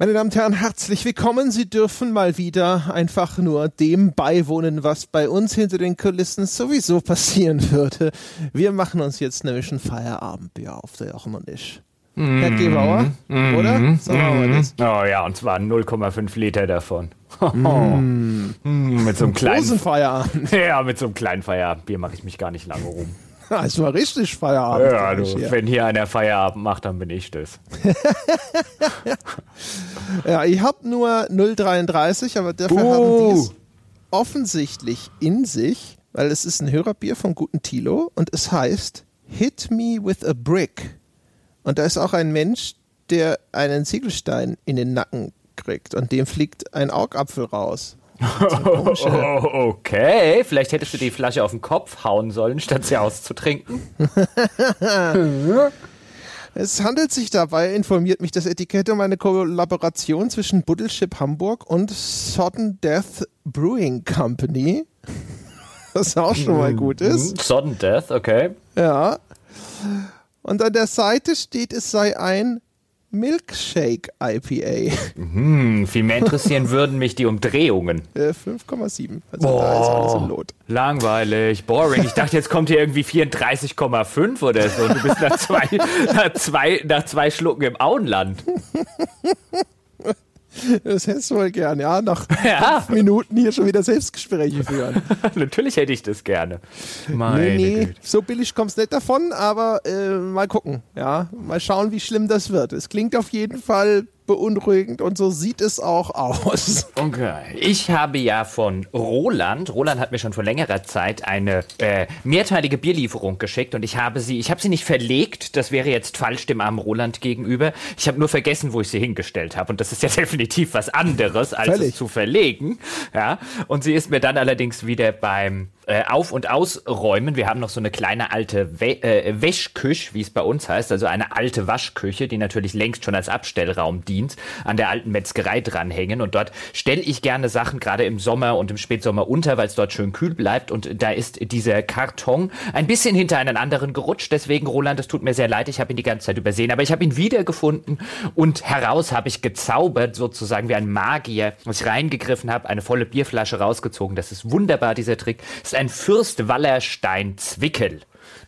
Meine Damen und Herren, herzlich willkommen. Sie dürfen mal wieder einfach nur dem beiwohnen, was bei uns hinter den Kulissen sowieso passieren würde. Wir machen uns jetzt nämlich ein Feierabendbier auf, der Jochen und ich. Mm, Herr Gebauer, mm, oder? So machen wir das. Oh ja, und zwar 0,5 Liter davon. Mm. mit so einem kleinen großen Feierabend. Ja, mit so einem kleinen Feierabendbier mache ich mich gar nicht lange rum. Es war richtig Feierabend. Ja, du, ja. wenn hier einer Feierabend macht, dann bin ich das. ja, ich habe nur 0,33, aber dafür uh. haben die es offensichtlich in sich, weil es ist ein Hörerbier von guten Tilo und es heißt Hit Me with a Brick. Und da ist auch ein Mensch, der einen Ziegelstein in den Nacken kriegt und dem fliegt ein Augapfel raus. Oh, okay, vielleicht hättest du die Flasche auf den Kopf hauen sollen, statt sie auszutrinken. es handelt sich dabei, informiert mich das Etikett, um eine Kollaboration zwischen Buddleship Hamburg und Sodden Death Brewing Company. Was auch schon mal gut ist. Mhm. Sodden Death, okay. Ja. Und an der Seite steht, es sei ein Milkshake IPA. Hm, viel mehr interessieren würden mich die Umdrehungen. 5,7. Äh, also Boah, da ist alles im Lot. Langweilig, boring. Ich dachte, jetzt kommt hier irgendwie 34,5 oder so. Und du bist nach zwei, nach zwei, nach zwei Schlucken im Auenland. Das hättest du wohl gern, ja, nach ja. fünf Minuten hier schon wieder Selbstgespräche führen. Natürlich hätte ich das gerne. Meine nee, nee, so billig kommst du nicht davon, aber äh, mal gucken, ja, mal schauen, wie schlimm das wird. Es klingt auf jeden Fall beunruhigend und so sieht es auch aus. Okay. Ich habe ja von Roland, Roland hat mir schon vor längerer Zeit eine äh, mehrteilige Bierlieferung geschickt und ich habe sie, ich habe sie nicht verlegt, das wäre jetzt falsch dem armen Roland gegenüber. Ich habe nur vergessen, wo ich sie hingestellt habe und das ist ja definitiv was anderes, als Völlig. es zu verlegen. Ja, und sie ist mir dann allerdings wieder beim äh, auf- und Ausräumen. Wir haben noch so eine kleine alte We äh, Wäschküche, wie es bei uns heißt, also eine alte Waschküche, die natürlich längst schon als Abstellraum dient, an der alten Metzgerei dranhängen. Und dort stelle ich gerne Sachen gerade im Sommer und im Spätsommer unter, weil es dort schön kühl bleibt. Und da ist dieser Karton ein bisschen hinter einen anderen gerutscht. Deswegen, Roland, es tut mir sehr leid, ich habe ihn die ganze Zeit übersehen. Aber ich habe ihn wiedergefunden und heraus habe ich gezaubert, sozusagen wie ein Magier, was ich reingegriffen habe, eine volle Bierflasche rausgezogen. Das ist wunderbar, dieser Trick. Ist ein Fürst Wallerstein Zwickel.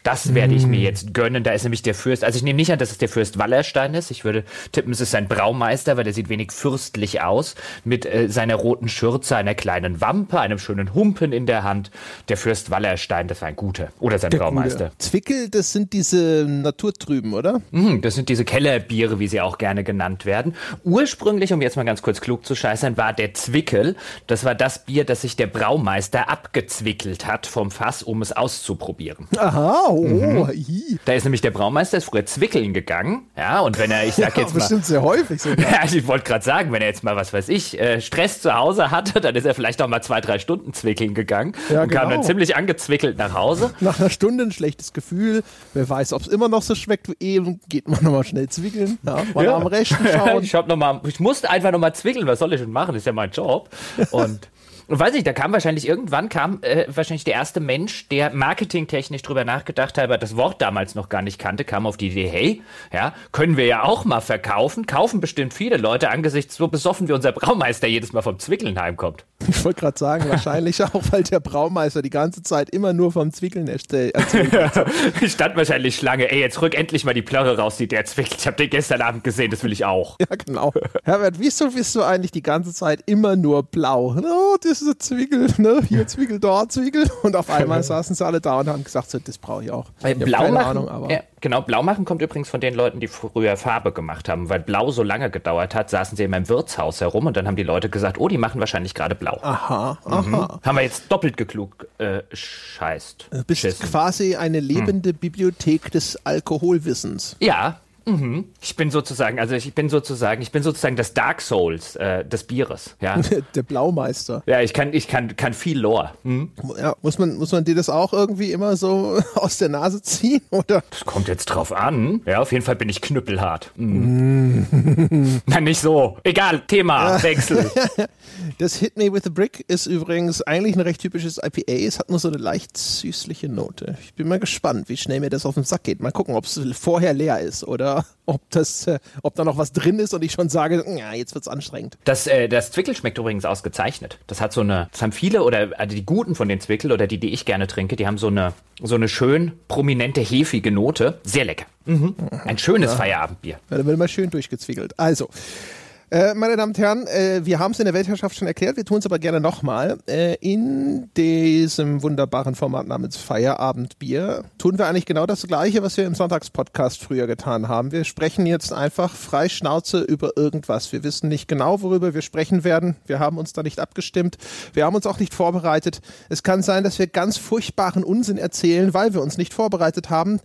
Das werde ich mir hm. jetzt gönnen. Da ist nämlich der Fürst. Also ich nehme nicht an, dass es der Fürst Wallerstein ist. Ich würde tippen, es ist sein Braumeister, weil der sieht wenig fürstlich aus. Mit äh, seiner roten Schürze, einer kleinen Wampe, einem schönen Humpen in der Hand. Der Fürst Wallerstein, das war ein guter. Oder sein der Braumeister. Gute. Zwickel, das sind diese Naturtrüben, oder? Mhm, das sind diese Kellerbiere, wie sie auch gerne genannt werden. Ursprünglich, um jetzt mal ganz kurz klug zu scheißern, war der Zwickel. Das war das Bier, das sich der Braumeister abgezwickelt hat vom Fass, um es auszuprobieren. Aha, oh, mhm. Da ist nämlich der Braumeister ist früher zwickeln gegangen. Ja, und wenn er, ich sag ja, jetzt mal. bestimmt sehr häufig sogar. Ja, ich wollte gerade sagen, wenn er jetzt mal, was weiß ich, äh, Stress zu Hause hatte, dann ist er vielleicht auch mal zwei, drei Stunden zwickeln gegangen ja, und genau. kam dann ziemlich angezwickelt nach Hause. Nach einer Stunde ein schlechtes Gefühl. Wer weiß, ob es immer noch so schmeckt wie eben, geht man nochmal schnell zwickeln. Ja, mal ja. am rechten schauen. ich, hab noch mal, ich musste einfach nochmal zwickeln. Was soll ich denn machen? Das ist ja mein Job. Und weiß ich, da kam wahrscheinlich irgendwann kam äh, wahrscheinlich der erste Mensch, der marketingtechnisch drüber nachgedacht hat, aber das Wort damals noch gar nicht kannte, kam auf die Idee, hey, ja, können wir ja auch mal verkaufen, kaufen bestimmt viele Leute angesichts so besoffen wie unser Braumeister jedes Mal vom Zwickeln heimkommt. Ich wollte gerade sagen, wahrscheinlich auch, weil der Braumeister die ganze Zeit immer nur vom Zwickeln erzählt ich stand wahrscheinlich Schlange, ey, jetzt rück endlich mal die Plörre raus, die der zwickelt. Ich habe den gestern Abend gesehen, das will ich auch. Ja, genau. Herbert, wieso bist du eigentlich die ganze Zeit immer nur blau? Oh, das ist ein Zwickel, ne? Hier Zwickel, dort Zwickel. Und auf einmal saßen sie alle da und haben gesagt, so, das brauche ich auch. Weil blau keine machen, Ahnung, aber. Ja, genau, blau machen kommt übrigens von den Leuten, die früher Farbe gemacht haben. Weil blau so lange gedauert hat, saßen sie in meinem Wirtshaus herum und dann haben die Leute gesagt, oh, die machen wahrscheinlich gerade blau. Aha, aha. Mhm. Haben wir jetzt doppelt geklug äh, scheißt. Du bist Schissen. quasi eine lebende hm. Bibliothek des Alkoholwissens. Ja, Mhm. Ich bin sozusagen, also ich bin sozusagen, ich bin sozusagen das Dark Souls äh, des Bieres. Ja. Der Blaumeister. Ja, ich kann, ich kann, kann viel Lore. Mhm. Ja, muss man, muss man dir das auch irgendwie immer so aus der Nase ziehen, oder? Das kommt jetzt drauf an. Ja, auf jeden Fall bin ich knüppelhart. Mhm. Mm. Nein, nicht so. Egal, Thema, ja. Wechsel. Das Hit Me With a Brick ist übrigens eigentlich ein recht typisches IPA. Es hat nur so eine leicht süßliche Note. Ich bin mal gespannt, wie schnell mir das auf den Sack geht. Mal gucken, ob es vorher leer ist oder ob, das, äh, ob da noch was drin ist und ich schon sage, ja, jetzt wird's anstrengend. Das, äh, das Zwickel schmeckt übrigens ausgezeichnet. Das hat so eine, das haben viele oder also die guten von den Zwickel oder die, die ich gerne trinke, die haben so eine, so eine schön prominente, hefige Note. Sehr lecker. Mhm. Ein schönes ja. Feierabendbier. Ja, da wird mal schön durchgezwickelt. Also, äh, meine Damen und Herren, äh, wir haben es in der Weltherrschaft schon erklärt, wir tun es aber gerne nochmal. Äh, in diesem wunderbaren Format namens Feierabendbier tun wir eigentlich genau das Gleiche, was wir im Sonntagspodcast früher getan haben. Wir sprechen jetzt einfach frei Schnauze über irgendwas. Wir wissen nicht genau, worüber wir sprechen werden. Wir haben uns da nicht abgestimmt. Wir haben uns auch nicht vorbereitet. Es kann sein, dass wir ganz furchtbaren Unsinn erzählen, weil wir uns nicht vorbereitet haben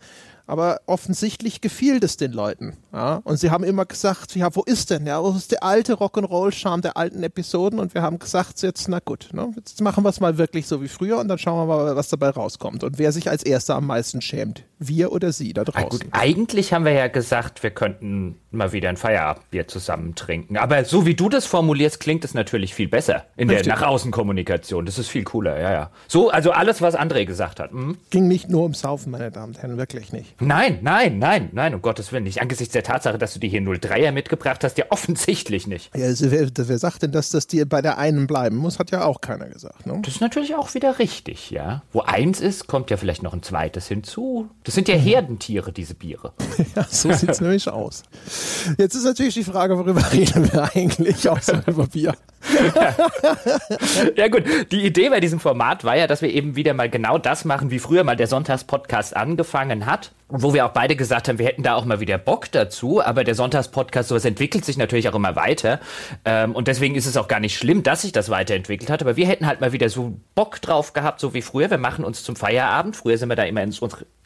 aber offensichtlich gefiel es den Leuten. Ja? Und sie haben immer gesagt, ja, wo ist denn? Ja, wo ist der alte Rock'n'Roll-Charme der alten Episoden? Und wir haben gesagt, jetzt, na gut, ne? jetzt machen wir es mal wirklich so wie früher und dann schauen wir mal, was dabei rauskommt. Und wer sich als erster am meisten schämt, wir oder sie da draußen. gut, eigentlich haben wir ja gesagt, wir könnten mal wieder ein Feierabendbier zusammen trinken. Aber so wie du das formulierst, klingt es natürlich viel besser in Richtig. der Nach-Außen-Kommunikation. Das ist viel cooler, ja, ja. So, also alles, was André gesagt hat. Hm? Ging nicht nur ums Saufen, meine Damen und Herren, wirklich nicht. Nein, nein, nein, nein, um Gottes Willen nicht. Angesichts der Tatsache, dass du dir hier 03er mitgebracht hast, ja offensichtlich nicht. Ja, also wer, wer sagt denn, dass das dir bei der einen bleiben muss, hat ja auch keiner gesagt. Ne? Das ist natürlich auch wieder richtig, ja. Wo eins ist, kommt ja vielleicht noch ein zweites hinzu. Das sind ja Herdentiere, diese Biere. ja, so sieht es nämlich aus. Jetzt ist natürlich die Frage, worüber reden wir eigentlich, außer über Bier. ja gut, die Idee bei diesem Format war ja, dass wir eben wieder mal genau das machen, wie früher mal der Sonntagspodcast angefangen hat. Wo wir auch beide gesagt haben, wir hätten da auch mal wieder Bock dazu, aber der Sonntagspodcast, sowas entwickelt sich natürlich auch immer weiter. Ähm, und deswegen ist es auch gar nicht schlimm, dass sich das weiterentwickelt hat. Aber wir hätten halt mal wieder so Bock drauf gehabt, so wie früher. Wir machen uns zum Feierabend. Früher sind wir da immer ins,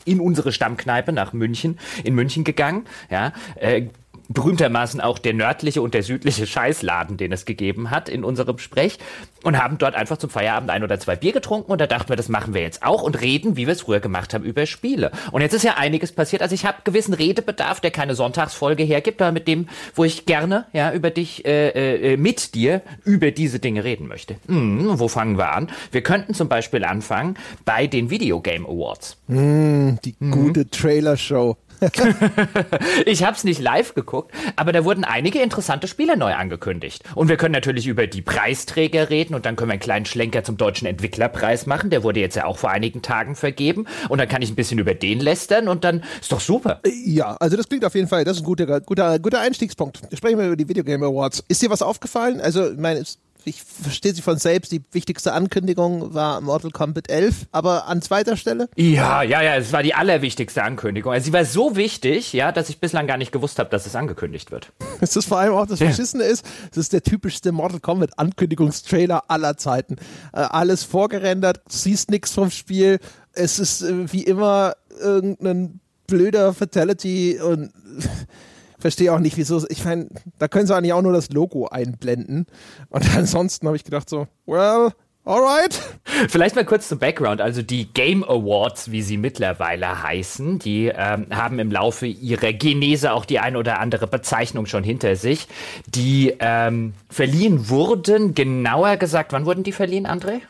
in unsere Stammkneipe nach München, in München gegangen. Ja, äh, berühmtermaßen auch der nördliche und der südliche Scheißladen, den es gegeben hat in unserem Sprech und haben dort einfach zum Feierabend ein oder zwei Bier getrunken und da dachten wir, das machen wir jetzt auch und reden, wie wir es früher gemacht haben, über Spiele. Und jetzt ist ja einiges passiert. Also ich habe gewissen Redebedarf, der keine Sonntagsfolge hergibt, aber mit dem, wo ich gerne ja über dich, äh, äh, mit dir über diese Dinge reden möchte. Hm, wo fangen wir an? Wir könnten zum Beispiel anfangen bei den Video Game Awards. Mm, die mhm. gute Trailer-Show. ich habe es nicht live geguckt, aber da wurden einige interessante Spiele neu angekündigt. Und wir können natürlich über die Preisträger reden und dann können wir einen kleinen Schlenker zum deutschen Entwicklerpreis machen. Der wurde jetzt ja auch vor einigen Tagen vergeben. Und dann kann ich ein bisschen über den lästern und dann ist doch super. Äh, ja, also das klingt auf jeden Fall, das ist ein guter, guter, guter Einstiegspunkt. Sprechen wir über die Video Game Awards. Ist dir was aufgefallen? Also, ich meine, ich verstehe sie von selbst, die wichtigste Ankündigung war Mortal Kombat 11, aber an zweiter Stelle? Ja, ja, ja, es war die allerwichtigste Ankündigung. Also sie war so wichtig, ja, dass ich bislang gar nicht gewusst habe, dass es angekündigt wird. Ist das vor allem auch das Verschissene ja. ist, es ist der typischste Mortal Kombat Ankündigungstrailer aller Zeiten. Äh, alles vorgerendert, siehst nichts vom Spiel, es ist äh, wie immer irgendein blöder Fatality und verstehe auch nicht, wieso. Ich meine, da können sie eigentlich auch nur das Logo einblenden. Und ansonsten habe ich gedacht so, well, Alright. Vielleicht mal kurz zum Background. Also die Game Awards, wie sie mittlerweile heißen, die ähm, haben im Laufe ihrer Genese auch die ein oder andere Bezeichnung schon hinter sich. Die ähm, verliehen wurden, genauer gesagt, wann wurden die verliehen, André?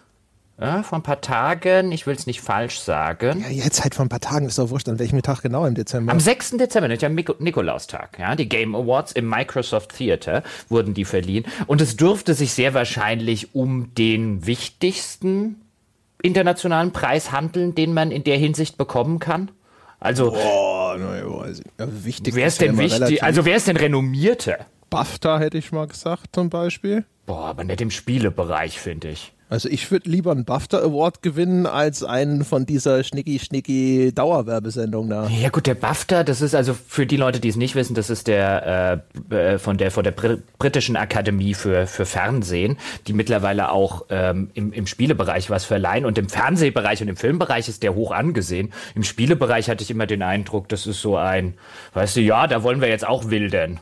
Ja, vor ein paar Tagen, ich will es nicht falsch sagen. Ja, jetzt halt vor ein paar Tagen, ist doch wurscht, an welchem Tag genau im Dezember? Am 6. Dezember, nämlich am Nikolaustag. Ja, die Game Awards im Microsoft Theater wurden die verliehen. Und es dürfte sich sehr wahrscheinlich um den wichtigsten internationalen Preis handeln, den man in der Hinsicht bekommen kann. Also, Boah, ne, also wichtig wer ist denn wichtig? Also, wer ist denn renommierter? BAFTA hätte ich mal gesagt, zum Beispiel. Boah, aber nicht im Spielebereich, finde ich. Also ich würde lieber einen BAFTA Award gewinnen als einen von dieser schnicki-schnicki Dauerwerbesendung da. Ja gut, der BAFTA, das ist also für die Leute, die es nicht wissen, das ist der äh, äh von der von der Br britischen Akademie für für Fernsehen, die mittlerweile auch ähm, im, im Spielebereich was verleihen und im Fernsehbereich und im Filmbereich ist der hoch angesehen. Im Spielebereich hatte ich immer den Eindruck, das ist so ein, weißt du, ja, da wollen wir jetzt auch wildern.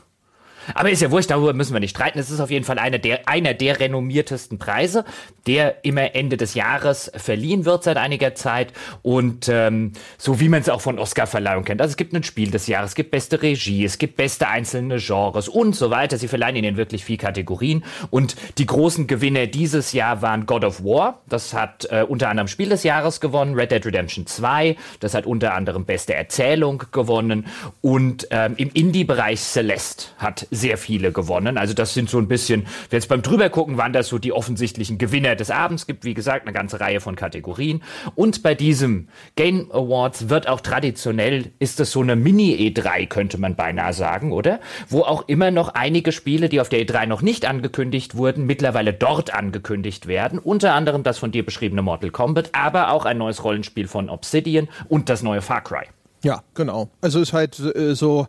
Aber ist ja wurscht, darüber müssen wir nicht streiten. Es ist auf jeden Fall einer der, einer der renommiertesten Preise, der immer Ende des Jahres verliehen wird seit einiger Zeit. Und ähm, so wie man es auch von Oscar-Verleihung kennt. Also es gibt ein Spiel des Jahres, es gibt beste Regie, es gibt beste einzelne Genres und so weiter. Sie verleihen ihnen wirklich viel Kategorien. Und die großen Gewinner dieses Jahr waren God of War. Das hat äh, unter anderem Spiel des Jahres gewonnen. Red Dead Redemption 2. Das hat unter anderem beste Erzählung gewonnen. Und ähm, im Indie-Bereich Celeste hat sehr viele gewonnen. Also das sind so ein bisschen, jetzt beim drübergucken, waren das so die offensichtlichen Gewinner des Abends. Gibt, wie gesagt, eine ganze Reihe von Kategorien. Und bei diesem Game Awards wird auch traditionell, ist es so eine Mini-E3, könnte man beinahe sagen, oder? Wo auch immer noch einige Spiele, die auf der E3 noch nicht angekündigt wurden, mittlerweile dort angekündigt werden. Unter anderem das von dir beschriebene Mortal Kombat, aber auch ein neues Rollenspiel von Obsidian und das neue Far Cry. Ja, genau. Also ist halt äh, so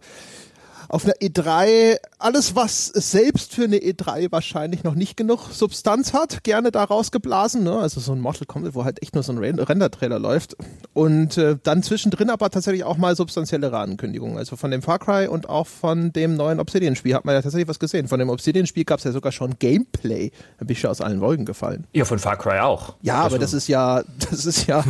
auf einer E3 alles, was selbst für eine E3 wahrscheinlich noch nicht genug Substanz hat, gerne da rausgeblasen. Ne? Also so ein Mortal Kombat, wo halt echt nur so ein Render-Trailer läuft. Und äh, dann zwischendrin aber tatsächlich auch mal substanziellere Ankündigungen. Also von dem Far Cry und auch von dem neuen Obsidian-Spiel hat man ja tatsächlich was gesehen. Von dem Obsidian-Spiel gab es ja sogar schon Gameplay. Da bin ich ja aus allen Wolken gefallen. Ja, von Far Cry auch. Ja, das aber das ist ja, das ist ja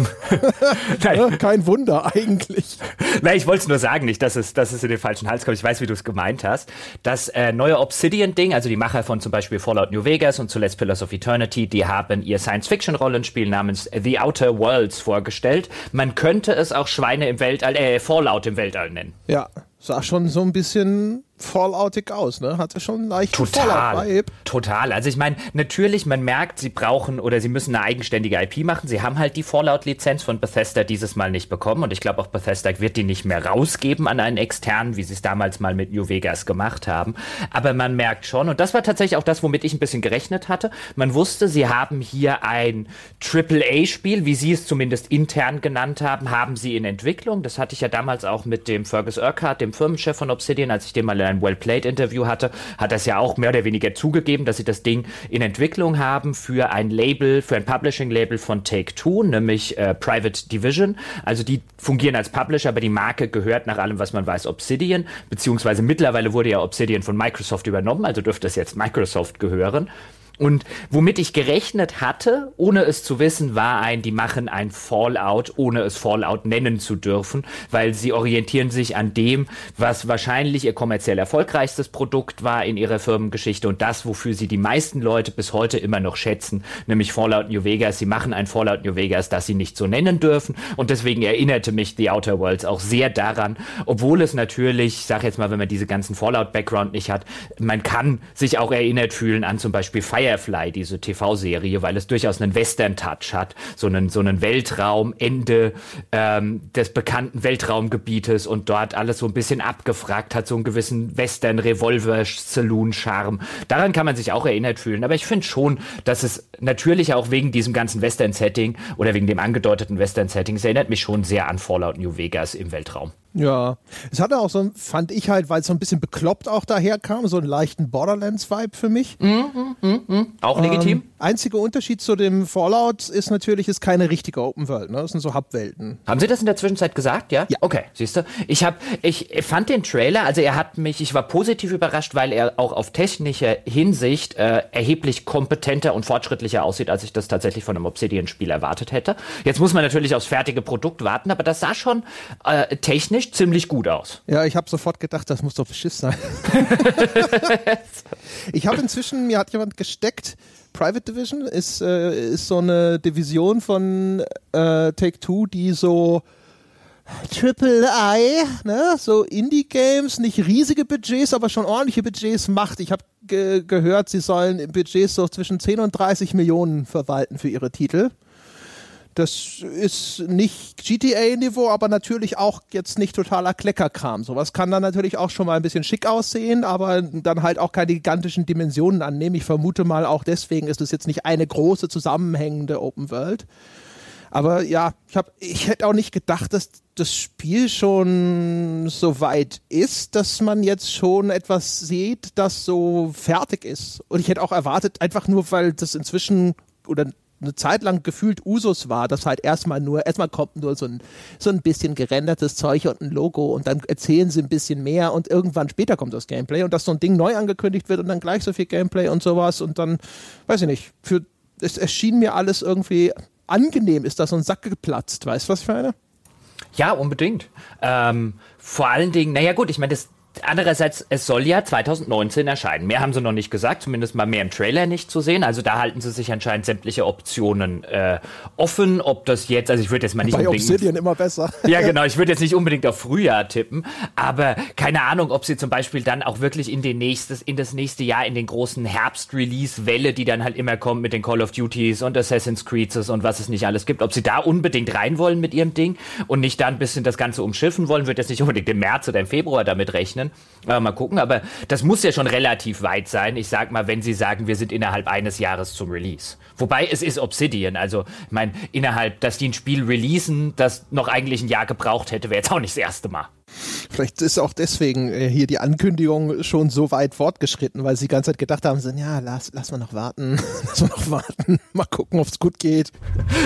kein Wunder eigentlich. Nein, ich wollte es nur sagen, nicht, dass es, dass es in den falschen Hals kommt. Ich weiß, wie du es gemeint hast. Das äh, neue Obsidian-Ding, also die Macher von zum Beispiel Fallout New Vegas und zuletzt Pillars of Eternity, die haben ihr Science-Fiction-Rollenspiel namens The Outer Worlds vorgestellt. Man könnte es auch Schweine im Weltall, äh, Fallout im Weltall nennen. Ja, sah schon so ein bisschen Falloutig aus, ne? Hatte schon leicht Total. Total. Also ich meine, natürlich, man merkt, sie brauchen oder sie müssen eine eigenständige IP machen. Sie haben halt die Fallout-Lizenz von Bethesda dieses Mal nicht bekommen und ich glaube auch Bethesda wird die nicht mehr rausgeben an einen externen, wie sie es damals mal mit New Vegas gemacht haben. Aber man merkt schon, und das war tatsächlich auch das, womit ich ein bisschen gerechnet hatte. Man wusste, sie haben hier ein AAA-Spiel, wie sie es zumindest intern genannt haben, haben sie in Entwicklung. Das hatte ich ja damals auch mit dem Fergus Urquhart, dem Firmenchef von Obsidian, als ich den mal ein Well-Played-Interview hatte, hat das ja auch mehr oder weniger zugegeben, dass sie das Ding in Entwicklung haben für ein Label, für ein Publishing-Label von Take-Two, nämlich äh, Private Division. Also die fungieren als Publisher, aber die Marke gehört nach allem, was man weiß, Obsidian, beziehungsweise mittlerweile wurde ja Obsidian von Microsoft übernommen, also dürfte es jetzt Microsoft gehören. Und womit ich gerechnet hatte, ohne es zu wissen, war ein, die machen ein Fallout, ohne es Fallout nennen zu dürfen, weil sie orientieren sich an dem, was wahrscheinlich ihr kommerziell erfolgreichstes Produkt war in ihrer Firmengeschichte und das, wofür sie die meisten Leute bis heute immer noch schätzen, nämlich Fallout New Vegas. Sie machen ein Fallout New Vegas, das sie nicht so nennen dürfen und deswegen erinnerte mich The Outer Worlds auch sehr daran, obwohl es natürlich, ich sag jetzt mal, wenn man diese ganzen Fallout-Background nicht hat, man kann sich auch erinnert fühlen an zum Beispiel Fire Firefly, diese TV-Serie, weil es durchaus einen Western-Touch hat, so einen, so einen Weltraumende ähm, des bekannten Weltraumgebietes und dort alles so ein bisschen abgefragt hat, so einen gewissen Western-Revolver-Saloon-Charme. Daran kann man sich auch erinnert fühlen, aber ich finde schon, dass es natürlich auch wegen diesem ganzen Western-Setting oder wegen dem angedeuteten Western-Setting, es erinnert mich schon sehr an Fallout New Vegas im Weltraum. Ja, es hatte auch so, fand ich halt, weil es so ein bisschen bekloppt auch daherkam, so einen leichten Borderlands-Vibe für mich. Mm, mm, mm. auch legitim. Ähm, einziger Unterschied zu dem Fallout ist natürlich, es ist keine richtige Open World, ne? Das sind so Hubwelten. Haben Sie das in der Zwischenzeit gesagt, ja? Ja. Okay, siehst du. Ich habe, ich fand den Trailer, also er hat mich, ich war positiv überrascht, weil er auch auf technischer Hinsicht äh, erheblich kompetenter und fortschrittlicher aussieht, als ich das tatsächlich von einem Obsidian-Spiel erwartet hätte. Jetzt muss man natürlich aufs fertige Produkt warten, aber das sah schon äh, technisch technisch ziemlich gut aus. Ja, ich habe sofort gedacht, das muss doch Beschiss sein. ich habe inzwischen, mir hat jemand gesteckt, Private Division ist, äh, ist so eine Division von äh, Take-Two, die so Triple I, ne, so Indie-Games, nicht riesige Budgets, aber schon ordentliche Budgets macht. Ich habe ge gehört, sie sollen Budgets so zwischen 10 und 30 Millionen verwalten für ihre Titel. Das ist nicht GTA-Niveau, aber natürlich auch jetzt nicht totaler Kleckerkram. Sowas kann dann natürlich auch schon mal ein bisschen schick aussehen, aber dann halt auch keine gigantischen Dimensionen annehmen. Ich vermute mal auch deswegen ist es jetzt nicht eine große zusammenhängende Open World. Aber ja, ich, hab, ich hätte auch nicht gedacht, dass das Spiel schon so weit ist, dass man jetzt schon etwas sieht, das so fertig ist. Und ich hätte auch erwartet, einfach nur weil das inzwischen oder eine Zeit lang gefühlt Usus war, dass halt erstmal nur, erstmal kommt nur so ein, so ein bisschen gerendertes Zeug und ein Logo und dann erzählen sie ein bisschen mehr und irgendwann später kommt das Gameplay und dass so ein Ding neu angekündigt wird und dann gleich so viel Gameplay und sowas und dann, weiß ich nicht, für, es erschien mir alles irgendwie angenehm, ist da so ein Sack geplatzt, weißt du, was ich meine? Ja, unbedingt. Ähm, vor allen Dingen, naja gut, ich meine, das, Andererseits, es soll ja 2019 erscheinen. Mehr haben sie noch nicht gesagt, zumindest mal mehr im Trailer nicht zu sehen. Also da halten sie sich anscheinend sämtliche Optionen äh, offen. Ob das jetzt, also ich würde jetzt mal nicht Bei unbedingt. Obsidian immer besser. Ja, genau. Ich würde jetzt nicht unbedingt auf Frühjahr tippen, aber keine Ahnung, ob sie zum Beispiel dann auch wirklich in den nächstes, in das nächste Jahr in den großen Herbst-Release-Welle, die dann halt immer kommt mit den Call of Duties und Assassin's Creeds und was es nicht alles gibt, ob sie da unbedingt rein wollen mit ihrem Ding und nicht da ein bisschen das Ganze umschiffen wollen, wird jetzt nicht unbedingt im März oder im Februar damit rechnen. Aber mal gucken, aber das muss ja schon relativ weit sein. Ich sag mal, wenn sie sagen, wir sind innerhalb eines Jahres zum Release. Wobei es ist Obsidian, also ich meine, innerhalb, dass die ein Spiel releasen, das noch eigentlich ein Jahr gebraucht hätte, wäre jetzt auch nicht das erste Mal. Vielleicht ist auch deswegen äh, hier die Ankündigung schon so weit fortgeschritten, weil sie die ganze Zeit gedacht haben, so, ja, lass, lass mal noch warten, lass mal noch warten, mal gucken, ob es gut geht.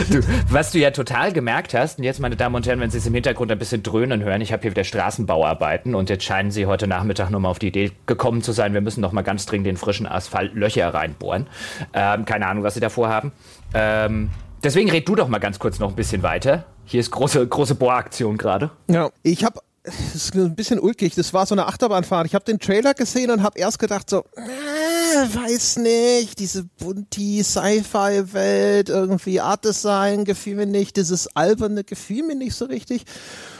Du, was du ja total gemerkt hast, und jetzt, meine Damen und Herren, wenn Sie es im Hintergrund ein bisschen dröhnen hören, ich habe hier wieder Straßenbauarbeiten und jetzt scheinen Sie heute Nachmittag nochmal auf die Idee gekommen zu sein, wir müssen noch mal ganz dringend den frischen Asphalt Löcher reinbohren. Ähm, keine Ahnung, was Sie davor haben. Ähm, deswegen red du doch mal ganz kurz noch ein bisschen weiter. Hier ist große, große Bohraktion gerade. Ja, ich habe das ist ein bisschen ulkig. Das war so eine Achterbahnfahrt. Ich habe den Trailer gesehen und habe erst gedacht so, äh, weiß nicht, diese bunti Sci-Fi-Welt, irgendwie Art Design gefiel mir nicht, dieses alberne gefiel mir nicht so richtig.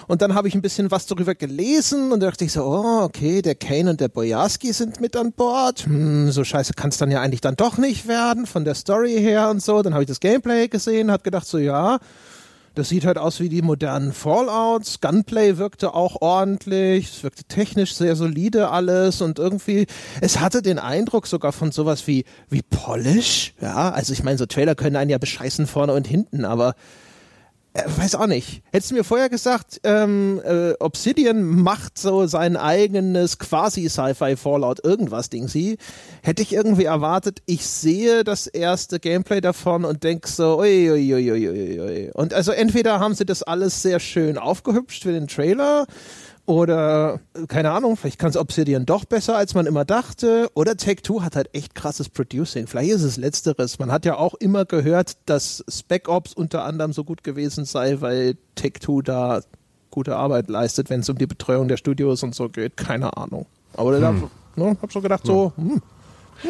Und dann habe ich ein bisschen was darüber gelesen und da dachte ich so, oh, okay, der Kane und der Bojarski sind mit an Bord. Hm, so scheiße kann es dann ja eigentlich dann doch nicht werden, von der Story her und so. Dann habe ich das Gameplay gesehen, habe gedacht so, ja, das sieht halt aus wie die modernen Fallouts. Gunplay wirkte auch ordentlich. Es wirkte technisch sehr solide alles und irgendwie, es hatte den Eindruck sogar von sowas wie, wie Polish. Ja, also ich meine, so Trailer können einen ja bescheißen vorne und hinten, aber äh, weiß auch nicht. Hättest du mir vorher gesagt, ähm, äh, Obsidian macht so sein eigenes quasi Sci-Fi Fallout irgendwas Ding sie, hätte ich irgendwie erwartet, ich sehe das erste Gameplay davon und denk so, ui, ui, ui, ui, ui. Und also entweder haben sie das alles sehr schön aufgehübscht für den Trailer oder, keine Ahnung, vielleicht kann es Obsidian doch besser, als man immer dachte. Oder Take-Two hat halt echt krasses Producing. Vielleicht ist es Letzteres. Man hat ja auch immer gehört, dass Spec Ops unter anderem so gut gewesen sei, weil Take-Two da gute Arbeit leistet, wenn es um die Betreuung der Studios und so geht. Keine Ahnung. Aber hm. da ne, hab so gedacht, so, hm,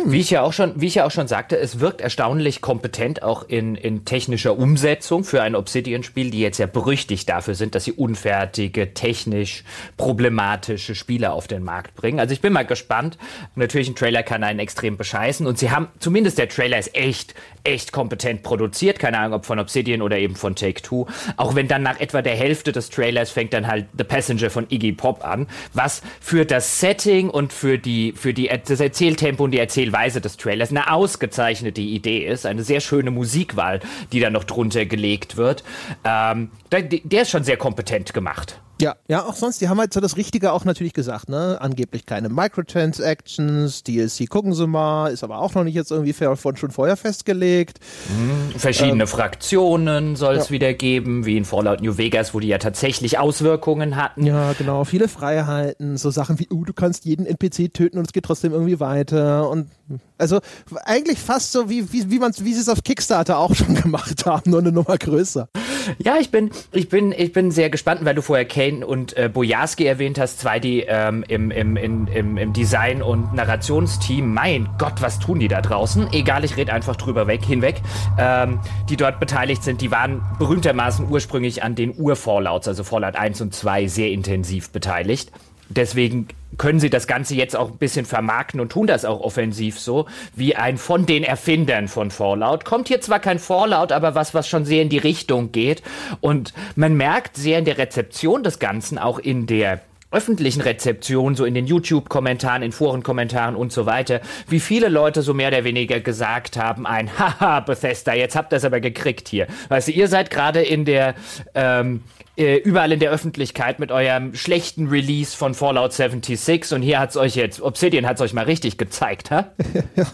Wie ich ja auch schon, wie ich ja auch schon sagte, es wirkt erstaunlich kompetent auch in, in technischer Umsetzung für ein Obsidian-Spiel, die jetzt ja berüchtigt dafür sind, dass sie unfertige, technisch problematische Spiele auf den Markt bringen. Also ich bin mal gespannt. Natürlich ein Trailer kann einen extrem bescheißen und sie haben, zumindest der Trailer ist echt, echt kompetent produziert. Keine Ahnung, ob von Obsidian oder eben von Take-Two. Auch wenn dann nach etwa der Hälfte des Trailers fängt dann halt The Passenger von Iggy Pop an, was für das Setting und für die, für die, das Erzähltempo und die Erzählweise Erzählweise des Trailers eine ausgezeichnete Idee ist, eine sehr schöne Musikwahl, die da noch drunter gelegt wird. Ähm, der, der ist schon sehr kompetent gemacht. Ja, ja, auch sonst, die haben halt so das Richtige auch natürlich gesagt, ne? Angeblich keine Microtransactions, DLC gucken sie mal, ist aber auch noch nicht jetzt irgendwie von schon vorher festgelegt. Mhm. Verschiedene ähm, Fraktionen soll es ja. wieder geben, wie in Fallout New Vegas, wo die ja tatsächlich Auswirkungen hatten. Ja, genau, viele Freiheiten, so Sachen wie, uh, du kannst jeden NPC töten und es geht trotzdem irgendwie weiter und also eigentlich fast so, wie, wie, wie, wie sie es auf Kickstarter auch schon gemacht haben, nur eine Nummer größer. Ja, ich bin, ich bin, ich bin sehr gespannt, weil du vorher Kane und äh, Bojarski erwähnt hast, zwei, die ähm, im, im, im, im Design- und Narrationsteam, mein Gott, was tun die da draußen? Egal, ich rede einfach drüber weg, hinweg, ähm, die dort beteiligt sind, die waren berühmtermaßen ursprünglich an den Ur-Fallouts, also Fallout 1 und 2, sehr intensiv beteiligt. Deswegen können sie das Ganze jetzt auch ein bisschen vermarkten und tun das auch offensiv so, wie ein von den Erfindern von Fallout. Kommt hier zwar kein Fallout, aber was, was schon sehr in die Richtung geht. Und man merkt sehr in der Rezeption des Ganzen, auch in der öffentlichen Rezeption, so in den YouTube-Kommentaren, in Forenkommentaren und so weiter, wie viele Leute so mehr oder weniger gesagt haben, ein Haha, Bethesda, jetzt habt ihr es aber gekriegt hier. Weißt du, ihr seid gerade in der, ähm, äh, überall in der Öffentlichkeit mit eurem schlechten Release von Fallout 76 und hier hat's euch jetzt, Obsidian hat's euch mal richtig gezeigt, ha? ja,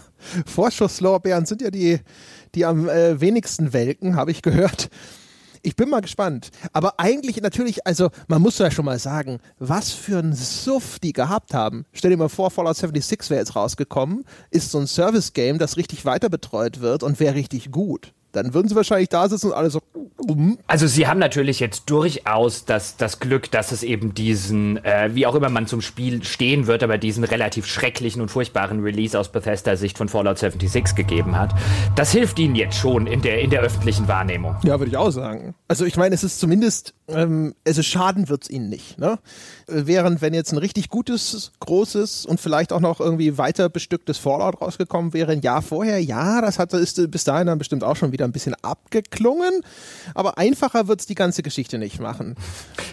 Vorschusslorbeeren sind ja die, die am äh, wenigsten welken, habe ich gehört. Ich bin mal gespannt. Aber eigentlich natürlich, also man muss ja schon mal sagen, was für ein Suff die gehabt haben. Stell dir mal vor, Fallout 76 wäre jetzt rausgekommen, ist so ein Service-Game, das richtig weiter betreut wird und wäre richtig gut dann würden sie wahrscheinlich da sitzen und alle so. Also sie haben natürlich jetzt durchaus das, das Glück, dass es eben diesen, äh, wie auch immer man zum Spiel stehen wird, aber diesen relativ schrecklichen und furchtbaren Release aus Bethesda-Sicht von Fallout 76 gegeben hat. Das hilft ihnen jetzt schon in der, in der öffentlichen Wahrnehmung. Ja, würde ich auch sagen. Also ich meine, es ist zumindest, ähm, also schaden wird es ihnen nicht. Ne? Während wenn jetzt ein richtig gutes, großes und vielleicht auch noch irgendwie weiter bestücktes Fallout rausgekommen wäre, ein Jahr vorher, ja, das hat, ist bis dahin dann bestimmt auch schon wieder wieder ein bisschen abgeklungen, aber einfacher wird es die ganze Geschichte nicht machen.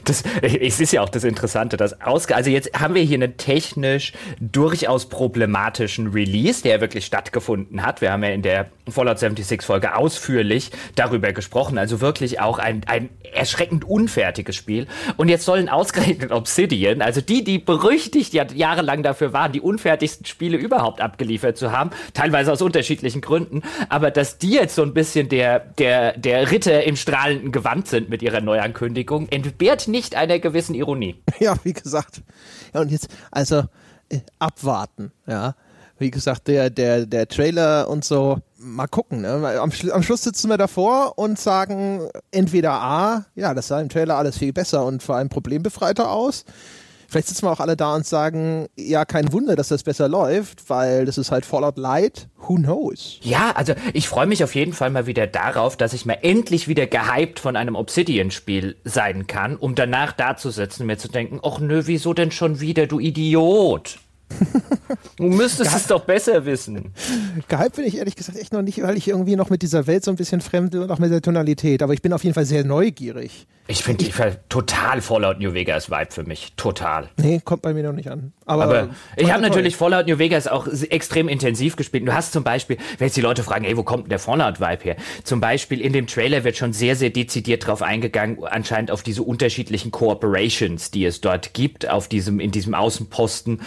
Das, es ist ja auch das Interessante, dass ausge also jetzt haben wir hier einen technisch durchaus problematischen Release, der wirklich stattgefunden hat. Wir haben ja in der Fallout 76 Folge ausführlich darüber gesprochen, also wirklich auch ein, ein erschreckend unfertiges Spiel. Und jetzt sollen ausgerechnet Obsidian, also die, die berüchtigt ja jahrelang dafür waren, die unfertigsten Spiele überhaupt abgeliefert zu haben, teilweise aus unterschiedlichen Gründen, aber dass die jetzt so ein bisschen bisschen der, der, der Ritter im strahlenden Gewand sind mit ihrer Neuankündigung, entbehrt nicht einer gewissen Ironie. Ja, wie gesagt. Ja, und jetzt, also, äh, abwarten, ja. Wie gesagt, der, der, der Trailer und so, mal gucken. Ne? Am, am, Schluss sitzen wir davor und sagen entweder A, ja, das sah im Trailer alles viel besser und vor allem problembefreiter aus. Vielleicht sitzen wir auch alle da und sagen, ja, kein Wunder, dass das besser läuft, weil das ist halt Fallout Light. Who knows? Ja, also ich freue mich auf jeden Fall mal wieder darauf, dass ich mal endlich wieder gehypt von einem Obsidian-Spiel sein kann, um danach da zu sitzen und mir zu denken, ach nö, wieso denn schon wieder, du Idiot? Du müsstest es doch besser wissen. Gehypt bin ich ehrlich gesagt echt noch nicht, weil ich irgendwie noch mit dieser Welt so ein bisschen fremd bin und auch mit der Tonalität. Aber ich bin auf jeden Fall sehr neugierig. Ich finde die total Fallout New Vegas Vibe für mich. Total. Nee, kommt bei mir noch nicht an. Aber, Aber ich habe natürlich Fallout New Vegas auch extrem intensiv gespielt. Du hast zum Beispiel, wenn jetzt die Leute fragen, ey, wo kommt denn der Fallout Vibe her? Zum Beispiel in dem Trailer wird schon sehr, sehr dezidiert drauf eingegangen, anscheinend auf diese unterschiedlichen Corporations, die es dort gibt, auf diesem, in diesem Außenposten,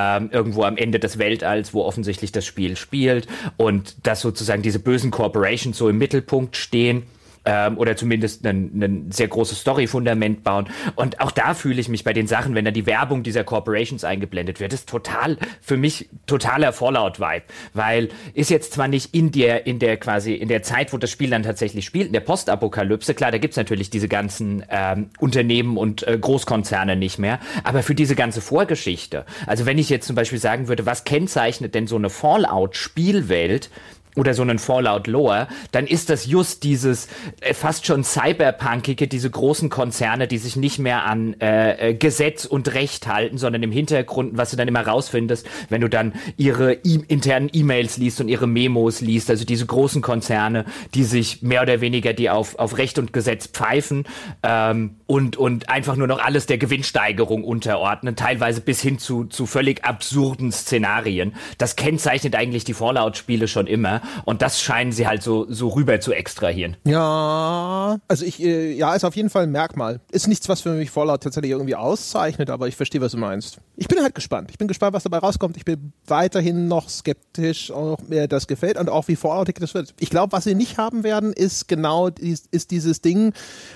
ähm, irgendwo am Ende des Weltalls, wo offensichtlich das Spiel spielt und dass sozusagen diese bösen Corporations so im Mittelpunkt stehen ähm, oder zumindest ein, sehr großes Story-Fundament bauen. Und auch da fühle ich mich bei den Sachen, wenn da die Werbung dieser Corporations eingeblendet wird, ist total für mich totaler Fallout-Vibe, weil ist jetzt zwar nicht in der in der quasi in der Zeit, wo das Spiel dann tatsächlich spielt, in der Postapokalypse, klar, da gibt's natürlich diese ganzen ähm, Unternehmen und äh, Großkonzerne nicht mehr, aber für diese ganze Vorgeschichte, also wenn ich jetzt zum Beispiel sagen würde, was kennzeichnet denn so eine Fallout-Spielwelt, oder so einen Fallout Lore, dann ist das just dieses äh, fast schon cyberpunkige, diese großen Konzerne, die sich nicht mehr an äh, äh, Gesetz und Recht halten, sondern im Hintergrund, was du dann immer rausfindest, wenn du dann ihre e internen E-Mails liest und ihre Memos liest, also diese großen Konzerne, die sich mehr oder weniger die auf, auf Recht und Gesetz pfeifen ähm, und, und einfach nur noch alles der Gewinnsteigerung unterordnen, teilweise bis hin zu, zu völlig absurden Szenarien. Das kennzeichnet eigentlich die Fallout-Spiele schon immer. Und das scheinen sie halt so, so rüber zu extrahieren. Ja, also ich, äh, ja, ist auf jeden Fall ein Merkmal. Ist nichts, was für mich Fallout tatsächlich irgendwie auszeichnet, aber ich verstehe, was du meinst. Ich bin halt gespannt. Ich bin gespannt, was dabei rauskommt. Ich bin weiterhin noch skeptisch, ob mir das gefällt und auch wie Fallout das wird. Ich glaube, was sie nicht haben werden, ist genau ist dieses Ding,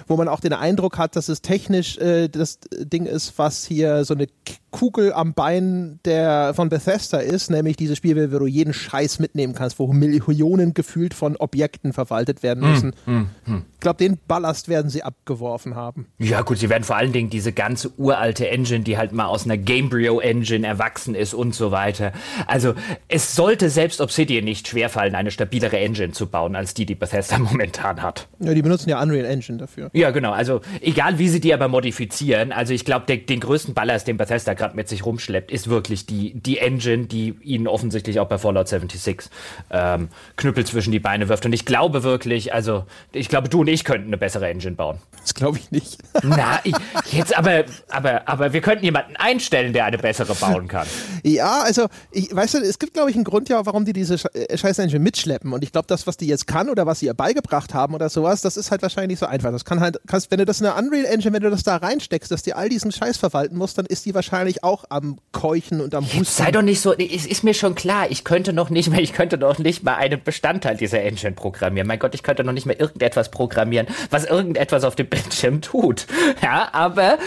wo man auch den Eindruck hat, dass es technisch äh, das Ding ist, was hier so eine Kugel am Bein der, von Bethesda ist, nämlich dieses Spiel, wo du jeden Scheiß mitnehmen kannst, wo Millionen gefühlt von Objekten verwaltet werden hm, müssen. Mm, mm, mm. Ich glaube, den Ballast werden sie abgeworfen haben. Ja, gut, sie werden vor allen Dingen diese ganze uralte Engine, die halt mal aus einer Gamebryo Engine erwachsen ist und so weiter. Also, es sollte selbst Obsidian nicht schwerfallen, eine stabilere Engine zu bauen, als die, die Bethesda momentan hat. Ja, die benutzen ja Unreal Engine dafür. Ja, genau. Also, egal wie sie die aber modifizieren, also ich glaube, den größten Ballast, den Bethesda gerade gerade mit sich rumschleppt, ist wirklich die, die Engine, die ihnen offensichtlich auch bei Fallout 76 ähm, Knüppel zwischen die Beine wirft. Und ich glaube wirklich, also ich glaube, du und ich könnten eine bessere Engine bauen. Das glaube ich nicht. Na, ich, jetzt aber, aber, aber wir könnten jemanden einstellen, der eine bessere bauen kann. Ja, also, ich, weißt du, es gibt, glaube ich, einen Grund ja, warum die diese äh, scheiß Engine mitschleppen. Und ich glaube, das, was die jetzt kann oder was sie ihr beigebracht haben oder sowas, das ist halt wahrscheinlich nicht so einfach. Das kann halt, kannst, wenn du das in eine Unreal Engine, wenn du das da reinsteckst, dass die all diesen Scheiß verwalten musst, dann ist die wahrscheinlich auch am Keuchen und am Husten. Sei doch nicht so, es ist mir schon klar, ich könnte noch nicht mehr, ich könnte noch nicht mal einen Bestandteil dieser Engine programmieren. Mein Gott, ich könnte noch nicht mehr irgendetwas programmieren, was irgendetwas auf dem Bildschirm tut. Ja, aber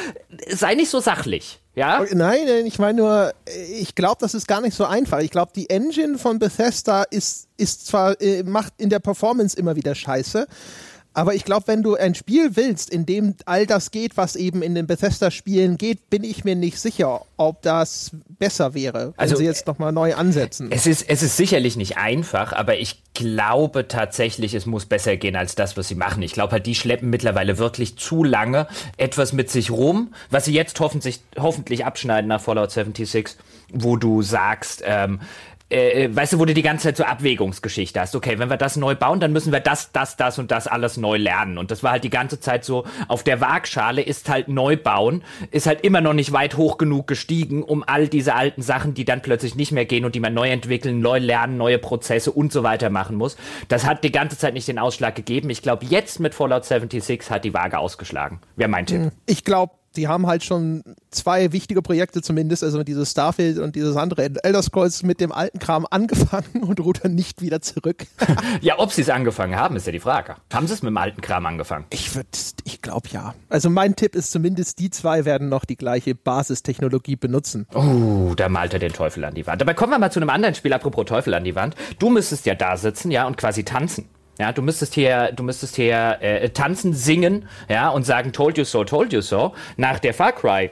sei nicht so sachlich. Ja? Nein, ich meine nur, ich glaube, das ist gar nicht so einfach. Ich glaube, die Engine von Bethesda ist, ist zwar, äh, macht in der Performance immer wieder Scheiße, aber ich glaube, wenn du ein Spiel willst, in dem all das geht, was eben in den Bethesda-Spielen geht, bin ich mir nicht sicher, ob das besser wäre, wenn also, sie jetzt nochmal neu ansetzen. Es ist, es ist sicherlich nicht einfach, aber ich glaube tatsächlich, es muss besser gehen als das, was sie machen. Ich glaube halt, die schleppen mittlerweile wirklich zu lange etwas mit sich rum, was sie jetzt hoffentlich, hoffentlich abschneiden nach Fallout 76, wo du sagst, ähm, äh, äh, weißt du, wo du die ganze Zeit so Abwägungsgeschichte hast. Okay, wenn wir das neu bauen, dann müssen wir das, das, das und das alles neu lernen. Und das war halt die ganze Zeit so, auf der Waagschale ist halt Neubauen, ist halt immer noch nicht weit hoch genug gestiegen, um all diese alten Sachen, die dann plötzlich nicht mehr gehen und die man neu entwickeln, neu lernen, neue Prozesse und so weiter machen muss. Das hat die ganze Zeit nicht den Ausschlag gegeben. Ich glaube, jetzt mit Fallout 76 hat die Waage ausgeschlagen. Wäre mein Tipp. Ich glaube, die haben halt schon zwei wichtige Projekte zumindest, also dieses Starfield und dieses andere Elder Scrolls mit dem alten Kram angefangen und rudern nicht wieder zurück. ja, ob sie es angefangen haben, ist ja die Frage. Haben sie es mit dem alten Kram angefangen? Ich würde, ich glaube ja. Also mein Tipp ist zumindest, die zwei werden noch die gleiche Basistechnologie benutzen. Oh, da malt er den Teufel an die Wand. Dabei kommen wir mal zu einem anderen Spiel, apropos Teufel an die Wand. Du müsstest ja da sitzen, ja, und quasi tanzen. Ja, du müsstest hier, du müsstest hier äh, tanzen, singen, ja, und sagen Told you so, told you so nach der Far Cry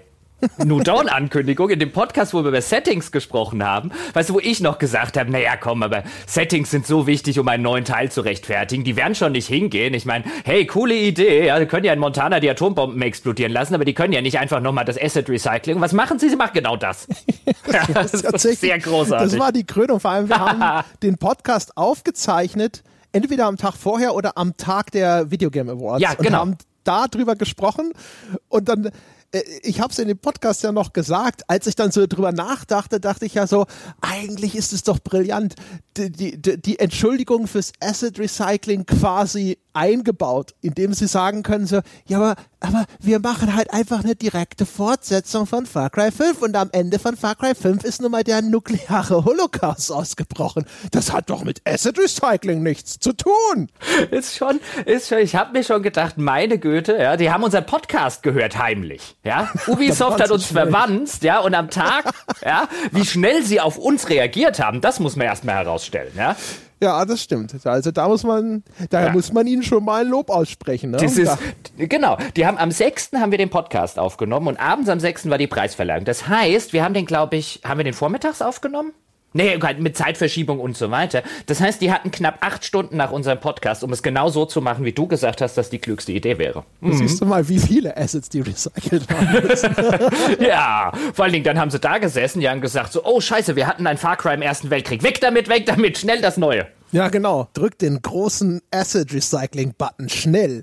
New Dawn Ankündigung in dem Podcast, wo wir über Settings gesprochen haben, weißt du, wo ich noch gesagt habe, naja, komm, aber Settings sind so wichtig, um einen neuen Teil zu rechtfertigen. Die werden schon nicht hingehen. Ich meine, hey, coole Idee. Ja, die können ja in Montana die Atombomben explodieren lassen, aber die können ja nicht einfach nochmal das Asset Recycling. Was machen sie? Sie machen genau das. ja, das ist sehr großartig. Das war die Krönung. Vor allem, wir haben den Podcast aufgezeichnet entweder am Tag vorher oder am Tag der Videogame Awards. Ja, genau. Und haben darüber gesprochen und dann äh, ich habe es in dem Podcast ja noch gesagt, als ich dann so drüber nachdachte, dachte ich ja so, eigentlich ist es doch brillant, die, die, die Entschuldigung fürs Asset Recycling quasi eingebaut, indem sie sagen können so, ja, aber, aber wir machen halt einfach eine direkte Fortsetzung von Far Cry 5 und am Ende von Far Cry 5 ist nun mal der nukleare Holocaust ausgebrochen. Das hat doch mit Asset Recycling nichts zu tun. Ist schon, ist schon, ich habe mir schon gedacht, meine Güte, ja, die haben unseren Podcast gehört heimlich, ja. Ubisoft hat uns verwandt, ja, und am Tag, ja, wie schnell sie auf uns reagiert haben, das muss man erstmal herausstellen, ja. Ja, das stimmt. Also da muss man, daher ja. muss man ihnen schon mal ein Lob aussprechen. Ne? Das ist, genau. Die haben am 6. haben wir den Podcast aufgenommen und abends am 6. war die Preisverleihung. Das heißt, wir haben den, glaube ich, haben wir den vormittags aufgenommen? Nee, mit Zeitverschiebung und so weiter. Das heißt, die hatten knapp acht Stunden nach unserem Podcast, um es genau so zu machen, wie du gesagt hast, dass die klügste Idee wäre. Mhm. Siehst du mal, wie viele Assets die recycelt haben. ja, vor allen Dingen, dann haben sie da gesessen, die haben gesagt so, oh scheiße, wir hatten ein Far Cry im Ersten Weltkrieg. Weg damit, weg damit, schnell das Neue. Ja, genau. Drück den großen Acid Recycling Button schnell.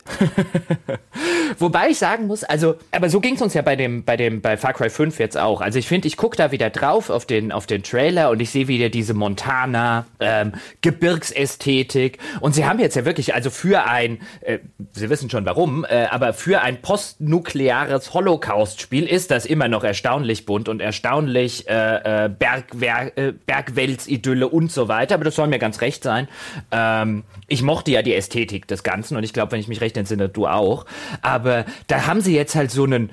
Wobei ich sagen muss, also, aber so ging es uns ja bei dem, bei dem, bei Far Cry 5 jetzt auch. Also ich finde, ich gucke da wieder drauf auf den, auf den Trailer und ich sehe wieder diese Montana, ähm, Gebirgsästhetik. Und sie haben jetzt ja wirklich, also für ein, äh, Sie wissen schon warum, äh, aber für ein postnukleares Holocaust-Spiel ist das immer noch erstaunlich bunt und erstaunlich äh, äh, Bergwer äh, Bergweltsidylle und so weiter. Aber das soll mir ganz recht sein sein. Ähm, ich mochte ja die Ästhetik des Ganzen und ich glaube, wenn ich mich recht entsinne, du auch. Aber da haben sie jetzt halt so einen,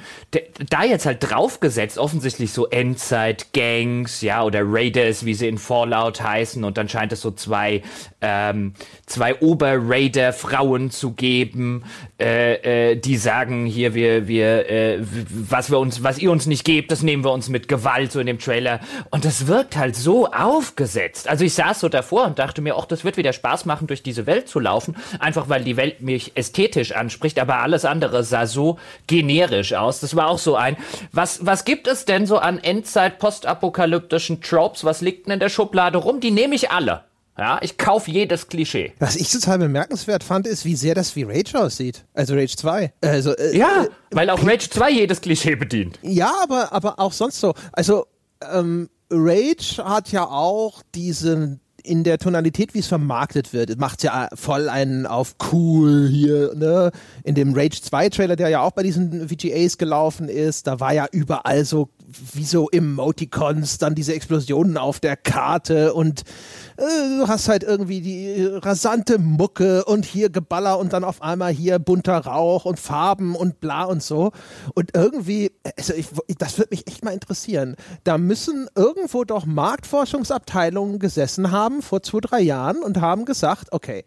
da jetzt halt draufgesetzt, offensichtlich so Endzeit-Gangs, ja, oder Raiders, wie sie in Fallout heißen. Und dann scheint es so zwei, ähm, zwei Ober-Raider-Frauen zu geben, äh, äh, die sagen, hier, wir, wir, äh, was wir uns, was ihr uns nicht gebt, das nehmen wir uns mit Gewalt, so in dem Trailer. Und das wirkt halt so aufgesetzt. Also ich saß so davor und dachte mir, ach, das es wird wieder Spaß machen, durch diese Welt zu laufen, einfach weil die Welt mich ästhetisch anspricht, aber alles andere sah so generisch aus. Das war auch so ein, was, was gibt es denn so an Endzeit postapokalyptischen Tropes? Was liegt denn in der Schublade rum? Die nehme ich alle. Ja, ich kaufe jedes Klischee. Was ich total bemerkenswert fand, ist, wie sehr das wie Rage aussieht. Also Rage 2. Also, äh, ja, äh, weil auch Rage 2 jedes Klischee bedient. Ja, aber, aber auch sonst so. Also, ähm, Rage hat ja auch diesen in der Tonalität, wie es vermarktet wird, macht ja voll einen auf cool hier, ne? In dem Rage 2 Trailer, der ja auch bei diesen VGAs gelaufen ist, da war ja überall so wie so Emoticons, dann diese Explosionen auf der Karte und äh, du hast halt irgendwie die rasante Mucke und hier Geballer und dann auf einmal hier bunter Rauch und Farben und bla und so. Und irgendwie, also ich, das würde mich echt mal interessieren. Da müssen irgendwo doch Marktforschungsabteilungen gesessen haben vor zwei, drei Jahren und haben gesagt, okay,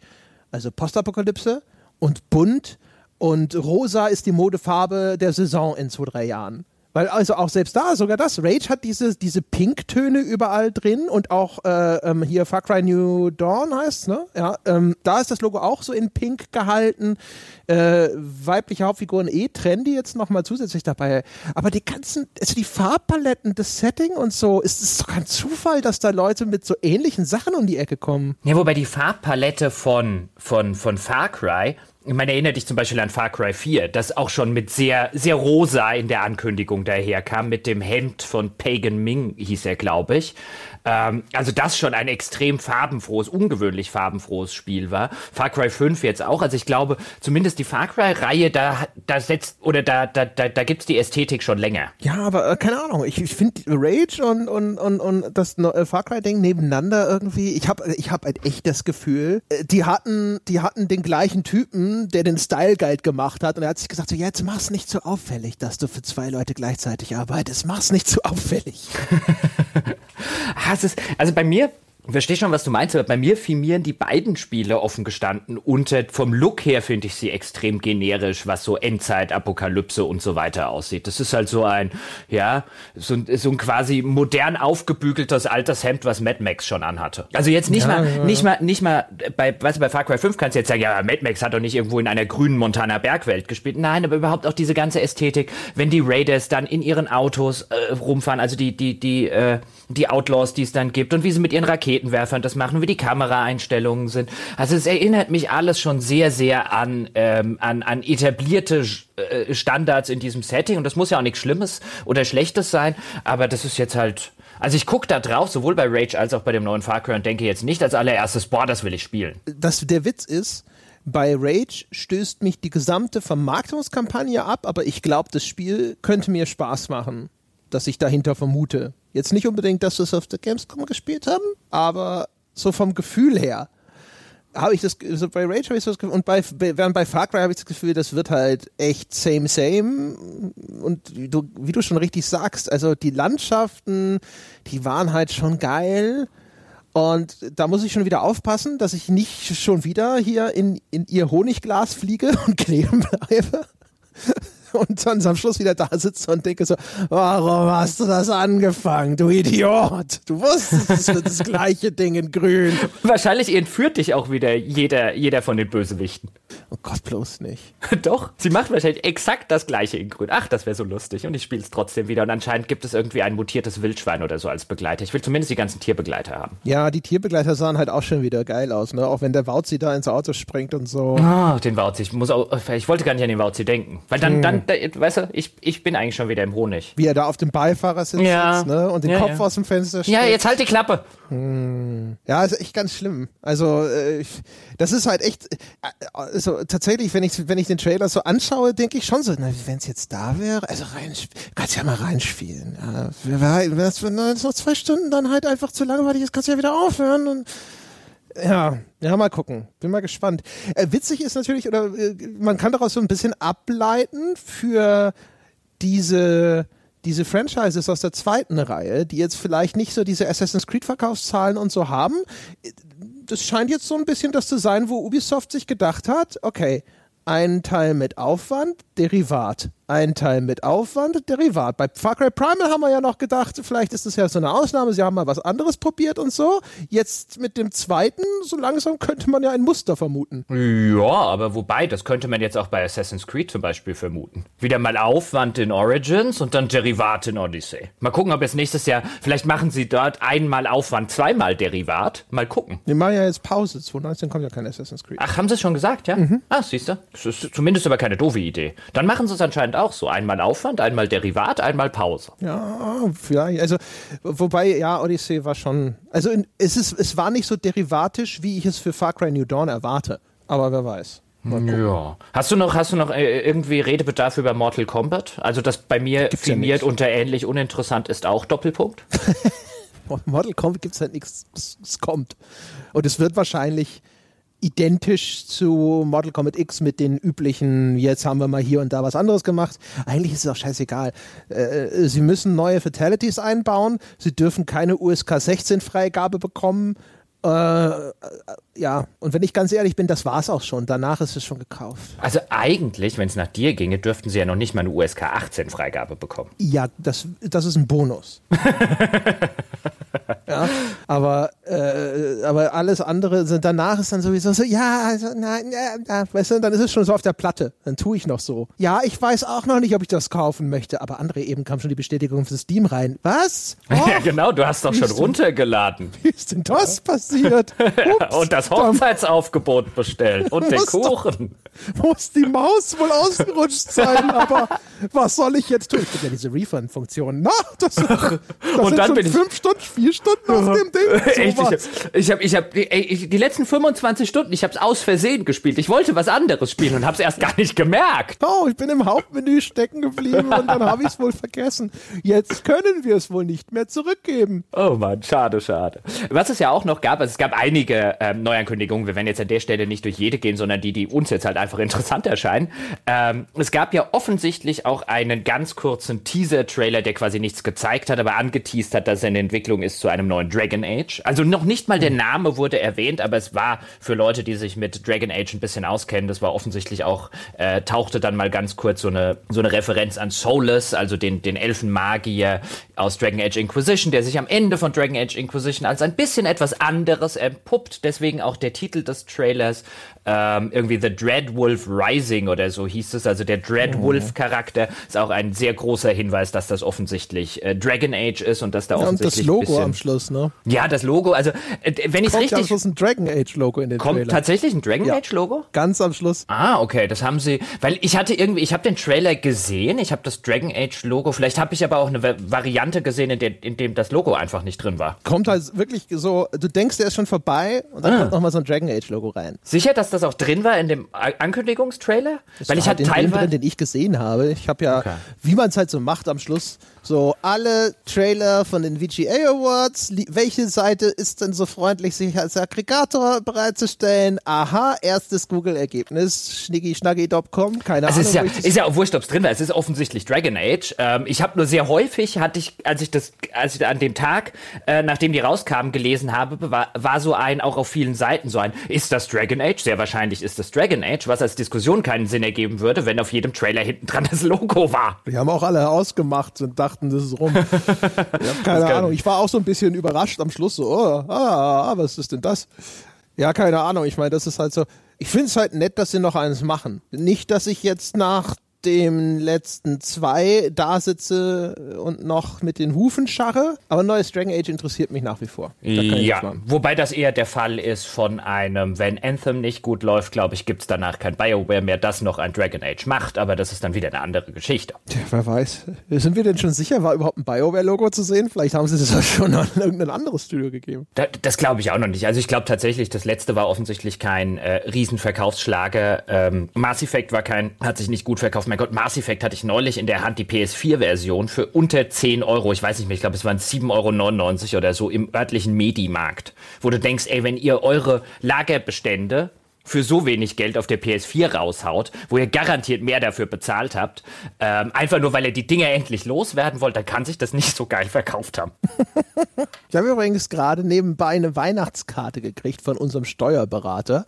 also Postapokalypse und bunt und rosa ist die Modefarbe der Saison in zwei, drei Jahren. Weil also auch selbst da, sogar das, Rage hat diese, diese Pink-Töne überall drin und auch äh, ähm, hier Far Cry New Dawn heißt ne? Ja, ähm, da ist das Logo auch so in Pink gehalten. Äh, weibliche Hauptfiguren eh trendy jetzt nochmal zusätzlich dabei. Aber die ganzen, also die Farbpaletten, das Setting und so, ist es doch kein Zufall, dass da Leute mit so ähnlichen Sachen um die Ecke kommen. Ja, wobei die Farbpalette von, von, von Far Cry ich meine, erinnere dich zum Beispiel an Far Cry 4, das auch schon mit sehr, sehr rosa in der Ankündigung daherkam, mit dem Hemd von Pagan Ming, hieß er, glaube ich. Ähm, also das schon ein extrem farbenfrohes, ungewöhnlich farbenfrohes Spiel war. Far Cry 5 jetzt auch. Also ich glaube, zumindest die Far Cry-Reihe, da, da setzt, oder da, da, da, da gibt's die Ästhetik schon länger. Ja, aber äh, keine Ahnung. Ich, ich finde Rage und, und, und, und das äh, Far Cry-Ding nebeneinander irgendwie, ich habe ich hab halt echt das Gefühl, äh, die hatten, die hatten den gleichen Typen, der den Style Guide gemacht hat und er hat sich gesagt, so, ja, jetzt mach's nicht so auffällig, dass du für zwei Leute gleichzeitig arbeitest. Mach's nicht so auffällig. ah, ist, also bei mir verstehe schon, was du meinst, aber bei mir filmieren die beiden Spiele offen gestanden und äh, vom Look her finde ich sie extrem generisch, was so Endzeit, Apokalypse und so weiter aussieht. Das ist halt so ein, ja, so, so ein quasi modern aufgebügeltes altes Hemd, was Mad Max schon anhatte. Also jetzt nicht ja, mal, ja. nicht mal, nicht mal, bei, weißt du, bei Far Cry 5 kannst du jetzt sagen, ja, Mad Max hat doch nicht irgendwo in einer grünen Montana Bergwelt gespielt. Nein, aber überhaupt auch diese ganze Ästhetik, wenn die Raiders dann in ihren Autos äh, rumfahren, also die, die, die, äh, die Outlaws, die es dann gibt und wie sie mit ihren Raketen Raketenwerfern das machen, wie die Kameraeinstellungen sind. Also es erinnert mich alles schon sehr, sehr an, ähm, an, an etablierte äh, Standards in diesem Setting. Und das muss ja auch nichts Schlimmes oder Schlechtes sein, aber das ist jetzt halt. Also ich gucke da drauf, sowohl bei Rage als auch bei dem neuen Far Cry und denke jetzt nicht als allererstes, boah, das will ich spielen. Das, der Witz ist, bei Rage stößt mich die gesamte Vermarktungskampagne ab, aber ich glaube, das Spiel könnte mir Spaß machen, dass ich dahinter vermute. Jetzt nicht unbedingt, dass wir es auf der Gamescom gespielt haben, aber so vom Gefühl her habe ich das, so bei Rage habe ich das Gefühl, und bei, während bei Far Cry habe ich das Gefühl, das wird halt echt same, same. Und wie du, wie du schon richtig sagst, also die Landschaften, die waren halt schon geil. Und da muss ich schon wieder aufpassen, dass ich nicht schon wieder hier in, in ihr Honigglas fliege und kleben bleibe. Und dann am Schluss wieder da sitze und denke so, warum hast du das angefangen, du Idiot? Du wusstest, es wird das gleiche Ding in grün. Wahrscheinlich entführt dich auch wieder jeder, jeder von den Bösewichten. Oh Gott, bloß nicht. Doch, sie macht wahrscheinlich exakt das gleiche in grün. Ach, das wäre so lustig und ich spiele es trotzdem wieder und anscheinend gibt es irgendwie ein mutiertes Wildschwein oder so als Begleiter. Ich will zumindest die ganzen Tierbegleiter haben. Ja, die Tierbegleiter sahen halt auch schon wieder geil aus, ne? Auch wenn der Wauzi da ins Auto springt und so. Ah, den Wauzi. Ich muss auch, ich wollte gar nicht an den Wauzi denken. Weil dann, hm. dann da, weißt du, ich, ich bin eigentlich schon wieder im Honig. Wie er da auf dem Beifahrersitz ja. sitzt, ne? Und den ja, Kopf ja. aus dem Fenster steckt. Ja, jetzt halt die Klappe. Hm. Ja, ist echt ganz schlimm. Also, äh, das ist halt echt, äh, also tatsächlich, wenn ich, wenn ich den Trailer so anschaue, denke ich schon so, wenn es jetzt da wäre, also rein, kannst ja mal reinspielen. Ja, wenn das noch zwei Stunden dann halt einfach zu langweilig ist, kannst du ja wieder aufhören und ja, ja, mal gucken. Bin mal gespannt. Äh, witzig ist natürlich, oder äh, man kann daraus so ein bisschen ableiten für diese, diese Franchises aus der zweiten Reihe, die jetzt vielleicht nicht so diese Assassin's Creed Verkaufszahlen und so haben. Das scheint jetzt so ein bisschen das zu sein, wo Ubisoft sich gedacht hat, okay, ein Teil mit Aufwand, Derivat. Ein Teil mit Aufwand, Derivat. Bei Far Cry Primal haben wir ja noch gedacht, vielleicht ist das ja so eine Ausnahme, sie haben mal was anderes probiert und so. Jetzt mit dem zweiten, so langsam könnte man ja ein Muster vermuten. Ja, aber wobei, das könnte man jetzt auch bei Assassin's Creed zum Beispiel vermuten. Wieder mal Aufwand in Origins und dann Derivat in Odyssey. Mal gucken, ob jetzt nächstes Jahr, vielleicht machen sie dort einmal Aufwand, zweimal Derivat. Mal gucken. Wir machen ja jetzt Pause. 2019 kommt ja kein Assassin's Creed. Ach, haben sie es schon gesagt, ja? Mhm. Ah, siehst du. Das ist zumindest aber keine doofe Idee. Dann machen sie es anscheinend auch so. Einmal Aufwand, einmal Derivat, einmal Pause. Ja, vielleicht. Also, wobei, ja, Odyssey war schon. Also, es, ist, es war nicht so derivatisch, wie ich es für Far Cry New Dawn erwarte. Aber wer weiß. Ja. Hast du noch, hast du noch äh, irgendwie Redebedarf über Mortal Kombat? Also, das bei mir Gibt's firmiert ja unter ähnlich uninteressant ist auch Doppelpunkt. Mortal Kombat gibt es halt nichts. Es kommt. Und es wird wahrscheinlich identisch zu Mortal Kombat X mit den üblichen, jetzt haben wir mal hier und da was anderes gemacht. Eigentlich ist es auch scheißegal. Äh, sie müssen neue Fatalities einbauen, sie dürfen keine USK 16 Freigabe bekommen äh, ja, und wenn ich ganz ehrlich bin, das war es auch schon. Danach ist es schon gekauft. Also eigentlich, wenn es nach dir ginge, dürften sie ja noch nicht mal eine USK 18 Freigabe bekommen. Ja, das, das ist ein Bonus. ja, aber, äh, aber alles andere, sind, danach ist dann sowieso so, ja, also, nein, ja, weißt du, dann ist es schon so auf der Platte. Dann tue ich noch so. Ja, ich weiß auch noch nicht, ob ich das kaufen möchte, aber André eben kam schon die Bestätigung für Steam rein. Was? Oh, ja, genau, du hast doch schon runtergeladen. Wie ist denn das passiert? und das Hochzeitsaufgebot bestellt und den Kuchen. Doch, muss die Maus wohl ausgerutscht sein, aber was soll ich jetzt tun? Es gibt ja diese Refund-Funktion. Na, das, das und sind dann schon bin ich fünf Stunden, vier Stunden auf dem Ding. Echt, ich habe, ich habe, hab, die letzten 25 Stunden, ich habe es aus Versehen gespielt. Ich wollte was anderes spielen und habe es erst gar nicht gemerkt. Oh, ich bin im Hauptmenü stecken geblieben und dann habe ich es wohl vergessen. Jetzt können wir es wohl nicht mehr zurückgeben. Oh Mann, schade, schade. Was es ja auch noch gab, also es gab einige ähm, Neuankündigungen. Wir werden jetzt an der Stelle nicht durch jede gehen, sondern die, die uns jetzt halt einfach interessant erscheinen. Ähm, es gab ja offensichtlich auch einen ganz kurzen Teaser-Trailer, der quasi nichts gezeigt hat, aber angeteased hat, dass er in Entwicklung ist zu einem neuen Dragon Age. Also noch nicht mal der Name wurde erwähnt, aber es war für Leute, die sich mit Dragon Age ein bisschen auskennen, das war offensichtlich auch, äh, tauchte dann mal ganz kurz so eine, so eine Referenz an Solus, also den, den Elfenmagier aus Dragon Age Inquisition, der sich am Ende von Dragon Age Inquisition als ein bisschen etwas anderes entpuppt. Deswegen auch der Titel des Trailers ähm, irgendwie The Dread Wolf Rising oder so hieß es. Also der Dread Wolf Charakter ist auch ein sehr großer Hinweis, dass das offensichtlich äh, Dragon Age ist und dass da ja, offensichtlich und das Logo bisschen, am Schluss, ne? Ja, das Logo. Also äh, wenn ich richtig am Schluss ein Dragon Age Logo in den kommt Trailer. tatsächlich ein Dragon ja, Age Logo? Ganz am Schluss. Ah, okay, das haben sie. Weil ich hatte irgendwie, ich habe den Trailer gesehen, ich habe das Dragon Age Logo. Vielleicht habe ich aber auch eine Variante gesehen, in, der, in dem das Logo einfach nicht drin war. Kommt halt wirklich so. Du denkst, der ist schon vorbei und dann ah. kommt noch mal so ein Dragon Age Logo rein. Sicher, dass das auch drin war in dem Ankündigungstrailer? Das Weil ich hatte teilweise den ich gesehen habe. Ich habe ja, okay. wie man es halt so macht am Schluss, so alle Trailer von den VGA Awards. Welche Seite ist denn so freundlich, sich als Aggregator bereitzustellen? Aha, erstes Google-Ergebnis, schnicki-schnaggi.com, keine also Ahnung. Ist ja, ist ja auch wurscht, ob es drin war. Es ist offensichtlich Dragon Age. Ähm, ich habe nur sehr häufig, hatte ich, als ich das, als ich an dem Tag, äh, nachdem die rauskamen, gelesen habe, war, war so ein, auch auf vielen Seiten so ein, ist das Dragon Age? Sehr wahrscheinlich ist das Dragon Age, was als Diskussion keinen Sinn ergeben würde, wenn auf jedem Trailer hinten dran das Logo war. Wir haben auch alle ausgemacht und dachten, dachten, das ist rum. ich habe keine Ahnung. Ich war auch so ein bisschen überrascht am Schluss. So, oh, ah, was ist denn das? Ja, keine Ahnung. Ich meine, das ist halt so. Ich finde es halt nett, dass sie noch eines machen. Nicht, dass ich jetzt nach dem letzten zwei da sitze und noch mit den Hufen scharre. Aber neues Dragon Age interessiert mich nach wie vor. Ja, wobei das eher der Fall ist von einem, wenn Anthem nicht gut läuft, glaube ich, gibt es danach kein BioWare mehr, das noch ein Dragon Age macht. Aber das ist dann wieder eine andere Geschichte. Tja, wer weiß. Sind wir denn schon sicher, war überhaupt ein BioWare-Logo zu sehen? Vielleicht haben sie das auch schon an irgendein anderes Studio gegeben. Da, das glaube ich auch noch nicht. Also ich glaube tatsächlich, das letzte war offensichtlich kein äh, Riesenverkaufsschlager. Ähm, Mass Effect war kein, hat sich nicht gut verkauft mein Gott, Mass Effect hatte ich neulich in der Hand die PS4-Version für unter 10 Euro. Ich weiß nicht mehr, ich glaube, es waren 7,99 Euro oder so im örtlichen Medimarkt. Wo du denkst, ey, wenn ihr eure Lagerbestände für so wenig Geld auf der PS4 raushaut, wo ihr garantiert mehr dafür bezahlt habt, ähm, einfach nur weil ihr die Dinger endlich loswerden wollt, dann kann sich das nicht so geil verkauft haben. ich habe übrigens gerade nebenbei eine Weihnachtskarte gekriegt von unserem Steuerberater.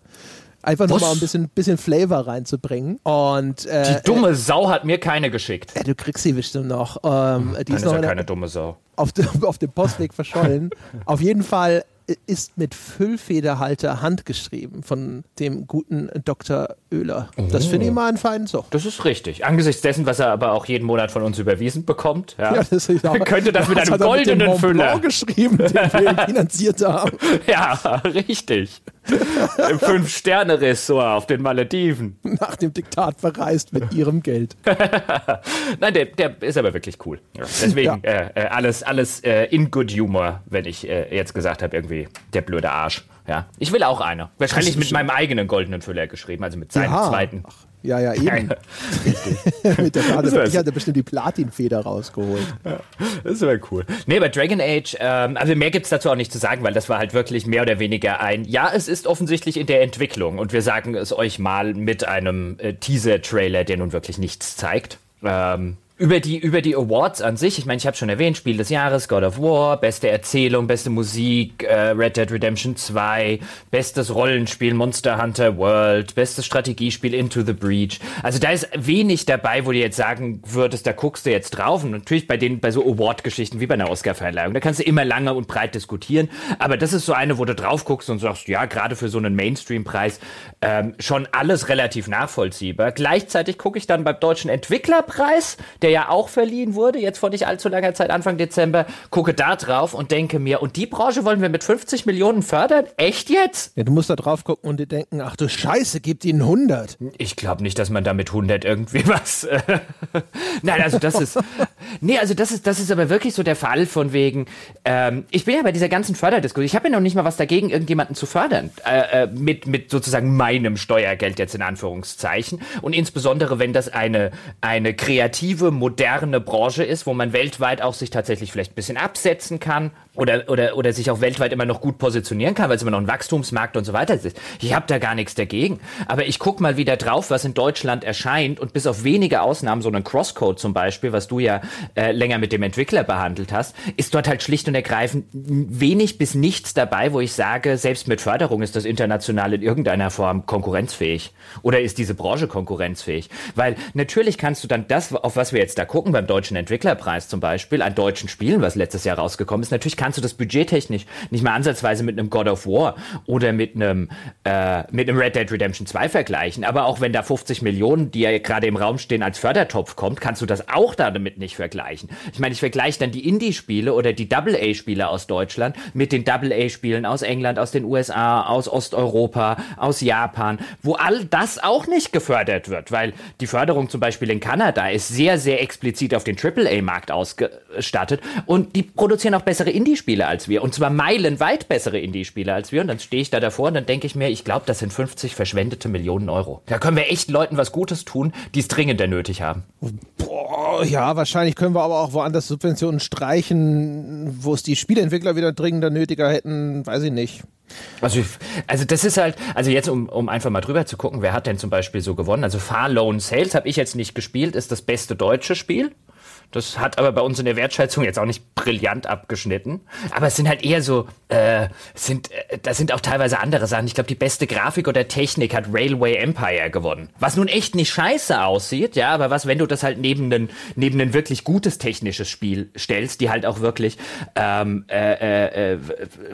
Einfach nur mal ein bisschen, bisschen Flavor reinzubringen. Und, äh, die dumme äh, Sau hat mir keine geschickt. Ja, du kriegst sie bestimmt noch. Ähm, die ist, noch ja keine dumme Sau. Auf, auf dem Postweg verschollen. auf jeden Fall ist mit Füllfederhalter handgeschrieben von dem guten Dr. Oehler. Oh. Das finde ich mal einen feinen Zug. Das ist richtig. Angesichts dessen, was er aber auch jeden Monat von uns überwiesen bekommt, ja, ja das auch, könnte das mit einem goldenen Füller geschrieben, den wir finanziert haben. Ja, richtig. Im Fünf-Sterne-Ressort auf den Malediven. Nach dem Diktat verreist mit ihrem Geld. Nein, der, der, ist aber wirklich cool. Deswegen ja. äh, äh alles, alles äh, in good humor, wenn ich äh, jetzt gesagt habe, irgendwie der blöde Arsch. Ja, ich will auch eine. Wahrscheinlich mit meinem eigenen goldenen Füller geschrieben, also mit seinem ja. zweiten. Ach, ja, ja, eben. mit der Karte. Ich hatte bestimmt die Platinfeder rausgeholt. Ja, das wäre cool. Nee, bei Dragon Age, ähm, also mehr gibt es dazu auch nicht zu sagen, weil das war halt wirklich mehr oder weniger ein, ja, es ist offensichtlich in der Entwicklung und wir sagen es euch mal mit einem äh, Teaser-Trailer, der nun wirklich nichts zeigt. Ähm, über die, über die Awards an sich, ich meine, ich habe schon erwähnt, Spiel des Jahres, God of War, beste Erzählung, beste Musik, äh, Red Dead Redemption 2, bestes Rollenspiel, Monster Hunter World, bestes Strategiespiel, Into the Breach. Also da ist wenig dabei, wo du jetzt sagen würdest, da guckst du jetzt drauf. Und natürlich bei den, bei so Award-Geschichten wie bei einer Oscar-Verleihung, da kannst du immer lange und breit diskutieren. Aber das ist so eine, wo du drauf guckst und sagst, ja, gerade für so einen Mainstream-Preis ähm, schon alles relativ nachvollziehbar. Gleichzeitig gucke ich dann beim Deutschen Entwicklerpreis, der ja auch verliehen wurde, jetzt vor nicht allzu langer Zeit, Anfang Dezember, gucke da drauf und denke mir, und die Branche wollen wir mit 50 Millionen fördern? Echt jetzt? Ja, du musst da drauf gucken und dir denken, ach du Scheiße, gib ihnen 100. Ich glaube nicht, dass man da mit 100 irgendwie was. Äh, Nein, also das ist. nee, also das ist, das ist aber wirklich so der Fall von wegen. Ähm, ich bin ja bei dieser ganzen Förderdiskussion. Ich habe ja noch nicht mal was dagegen, irgendjemanden zu fördern. Äh, äh, mit, mit sozusagen meinem Steuergeld jetzt in Anführungszeichen. Und insbesondere, wenn das eine, eine kreative, moderne Branche ist, wo man weltweit auch sich tatsächlich vielleicht ein bisschen absetzen kann oder, oder, oder sich auch weltweit immer noch gut positionieren kann, weil es immer noch ein Wachstumsmarkt und so weiter ist. Ich habe da gar nichts dagegen. Aber ich guck mal wieder drauf, was in Deutschland erscheint und bis auf wenige Ausnahmen, so ein Crosscode zum Beispiel, was du ja äh, länger mit dem Entwickler behandelt hast, ist dort halt schlicht und ergreifend wenig bis nichts dabei, wo ich sage, selbst mit Förderung ist das international in irgendeiner Form konkurrenzfähig. Oder ist diese Branche konkurrenzfähig? Weil natürlich kannst du dann das, auf was wir jetzt da gucken, beim Deutschen Entwicklerpreis zum Beispiel, an deutschen Spielen, was letztes Jahr rausgekommen ist, natürlich kannst du das budgettechnisch nicht mal ansatzweise mit einem God of War oder mit einem, äh, mit einem Red Dead Redemption 2 vergleichen. Aber auch wenn da 50 Millionen, die ja gerade im Raum stehen, als Fördertopf kommt, kannst du das auch damit nicht vergleichen. Ich meine, ich vergleiche dann die Indie-Spiele oder die Double-A-Spiele aus Deutschland mit den Double-A-Spielen aus England, aus den USA, aus Osteuropa, aus Japan, wo all das auch nicht gefördert wird, weil die Förderung zum Beispiel in Kanada ist sehr, sehr explizit auf den Triple-A-Markt ausgestattet und die produzieren auch bessere Indie Indie-Spiele als wir. Und zwar meilenweit bessere Indie-Spiele als wir. Und dann stehe ich da davor und dann denke ich mir, ich glaube, das sind 50 verschwendete Millionen Euro. Da können wir echt Leuten was Gutes tun, die es dringender nötig haben. Boah, ja, wahrscheinlich können wir aber auch woanders Subventionen streichen, wo es die Spieleentwickler wieder dringender nötiger hätten, weiß ich nicht. Also, also das ist halt, also jetzt um, um einfach mal drüber zu gucken, wer hat denn zum Beispiel so gewonnen? Also Far Lone Sales habe ich jetzt nicht gespielt, ist das beste deutsche Spiel. Das hat aber bei uns in der Wertschätzung jetzt auch nicht brillant abgeschnitten. Aber es sind halt eher so, äh, sind, äh, da sind auch teilweise andere Sachen. Ich glaube, die beste Grafik oder Technik hat Railway Empire gewonnen. Was nun echt nicht scheiße aussieht, ja, aber was, wenn du das halt neben ein, neben wirklich gutes technisches Spiel stellst, die halt auch wirklich ähm, äh, äh,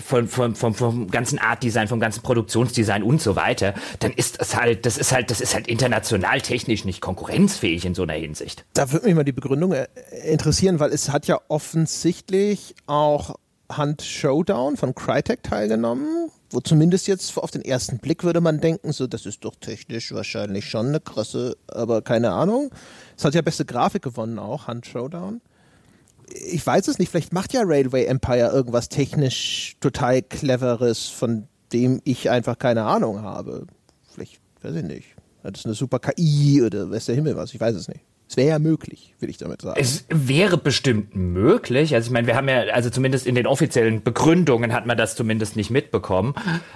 von, von, vom, vom ganzen Artdesign, vom ganzen Produktionsdesign und so weiter, dann ist es halt, das ist halt, das ist halt international technisch nicht konkurrenzfähig in so einer Hinsicht. Da würde mich mal die Begründung äh, interessieren, weil es hat ja offensichtlich auch Hunt Showdown von Crytek teilgenommen, wo zumindest jetzt auf den ersten Blick würde man denken, so das ist doch technisch wahrscheinlich schon eine krasse, aber keine Ahnung. Es hat ja beste Grafik gewonnen auch, Hunt Showdown. Ich weiß es nicht, vielleicht macht ja Railway Empire irgendwas technisch total cleveres, von dem ich einfach keine Ahnung habe. Vielleicht, weiß ich nicht. Hat es eine super KI oder weiß der Himmel was, ich weiß es nicht. Es wäre ja möglich, würde ich damit sagen. Es wäre bestimmt möglich. Also ich meine, wir haben ja, also zumindest in den offiziellen Begründungen hat man das zumindest nicht mitbekommen.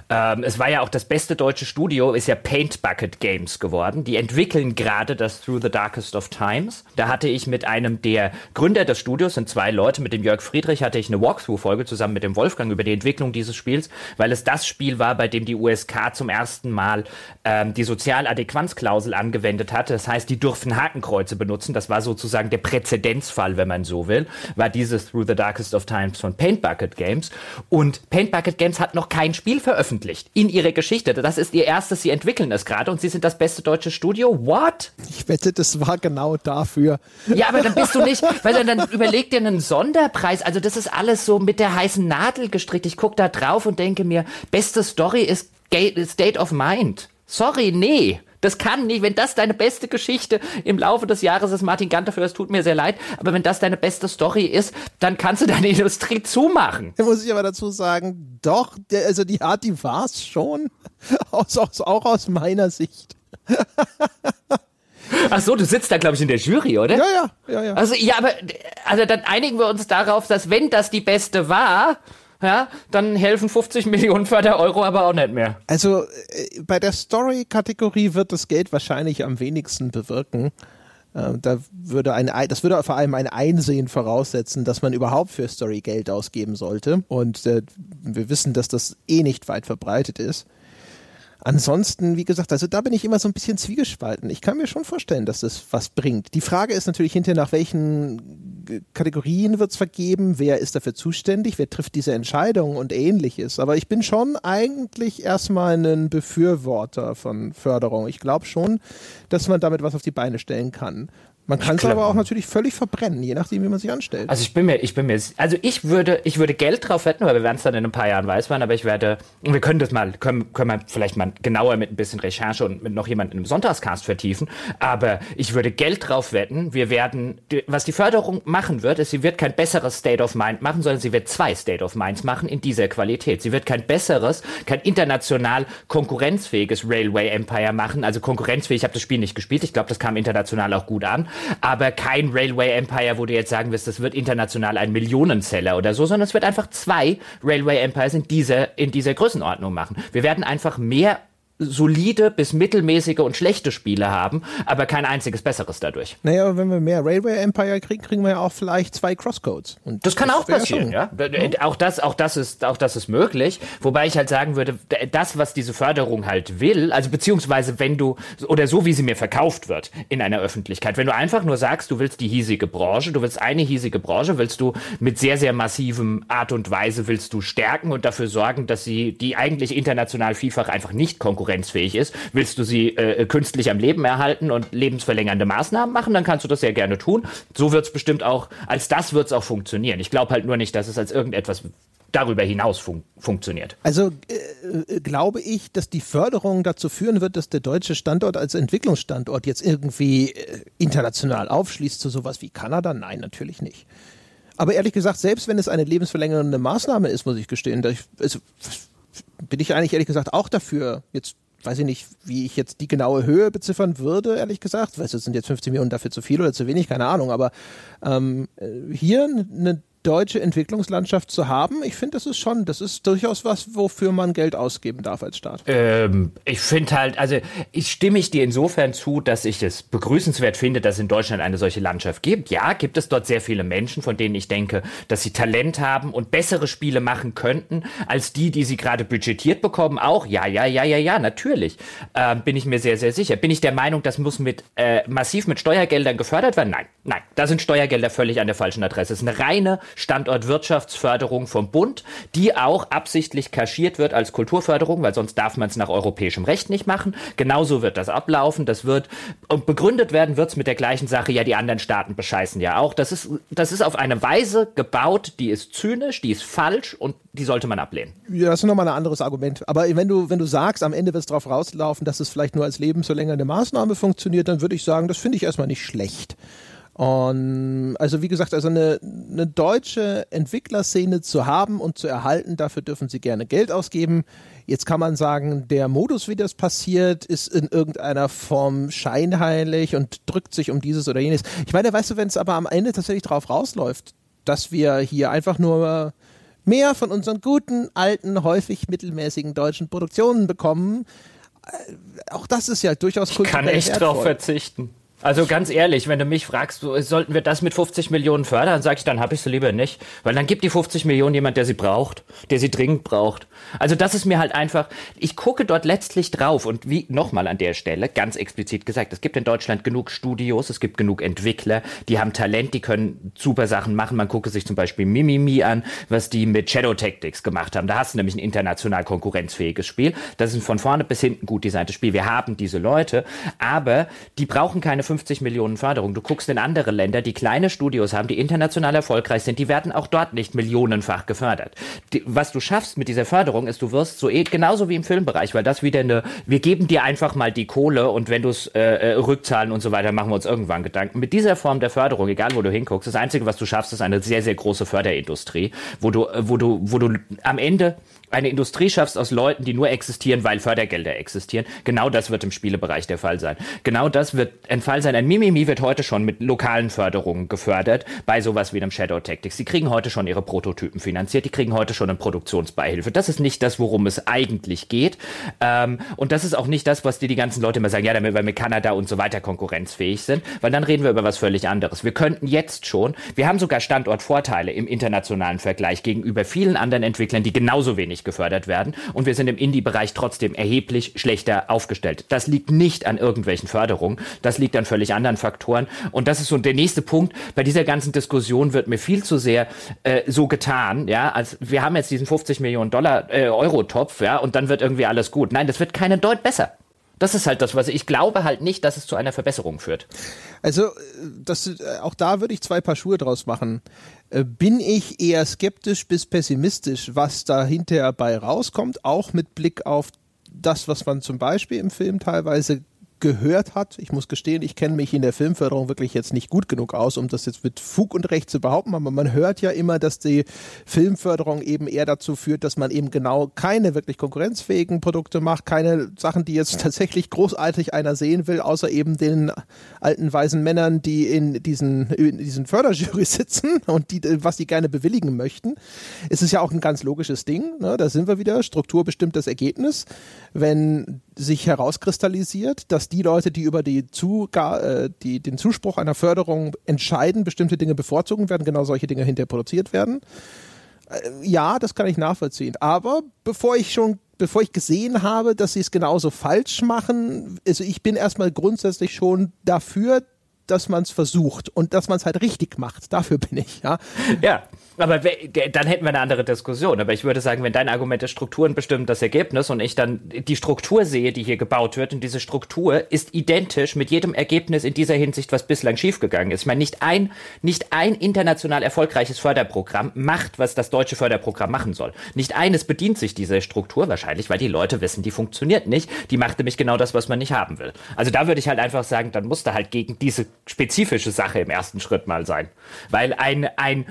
Ähm, es war ja auch das beste deutsche Studio, ist ja Paint Bucket Games geworden. Die entwickeln gerade das Through the Darkest of Times. Da hatte ich mit einem der Gründer des Studios, sind zwei Leute, mit dem Jörg Friedrich hatte ich eine Walkthrough-Folge zusammen mit dem Wolfgang über die Entwicklung dieses Spiels, weil es das Spiel war, bei dem die USK zum ersten Mal ähm, die Sozialadäquanzklausel angewendet hatte. Das heißt, die dürfen Hakenkreuze benutzen. Das war sozusagen der Präzedenzfall, wenn man so will, war dieses Through the Darkest of Times von Paint Bucket Games. Und Paint Bucket Games hat noch kein Spiel veröffentlicht in ihrer Geschichte. Das ist ihr erstes, sie entwickeln es gerade und sie sind das beste deutsche Studio. What? Ich wette, das war genau dafür. Ja, aber dann bist du nicht, weil dann, dann überleg dir einen Sonderpreis. Also das ist alles so mit der heißen Nadel gestrickt. Ich gucke da drauf und denke mir, beste Story ist State of Mind. Sorry, nee. Das kann nicht. Wenn das deine beste Geschichte im Laufe des Jahres ist, Martin Ganter, für das tut mir sehr leid, aber wenn das deine beste Story ist, dann kannst du deine Industrie zumachen. Da muss ich aber dazu sagen, doch, der, also die Art, die war es schon. Aus, aus, auch aus meiner Sicht. Ach so, du sitzt da, glaube ich, in der Jury, oder? Ja, ja, ja, ja. Also, ja, aber also dann einigen wir uns darauf, dass wenn das die beste war, ja, dann helfen 50 Millionen Förder-Euro aber auch nicht mehr. Also äh, bei der Story-Kategorie wird das Geld wahrscheinlich am wenigsten bewirken. Äh, da würde ein, das würde vor allem ein Einsehen voraussetzen, dass man überhaupt für Story Geld ausgeben sollte. Und äh, wir wissen, dass das eh nicht weit verbreitet ist. Ansonsten, wie gesagt, also da bin ich immer so ein bisschen zwiegespalten. Ich kann mir schon vorstellen, dass das was bringt. Die Frage ist natürlich hinterher, nach welchen Kategorien wird es vergeben, wer ist dafür zuständig, wer trifft diese Entscheidung und ähnliches. Aber ich bin schon eigentlich erstmal ein Befürworter von Förderung. Ich glaube schon, dass man damit was auf die Beine stellen kann. Man kann es aber auch natürlich völlig verbrennen, je nachdem, wie man sich anstellt. Also ich bin mir, ich bin mir, also ich würde, ich würde Geld drauf wetten, weil wir werden es dann in ein paar Jahren weiß werden, aber ich werde, wir können das mal, können, können wir vielleicht mal genauer mit ein bisschen Recherche und mit noch jemandem im Sonntagscast vertiefen, aber ich würde Geld drauf wetten, wir werden, was die Förderung machen wird, ist, sie wird kein besseres State of Mind machen, sondern sie wird zwei State of Minds machen in dieser Qualität. Sie wird kein besseres, kein international konkurrenzfähiges Railway Empire machen, also konkurrenzfähig, ich habe das Spiel nicht gespielt, ich glaube, das kam international auch gut an, aber kein Railway Empire, wo du jetzt sagen wirst, das wird international ein Millionenseller oder so, sondern es wird einfach zwei Railway Empires in dieser, in dieser Größenordnung machen. Wir werden einfach mehr solide bis mittelmäßige und schlechte Spiele haben, aber kein einziges besseres dadurch. Naja, aber wenn wir mehr Railway Empire kriegen, kriegen wir ja auch vielleicht zwei Crosscodes. Und das kann das auch passieren, ja. ja. Auch das, auch das ist, auch das ist möglich. Wobei ich halt sagen würde, das, was diese Förderung halt will, also beziehungsweise wenn du, oder so wie sie mir verkauft wird in einer Öffentlichkeit, wenn du einfach nur sagst, du willst die hiesige Branche, du willst eine hiesige Branche, willst du mit sehr, sehr massivem Art und Weise willst du stärken und dafür sorgen, dass sie, die eigentlich international vielfach einfach nicht konkurrieren konkurrenzfähig ist. Willst du sie äh, künstlich am Leben erhalten und lebensverlängernde Maßnahmen machen, dann kannst du das sehr gerne tun. So wird es bestimmt auch, als das wird es auch funktionieren. Ich glaube halt nur nicht, dass es als irgendetwas darüber hinaus fun funktioniert. Also äh, glaube ich, dass die Förderung dazu führen wird, dass der deutsche Standort als Entwicklungsstandort jetzt irgendwie äh, international aufschließt zu sowas wie Kanada? Nein, natürlich nicht. Aber ehrlich gesagt, selbst wenn es eine lebensverlängernde Maßnahme ist, muss ich gestehen, ich, also, bin ich eigentlich ehrlich gesagt auch dafür. Jetzt weiß ich nicht, wie ich jetzt die genaue Höhe beziffern würde, ehrlich gesagt. Weißt du, sind jetzt 15 Millionen dafür zu viel oder zu wenig, keine Ahnung. Aber ähm, äh, hier eine deutsche Entwicklungslandschaft zu haben. Ich finde, das ist schon, das ist durchaus was, wofür man Geld ausgeben darf als Staat. Ähm, ich finde halt, also ich stimme ich dir insofern zu, dass ich es begrüßenswert finde, dass es in Deutschland eine solche Landschaft gibt. Ja, gibt es dort sehr viele Menschen, von denen ich denke, dass sie Talent haben und bessere Spiele machen könnten, als die, die sie gerade budgetiert bekommen. Auch, ja, ja, ja, ja, ja, natürlich. Ähm, bin ich mir sehr, sehr sicher. Bin ich der Meinung, das muss mit äh, massiv mit Steuergeldern gefördert werden? Nein, nein, da sind Steuergelder völlig an der falschen Adresse. Es ist eine reine Standortwirtschaftsförderung vom Bund, die auch absichtlich kaschiert wird als Kulturförderung, weil sonst darf man es nach europäischem Recht nicht machen. Genauso wird das ablaufen. Das wird und begründet werden wird es mit der gleichen Sache. Ja, die anderen Staaten bescheißen ja auch. Das ist das ist auf eine Weise gebaut, die ist zynisch, die ist falsch und die sollte man ablehnen. Ja, das ist nochmal ein anderes Argument. Aber wenn du wenn du sagst, am Ende wird es darauf rauslaufen, dass es vielleicht nur als lebensverlängernde Maßnahme funktioniert, dann würde ich sagen, das finde ich erstmal nicht schlecht. Und also wie gesagt, also eine, eine deutsche Entwicklerszene zu haben und zu erhalten, dafür dürfen sie gerne Geld ausgeben. Jetzt kann man sagen, der Modus, wie das passiert, ist in irgendeiner Form scheinheilig und drückt sich um dieses oder jenes. Ich meine, weißt du, wenn es aber am Ende tatsächlich drauf rausläuft, dass wir hier einfach nur mehr von unseren guten, alten, häufig mittelmäßigen deutschen Produktionen bekommen, äh, auch das ist ja durchaus kulturell Ich kann echt wertvoll. drauf verzichten. Also ganz ehrlich, wenn du mich fragst, so, sollten wir das mit 50 Millionen fördern, sag ich, dann habe ich sie lieber nicht. Weil dann gibt die 50 Millionen jemand, der sie braucht, der sie dringend braucht. Also das ist mir halt einfach, ich gucke dort letztlich drauf und wie nochmal an der Stelle, ganz explizit gesagt, es gibt in Deutschland genug Studios, es gibt genug Entwickler, die haben Talent, die können super Sachen machen. Man gucke sich zum Beispiel Mimimi an, was die mit Shadow Tactics gemacht haben. Da hast du nämlich ein international konkurrenzfähiges Spiel. Das ist ein von vorne bis hinten gut designtes Spiel. Wir haben diese Leute, aber die brauchen keine 50 Millionen Förderung. Du guckst in andere Länder, die kleine Studios haben, die international erfolgreich sind, die werden auch dort nicht millionenfach gefördert. Die, was du schaffst mit dieser Förderung ist, du wirst so eh, genauso wie im Filmbereich, weil das wieder eine, wir geben dir einfach mal die Kohle und wenn du es äh, äh, rückzahlen und so weiter, machen wir uns irgendwann Gedanken. Mit dieser Form der Förderung, egal wo du hinguckst, das Einzige, was du schaffst, ist eine sehr, sehr große Förderindustrie, wo du, äh, wo du, wo du am Ende eine Industrie schaffst aus Leuten, die nur existieren, weil Fördergelder existieren. Genau das wird im Spielebereich der Fall sein. Genau das wird ein Fall sein. Ein Mimimi wird heute schon mit lokalen Förderungen gefördert, bei sowas wie einem Shadow Tactics. Die kriegen heute schon ihre Prototypen finanziert, die kriegen heute schon eine Produktionsbeihilfe. Das ist nicht das, worum es eigentlich geht. Ähm, und das ist auch nicht das, was dir die ganzen Leute immer sagen, ja, damit wir mit Kanada und so weiter konkurrenzfähig sind, weil dann reden wir über was völlig anderes. Wir könnten jetzt schon, wir haben sogar Standortvorteile im internationalen Vergleich gegenüber vielen anderen Entwicklern, die genauso wenig gefördert werden. Und wir sind im Indie-Bereich trotzdem erheblich schlechter aufgestellt. Das liegt nicht an irgendwelchen Förderungen. Das liegt an völlig anderen Faktoren. Und das ist so der nächste Punkt. Bei dieser ganzen Diskussion wird mir viel zu sehr äh, so getan, ja, als wir haben jetzt diesen 50 Millionen Dollar äh, Euro-Topf, ja, und dann wird irgendwie alles gut. Nein, das wird keinen Deut besser. Das ist halt das, was ich glaube halt nicht, dass es zu einer Verbesserung führt. Also, das, äh, auch da würde ich zwei Paar Schuhe draus machen. Äh, bin ich eher skeptisch bis pessimistisch, was da hinterher bei rauskommt, auch mit Blick auf das, was man zum Beispiel im Film teilweise gehört hat. Ich muss gestehen, ich kenne mich in der Filmförderung wirklich jetzt nicht gut genug aus, um das jetzt mit Fug und Recht zu behaupten, aber man hört ja immer, dass die Filmförderung eben eher dazu führt, dass man eben genau keine wirklich konkurrenzfähigen Produkte macht, keine Sachen, die jetzt tatsächlich großartig einer sehen will, außer eben den alten weisen Männern, die in diesen, in diesen Förderjury sitzen und die, was die gerne bewilligen möchten. Es ist ja auch ein ganz logisches Ding, ne? da sind wir wieder, Struktur bestimmt das Ergebnis. Wenn sich herauskristallisiert, dass die Leute, die über die, Zuga äh, die den Zuspruch einer Förderung entscheiden, bestimmte Dinge bevorzugen werden, genau solche Dinge hinterher produziert werden. Äh, ja, das kann ich nachvollziehen. Aber bevor ich schon bevor ich gesehen habe, dass sie es genauso falsch machen, also ich bin erstmal grundsätzlich schon dafür, dass man es versucht und dass man es halt richtig macht. Dafür bin ich, ja. Ja, aber dann hätten wir eine andere Diskussion. Aber ich würde sagen, wenn dein Argument ist, Strukturen bestimmen das Ergebnis und ich dann die Struktur sehe, die hier gebaut wird, und diese Struktur ist identisch mit jedem Ergebnis in dieser Hinsicht, was bislang schiefgegangen ist. Ich meine, nicht ein, nicht ein international erfolgreiches Förderprogramm macht, was das deutsche Förderprogramm machen soll. Nicht eines bedient sich dieser Struktur, wahrscheinlich, weil die Leute wissen, die funktioniert nicht. Die macht nämlich genau das, was man nicht haben will. Also da würde ich halt einfach sagen, dann musste halt gegen diese spezifische Sache im ersten Schritt mal sein. Weil ein, ein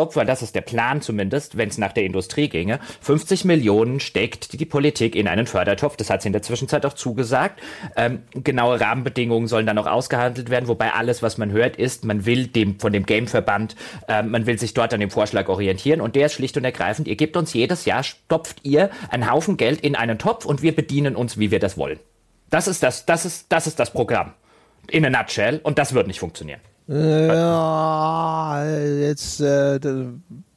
Fördertopf, weil das ist der Plan zumindest, wenn es nach der Industrie ginge, 50 Millionen steckt die Politik in einen Fördertopf. Das hat sie in der Zwischenzeit auch zugesagt. Ähm, genaue Rahmenbedingungen sollen dann auch ausgehandelt werden, wobei alles, was man hört, ist, man will dem von dem Gameverband, äh, man will sich dort an dem Vorschlag orientieren und der ist schlicht und ergreifend, ihr gebt uns jedes Jahr, stopft ihr einen Haufen Geld in einen Topf und wir bedienen uns, wie wir das wollen. Das ist das, das ist, das ist das Programm in a nutshell und das wird nicht funktionieren. Ja, jetzt äh,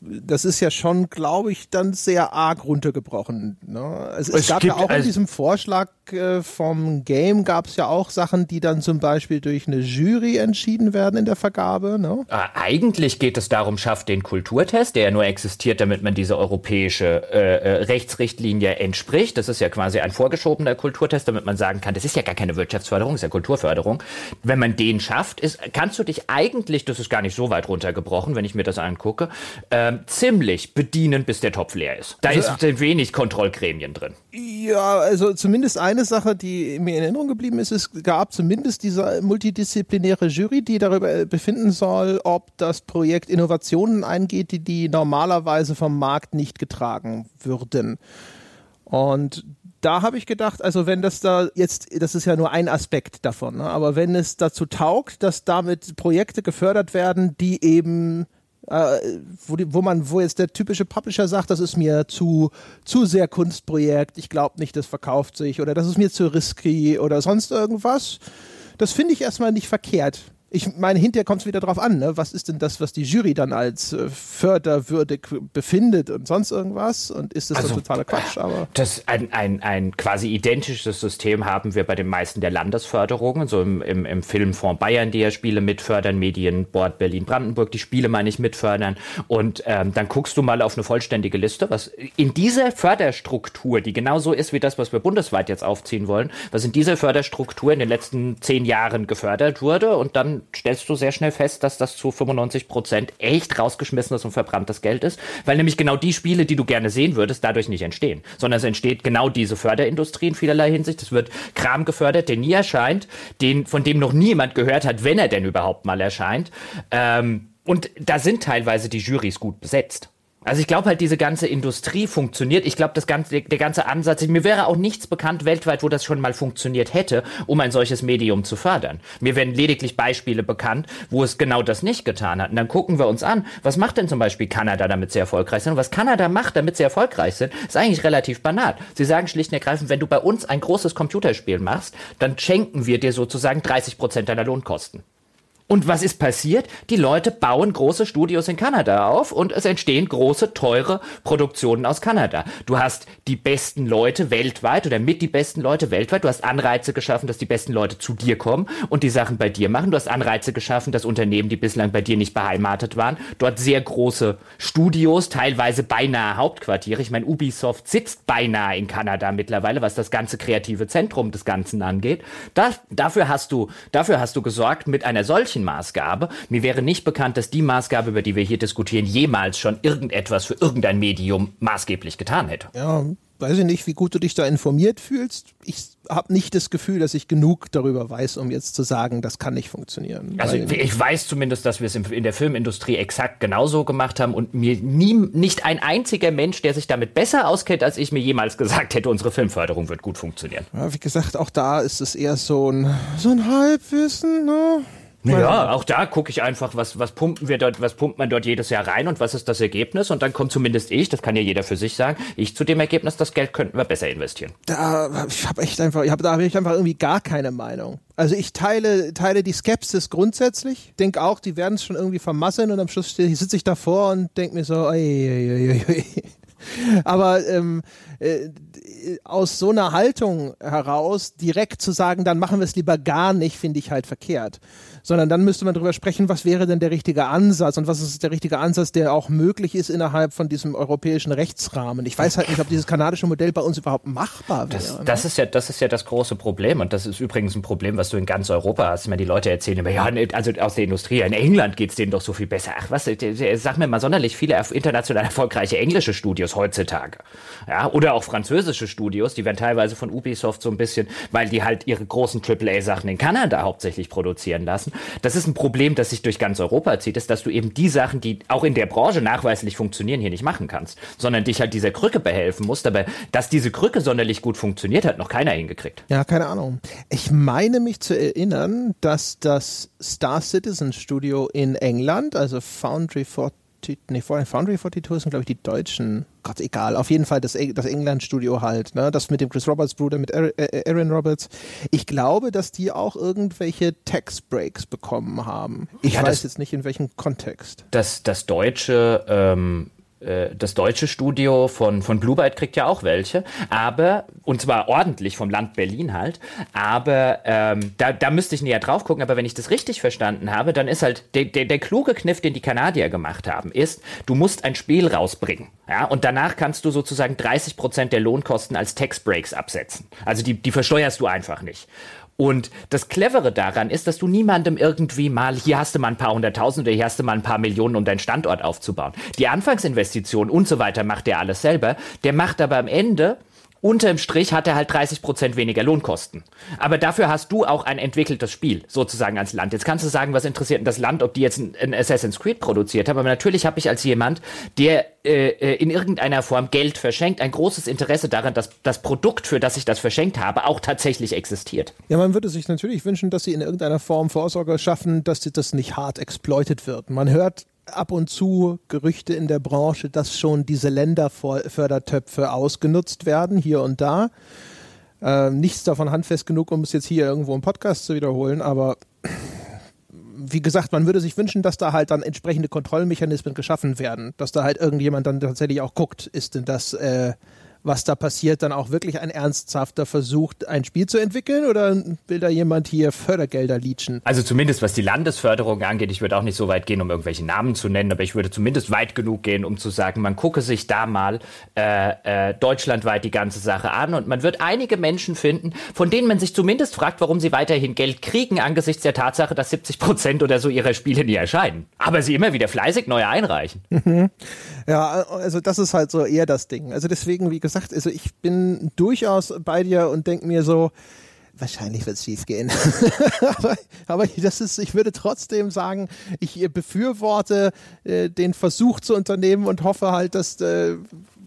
das ist ja schon, glaube ich, dann sehr arg runtergebrochen. Ne? Es, es, es gab ja auch in diesem Vorschlag äh, vom Game gab es ja auch Sachen, die dann zum Beispiel durch eine Jury entschieden werden in der Vergabe. Ne? Äh, eigentlich geht es darum, schafft den Kulturtest, der ja nur existiert, damit man diese europäische äh, äh, Rechtsrichtlinie entspricht. Das ist ja quasi ein vorgeschobener Kulturtest, damit man sagen kann, das ist ja gar keine Wirtschaftsförderung, das ist ja Kulturförderung. Wenn man den schafft, ist, kannst du dich eigentlich, das ist gar nicht so weit runtergebrochen, wenn ich mir das angucke, äh, ähm, ziemlich bedienen, bis der Topf leer ist. Da also, ist wenig Kontrollgremien drin. Ja, also zumindest eine Sache, die mir in Erinnerung geblieben ist, es gab zumindest diese multidisziplinäre Jury, die darüber befinden soll, ob das Projekt Innovationen eingeht, die die normalerweise vom Markt nicht getragen würden. Und da habe ich gedacht, also wenn das da jetzt, das ist ja nur ein Aspekt davon, ne? aber wenn es dazu taugt, dass damit Projekte gefördert werden, die eben äh, wo, die, wo man, wo jetzt der typische Publisher sagt, das ist mir zu, zu sehr Kunstprojekt, ich glaube nicht, das verkauft sich oder das ist mir zu risky oder sonst irgendwas. Das finde ich erstmal nicht verkehrt ich meine, hinterher kommt es wieder drauf an, ne? was ist denn das, was die Jury dann als äh, förderwürdig befindet und sonst irgendwas? Und ist das also, totaler Quatsch? Aber das ein, ein, ein quasi identisches System haben wir bei den meisten der Landesförderungen, so im, im, im Filmfonds Bayern, die ja Spiele mitfördern, Medienboard Berlin-Brandenburg, die Spiele meine ich mitfördern. Und ähm, dann guckst du mal auf eine vollständige Liste, was in dieser Förderstruktur, die genauso ist wie das, was wir bundesweit jetzt aufziehen wollen, was in dieser Förderstruktur in den letzten zehn Jahren gefördert wurde und dann stellst du sehr schnell fest, dass das zu 95 Prozent echt rausgeschmissenes und verbranntes Geld ist, weil nämlich genau die Spiele, die du gerne sehen würdest, dadurch nicht entstehen, sondern es entsteht genau diese Förderindustrie in vielerlei Hinsicht. Es wird Kram gefördert, der nie erscheint, den, von dem noch niemand gehört hat, wenn er denn überhaupt mal erscheint. Ähm, und da sind teilweise die Jurys gut besetzt. Also ich glaube halt, diese ganze Industrie funktioniert. Ich glaube, das ganze, der ganze Ansatz, mir wäre auch nichts bekannt weltweit, wo das schon mal funktioniert hätte, um ein solches Medium zu fördern. Mir werden lediglich Beispiele bekannt, wo es genau das nicht getan hat. Und dann gucken wir uns an, was macht denn zum Beispiel Kanada, damit sie erfolgreich sind? Und was Kanada macht, damit sie erfolgreich sind, ist eigentlich relativ banal. Sie sagen schlicht und ergreifend, wenn du bei uns ein großes Computerspiel machst, dann schenken wir dir sozusagen 30 Prozent deiner Lohnkosten. Und was ist passiert? Die Leute bauen große Studios in Kanada auf und es entstehen große, teure Produktionen aus Kanada. Du hast die besten Leute weltweit oder mit die besten Leute weltweit. Du hast Anreize geschaffen, dass die besten Leute zu dir kommen und die Sachen bei dir machen. Du hast Anreize geschaffen, dass Unternehmen, die bislang bei dir nicht beheimatet waren, dort sehr große Studios, teilweise beinahe Hauptquartiere. Ich meine, Ubisoft sitzt beinahe in Kanada mittlerweile, was das ganze kreative Zentrum des Ganzen angeht. Das, dafür hast du, dafür hast du gesorgt mit einer solchen Maßgabe. Mir wäre nicht bekannt, dass die Maßgabe, über die wir hier diskutieren, jemals schon irgendetwas für irgendein Medium maßgeblich getan hätte. Ja, weiß ich nicht, wie gut du dich da informiert fühlst. Ich habe nicht das Gefühl, dass ich genug darüber weiß, um jetzt zu sagen, das kann nicht funktionieren. Also ich weiß zumindest, dass wir es in der Filmindustrie exakt genauso gemacht haben und mir nie, nicht ein einziger Mensch, der sich damit besser auskennt, als ich mir jemals gesagt hätte, unsere Filmförderung wird gut funktionieren. Ja, wie gesagt, auch da ist es eher so ein, so ein Halbwissen, ne? Ja, auch da gucke ich einfach, was, was pumpen wir dort, was pumpt man dort jedes Jahr rein und was ist das Ergebnis? Und dann kommt zumindest ich, das kann ja jeder für sich sagen, ich zu dem Ergebnis, das Geld könnten wir besser investieren. Da, ich habe echt einfach, ich hab, da habe ich einfach irgendwie gar keine Meinung. Also ich teile, teile die Skepsis grundsätzlich, denke auch, die werden es schon irgendwie vermasseln und am Schluss sitze ich davor und denke mir so, oi, oi, oi, oi. Aber ähm, äh, aus so einer Haltung heraus direkt zu sagen, dann machen wir es lieber gar nicht, finde ich halt verkehrt sondern dann müsste man darüber sprechen, was wäre denn der richtige Ansatz und was ist der richtige Ansatz, der auch möglich ist innerhalb von diesem europäischen Rechtsrahmen. Ich weiß halt nicht, ob dieses kanadische Modell bei uns überhaupt machbar wäre. Das, ne? das ist ja, das ist ja das große Problem und das ist übrigens ein Problem, was du in ganz Europa hast. Ich meine, die Leute erzählen immer, ja, also aus der Industrie, in England geht es denen doch so viel besser. Ach was, sag mir mal sonderlich viele international erfolgreiche englische Studios heutzutage. Ja, oder auch französische Studios, die werden teilweise von Ubisoft so ein bisschen, weil die halt ihre großen AAA-Sachen in Kanada hauptsächlich produzieren lassen das ist ein Problem, das sich durch ganz Europa zieht, ist, dass du eben die Sachen, die auch in der Branche nachweislich funktionieren, hier nicht machen kannst, sondern dich halt dieser Krücke behelfen musst. Aber dass diese Krücke sonderlich gut funktioniert, hat noch keiner hingekriegt. Ja, keine Ahnung. Ich meine mich zu erinnern, dass das Star Citizen Studio in England, also Foundry 42, nee, Foundry 42 sind, glaube ich, die deutschen Gott, egal. Auf jeden Fall das, das England-Studio halt, ne? Das mit dem Chris Roberts Bruder, mit Aaron Roberts. Ich glaube, dass die auch irgendwelche Tax-Breaks bekommen haben. Ich ja, weiß das, jetzt nicht in welchem Kontext. Das, das deutsche ähm, äh, das deutsche Studio von, von Blue Byte kriegt ja auch welche, aber, und zwar ordentlich vom Land Berlin halt, aber ähm, da, da müsste ich näher drauf gucken, aber wenn ich das richtig verstanden habe, dann ist halt der, der, der kluge Kniff, den die Kanadier gemacht haben, ist, du musst ein Spiel rausbringen, ja, und danach kannst du sozusagen 30 Prozent der Lohnkosten als Tax Breaks absetzen. Also die, die versteuerst du einfach nicht. Und das Clevere daran ist, dass du niemandem irgendwie mal, hier hast du mal ein paar hunderttausend oder hier hast du mal ein paar Millionen, um deinen Standort aufzubauen. Die Anfangsinvestition und so weiter macht der alles selber. Der macht aber am Ende unterm Strich hat er halt 30 Prozent weniger Lohnkosten. Aber dafür hast du auch ein entwickeltes Spiel, sozusagen als Land. Jetzt kannst du sagen, was interessiert denn das Land, ob die jetzt ein, ein Assassin's Creed produziert haben. Aber natürlich habe ich als jemand, der äh, äh, in irgendeiner Form Geld verschenkt, ein großes Interesse daran, dass das Produkt, für das ich das verschenkt habe, auch tatsächlich existiert. Ja, man würde sich natürlich wünschen, dass sie in irgendeiner Form Vorsorge schaffen, dass das nicht hart exploited wird. Man hört ab und zu Gerüchte in der Branche, dass schon diese Länderfördertöpfe ausgenutzt werden, hier und da. Äh, nichts davon handfest genug, um es jetzt hier irgendwo im Podcast zu wiederholen, aber wie gesagt, man würde sich wünschen, dass da halt dann entsprechende Kontrollmechanismen geschaffen werden, dass da halt irgendjemand dann tatsächlich auch guckt, ist denn das äh, was da passiert, dann auch wirklich ein ernsthafter Versuch, ein Spiel zu entwickeln oder will da jemand hier Fördergelder leechen? Also zumindest was die Landesförderung angeht, ich würde auch nicht so weit gehen, um irgendwelche Namen zu nennen, aber ich würde zumindest weit genug gehen, um zu sagen, man gucke sich da mal äh, äh, deutschlandweit die ganze Sache an und man wird einige Menschen finden, von denen man sich zumindest fragt, warum sie weiterhin Geld kriegen angesichts der Tatsache, dass 70 Prozent oder so ihrer Spiele nie erscheinen. Aber sie immer wieder fleißig neue einreichen. ja, also das ist halt so eher das Ding. Also deswegen, wie gesagt, gesagt, also ich bin durchaus bei dir und denke mir so, wahrscheinlich wird es schief gehen. aber, aber, das ist, ich würde trotzdem sagen, ich befürworte äh, den Versuch zu unternehmen und hoffe halt, dass äh,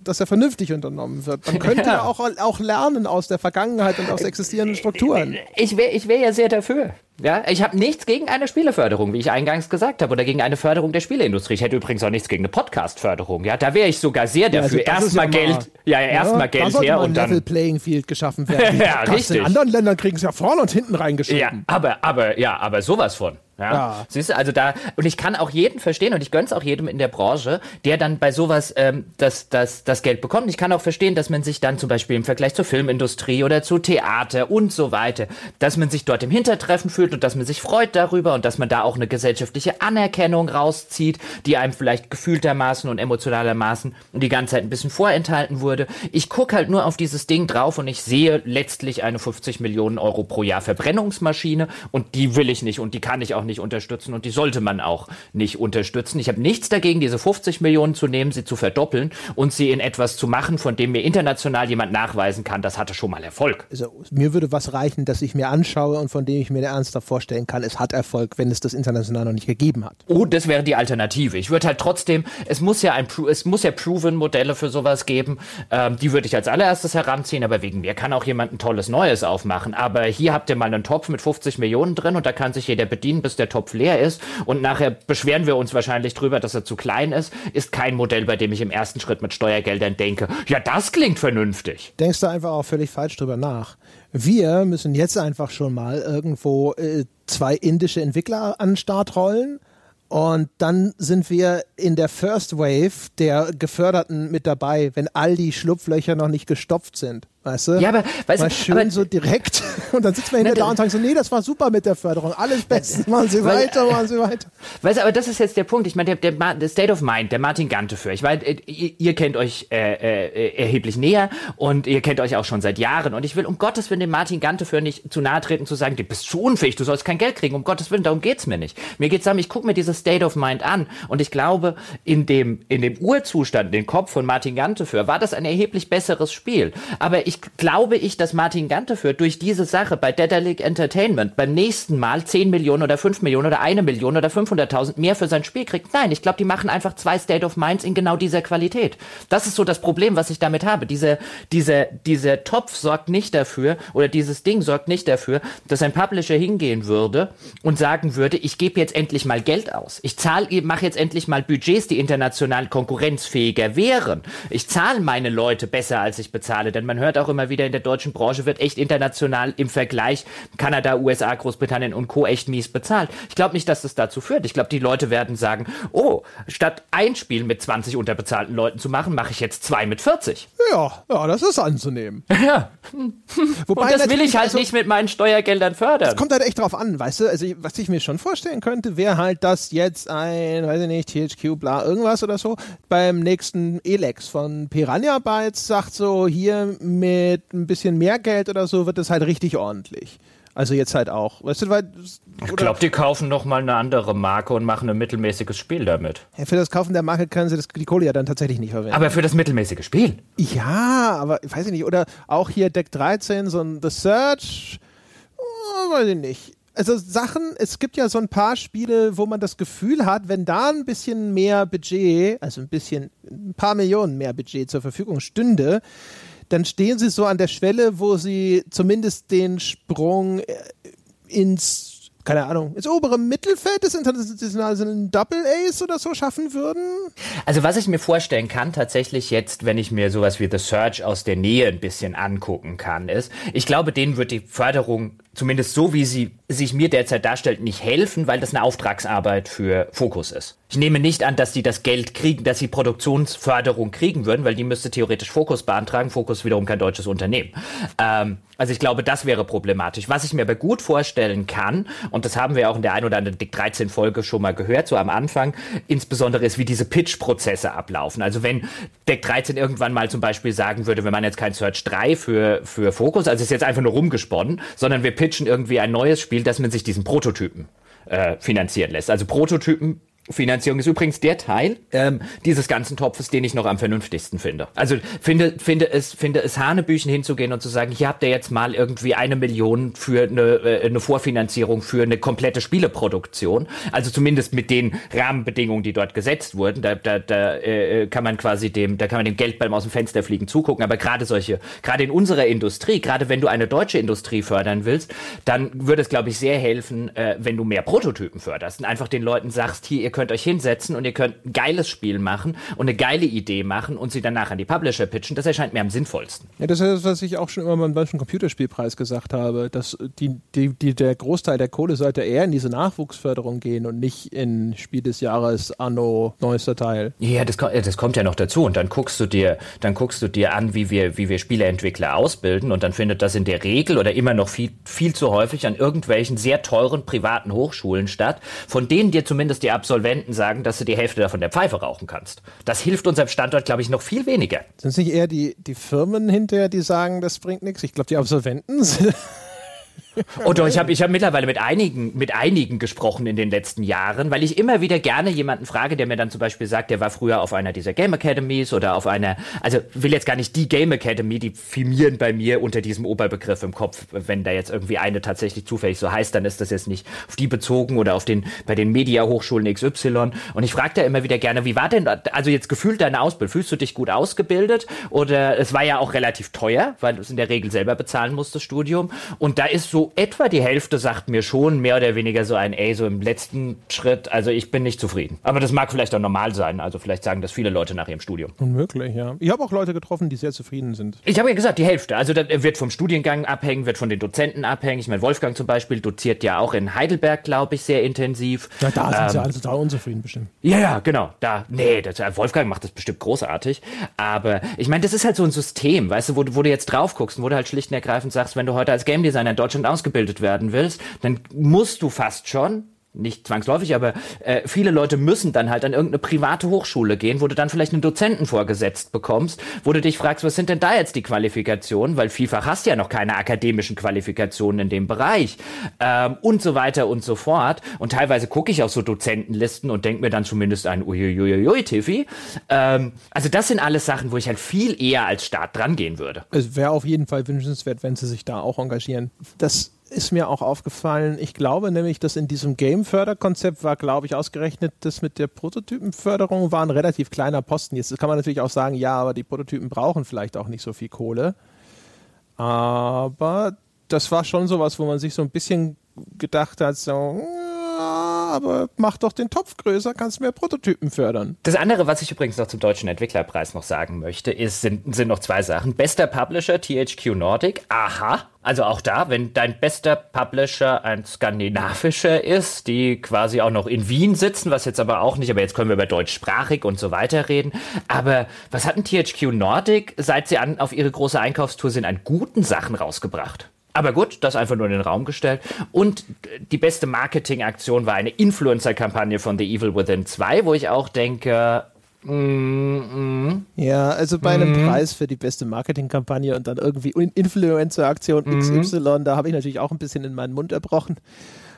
dass er vernünftig unternommen wird. Man könnte ja. auch, auch lernen aus der Vergangenheit und aus existierenden Strukturen. Ich wäre ich wär ja sehr dafür. Ja, ich habe nichts gegen eine Spieleförderung, wie ich eingangs gesagt habe, oder gegen eine Förderung der Spieleindustrie. Ich hätte übrigens auch nichts gegen eine Podcast-Förderung. Ja, da wäre ich sogar sehr dafür. Ja, also erstmal ja Geld, ja, ja erstmal Geld her und dann Level Playing Field geschaffen werden. ja, richtig. In anderen Ländern kriegen es ja vorne und hinten reingeschoben. Ja, aber aber ja, aber sowas von. Ja. ja. Siehst du, also da, und ich kann auch jeden verstehen und ich gönn's auch jedem in der Branche, der dann bei sowas ähm, das, das, das Geld bekommt. Ich kann auch verstehen, dass man sich dann zum Beispiel im Vergleich zur Filmindustrie oder zu Theater und so weiter, dass man sich dort im Hintertreffen fühlt und dass man sich freut darüber und dass man da auch eine gesellschaftliche Anerkennung rauszieht, die einem vielleicht gefühltermaßen und emotionalermaßen die ganze Zeit ein bisschen vorenthalten wurde. Ich guck halt nur auf dieses Ding drauf und ich sehe letztlich eine 50 Millionen Euro pro Jahr Verbrennungsmaschine und die will ich nicht und die kann ich auch nicht unterstützen und die sollte man auch nicht unterstützen. Ich habe nichts dagegen, diese 50 Millionen zu nehmen, sie zu verdoppeln und sie in etwas zu machen, von dem mir international jemand nachweisen kann, das hatte schon mal Erfolg. Also mir würde was reichen, dass ich mir anschaue und von dem ich mir ernsthaft vorstellen kann, es hat Erfolg, wenn es das international noch nicht gegeben hat. Oh, das wäre die Alternative. Ich würde halt trotzdem, es muss ja ein, es muss ja proven Modelle für sowas geben. Ähm, die würde ich als allererstes heranziehen, aber wegen mir kann auch jemand ein tolles Neues aufmachen. Aber hier habt ihr mal einen Topf mit 50 Millionen drin und da kann sich jeder bedienen, bis der Topf leer ist und nachher beschweren wir uns wahrscheinlich drüber, dass er zu klein ist, ist kein Modell, bei dem ich im ersten Schritt mit Steuergeldern denke, ja, das klingt vernünftig. Denkst du einfach auch völlig falsch drüber nach. Wir müssen jetzt einfach schon mal irgendwo äh, zwei indische Entwickler an den Start rollen. Und dann sind wir in der First Wave der Geförderten mit dabei, wenn all die Schlupflöcher noch nicht gestopft sind. Weißt du? Ja, aber weißt Mal schön aber, so direkt. Und dann sitzen wir hinter da und sagen so, nee, das war super mit der Förderung. Alles bestens. Machen Sie weiter, machen Sie weiter. Weißt du, aber das ist jetzt der Punkt. Ich meine, der, der, der State of Mind, der Martin Gante für. Ich weiß, äh, ihr, ihr kennt euch äh, äh, erheblich näher und ihr kennt euch auch schon seit Jahren. Und ich will um Gottes Willen dem Martin Gante für nicht zu nahe treten, zu sagen, du bist zu unfähig, du sollst kein Geld kriegen. Um Gottes Willen, darum geht's mir nicht. Mir geht's darum, ich gucke mir dieses State of Mind an und ich glaube, in dem, in dem Urzustand, den Kopf von Martin Gante für, war das ein erheblich besseres Spiel. Aber ich glaube, ich dass Martin Ganteführ durch diese Sache bei Dedalic Entertainment beim nächsten Mal 10 Millionen oder 5 Millionen oder eine Million oder 500.000 mehr für sein Spiel kriegt. Nein, ich glaube, die machen einfach zwei State of Minds in genau dieser Qualität. Das ist so das Problem, was ich damit habe. Diese, diese, dieser Topf sorgt nicht dafür oder dieses Ding sorgt nicht dafür, dass ein Publisher hingehen würde und sagen würde, ich gebe jetzt endlich mal Geld aus. Ich zahle, mache jetzt endlich mal Budgets, die international konkurrenzfähiger wären. Ich zahle meine Leute besser, als ich bezahle, denn man hört auch immer wieder in der deutschen Branche wird echt international im Vergleich Kanada, USA, Großbritannien und Co. echt mies bezahlt. Ich glaube nicht, dass das dazu führt. Ich glaube, die Leute werden sagen, oh, statt ein Spiel mit 20 unterbezahlten Leuten zu machen, mache ich jetzt zwei mit 40. Ja, ja, das ist anzunehmen. Ja. Wobei und das will ich halt also, nicht mit meinen Steuergeldern fördern. Es kommt halt echt drauf an, weißt du? Also, was ich mir schon vorstellen könnte, wäre halt, dass jetzt ein, weiß ich nicht, THQ, bla, irgendwas oder so, beim nächsten Elex von Piranha Bytes sagt so, hier mit ein bisschen mehr Geld oder so wird es halt richtig ordentlich. Also jetzt halt auch. Weißt du, weil, ich glaube, die kaufen noch mal eine andere Marke und machen ein mittelmäßiges Spiel damit. Ja, für das Kaufen der Marke können sie das, die Kohle ja dann tatsächlich nicht verwenden. Aber für das mittelmäßige Spiel? Ja, aber weiß ich nicht. Oder auch hier Deck 13, so ein The Search. Oh, weiß ich nicht. Also Sachen, es gibt ja so ein paar Spiele, wo man das Gefühl hat, wenn da ein bisschen mehr Budget, also ein bisschen, ein paar Millionen mehr Budget zur Verfügung stünde, dann stehen sie so an der Schwelle, wo sie zumindest den Sprung äh, ins keine Ahnung, ins obere Mittelfeld des internationalen Double Ace oder so schaffen würden? Also was ich mir vorstellen kann, tatsächlich jetzt, wenn ich mir sowas wie The Search aus der Nähe ein bisschen angucken kann, ist, ich glaube, denen wird die Förderung zumindest so, wie sie sich mir derzeit darstellt, nicht helfen, weil das eine Auftragsarbeit für Fokus ist. Ich nehme nicht an, dass sie das Geld kriegen, dass sie Produktionsförderung kriegen würden, weil die müsste theoretisch Fokus beantragen. Fokus wiederum kein deutsches Unternehmen. Ähm, also ich glaube, das wäre problematisch. Was ich mir aber gut vorstellen kann, und das haben wir auch in der ein oder anderen Dick 13 Folge schon mal gehört, so am Anfang, insbesondere ist, wie diese Pitch-Prozesse ablaufen. Also wenn Deck 13 irgendwann mal zum Beispiel sagen würde, wir machen jetzt kein Search 3 für, für Fokus, also ist jetzt einfach nur rumgesponnen, sondern wir pitchen irgendwie ein neues Spiel, dass man sich diesen Prototypen äh, finanzieren lässt. Also Prototypen Finanzierung ist übrigens der Teil ähm, dieses ganzen Topfes, den ich noch am vernünftigsten finde. Also finde, finde es, finde es Hanebüchen hinzugehen und zu sagen, hier habt ihr jetzt mal irgendwie eine Million für eine, äh, eine Vorfinanzierung für eine komplette Spieleproduktion. Also zumindest mit den Rahmenbedingungen, die dort gesetzt wurden. Da, da, da äh, kann man quasi dem, da kann man dem Geldball aus dem Fenster fliegen zugucken. Aber gerade solche, gerade in unserer Industrie, gerade wenn du eine deutsche Industrie fördern willst, dann würde es, glaube ich, sehr helfen, äh, wenn du mehr Prototypen förderst und einfach den Leuten sagst, hier, ihr könnt euch hinsetzen und ihr könnt ein geiles Spiel machen und eine geile Idee machen und sie danach an die Publisher pitchen. Das erscheint mir am sinnvollsten. Ja, das ist das, was ich auch schon immer beim deutschen Computerspielpreis gesagt habe, dass die, die, die, der Großteil der Kohle sollte eher in diese Nachwuchsförderung gehen und nicht in Spiel des Jahres Anno neuester Teil. Ja, das, das kommt ja noch dazu und dann guckst du dir, dann guckst du dir an, wie wir, wie wir Spieleentwickler ausbilden und dann findet das in der Regel oder immer noch viel, viel zu häufig an irgendwelchen sehr teuren privaten Hochschulen statt, von denen dir zumindest die Absolventen Absolventen sagen, dass du die Hälfte davon der Pfeife rauchen kannst. Das hilft unserem Standort, glaube ich, noch viel weniger. Sind es nicht eher die, die Firmen hinterher, die sagen, das bringt nichts? Ich glaube, die Absolventen sind. Oh doch, ich habe ich hab mittlerweile mit einigen, mit einigen gesprochen in den letzten Jahren, weil ich immer wieder gerne jemanden frage, der mir dann zum Beispiel sagt, der war früher auf einer dieser Game Academies oder auf einer, also will jetzt gar nicht die Game Academy, die firmieren bei mir unter diesem Oberbegriff im Kopf. Wenn da jetzt irgendwie eine tatsächlich zufällig so heißt, dann ist das jetzt nicht auf die bezogen oder auf den, bei den Media-Hochschulen XY. Und ich frage da immer wieder gerne, wie war denn, also jetzt gefühlt deine Ausbildung? Fühlst du dich gut ausgebildet? Oder es war ja auch relativ teuer, weil du es in der Regel selber bezahlen musst, das Studium. Und da ist so etwa die Hälfte sagt mir schon mehr oder weniger so ein, ey, so im letzten Schritt, also ich bin nicht zufrieden. Aber das mag vielleicht auch normal sein. Also vielleicht sagen das viele Leute nach ihrem Studium. Unmöglich, ja. Ich habe auch Leute getroffen, die sehr zufrieden sind. Ich habe ja gesagt, die Hälfte. Also das wird vom Studiengang abhängen, wird von den Dozenten abhängen. Ich meine, Wolfgang zum Beispiel doziert ja auch in Heidelberg, glaube ich, sehr intensiv. Ja, da sind ähm, sie alle total unzufrieden bestimmt. Ja, ja, genau. Da, nee, das, Wolfgang macht das bestimmt großartig. Aber ich meine, das ist halt so ein System, weißt du, wo, wo du jetzt drauf guckst und wo du halt schlicht und ergreifend sagst, wenn du heute als Game Designer in Deutschland ausgebildet werden willst, dann musst du fast schon nicht zwangsläufig, aber äh, viele Leute müssen dann halt an irgendeine private Hochschule gehen, wo du dann vielleicht einen Dozenten vorgesetzt bekommst, wo du dich fragst, was sind denn da jetzt die Qualifikationen, weil vielfach hast du ja noch keine akademischen Qualifikationen in dem Bereich ähm, und so weiter und so fort. Und teilweise gucke ich auf so Dozentenlisten und denke mir dann zumindest ein uiuiuiui, Tiffy. Ähm, also das sind alles Sachen, wo ich halt viel eher als Staat dran gehen würde. Es wäre auf jeden Fall wünschenswert, wenn sie sich da auch engagieren. Das ist mir auch aufgefallen. Ich glaube nämlich, dass in diesem Game-Förderkonzept war, glaube ich, ausgerechnet, das mit der Prototypenförderung war ein relativ kleiner Posten. Jetzt kann man natürlich auch sagen, ja, aber die Prototypen brauchen vielleicht auch nicht so viel Kohle. Aber das war schon sowas, wo man sich so ein bisschen gedacht hat, so, aber mach doch den Topf größer, kannst mehr Prototypen fördern. Das andere, was ich übrigens noch zum Deutschen Entwicklerpreis noch sagen möchte, ist, sind, sind noch zwei Sachen. Bester Publisher THQ Nordic, aha. Also auch da, wenn dein bester Publisher ein skandinavischer ist, die quasi auch noch in Wien sitzen, was jetzt aber auch nicht, aber jetzt können wir über deutschsprachig und so weiter reden. Aber was hat ein THQ Nordic, seit sie an, auf ihre große Einkaufstour sind, an guten Sachen rausgebracht? Aber gut, das einfach nur in den Raum gestellt. Und die beste Marketingaktion war eine Influencer-Kampagne von The Evil Within 2, wo ich auch denke, Mm, mm. Ja, also bei einem mm. Preis für die beste Marketingkampagne und dann irgendwie Influencer-Aktion mm. XY, da habe ich natürlich auch ein bisschen in meinen Mund erbrochen.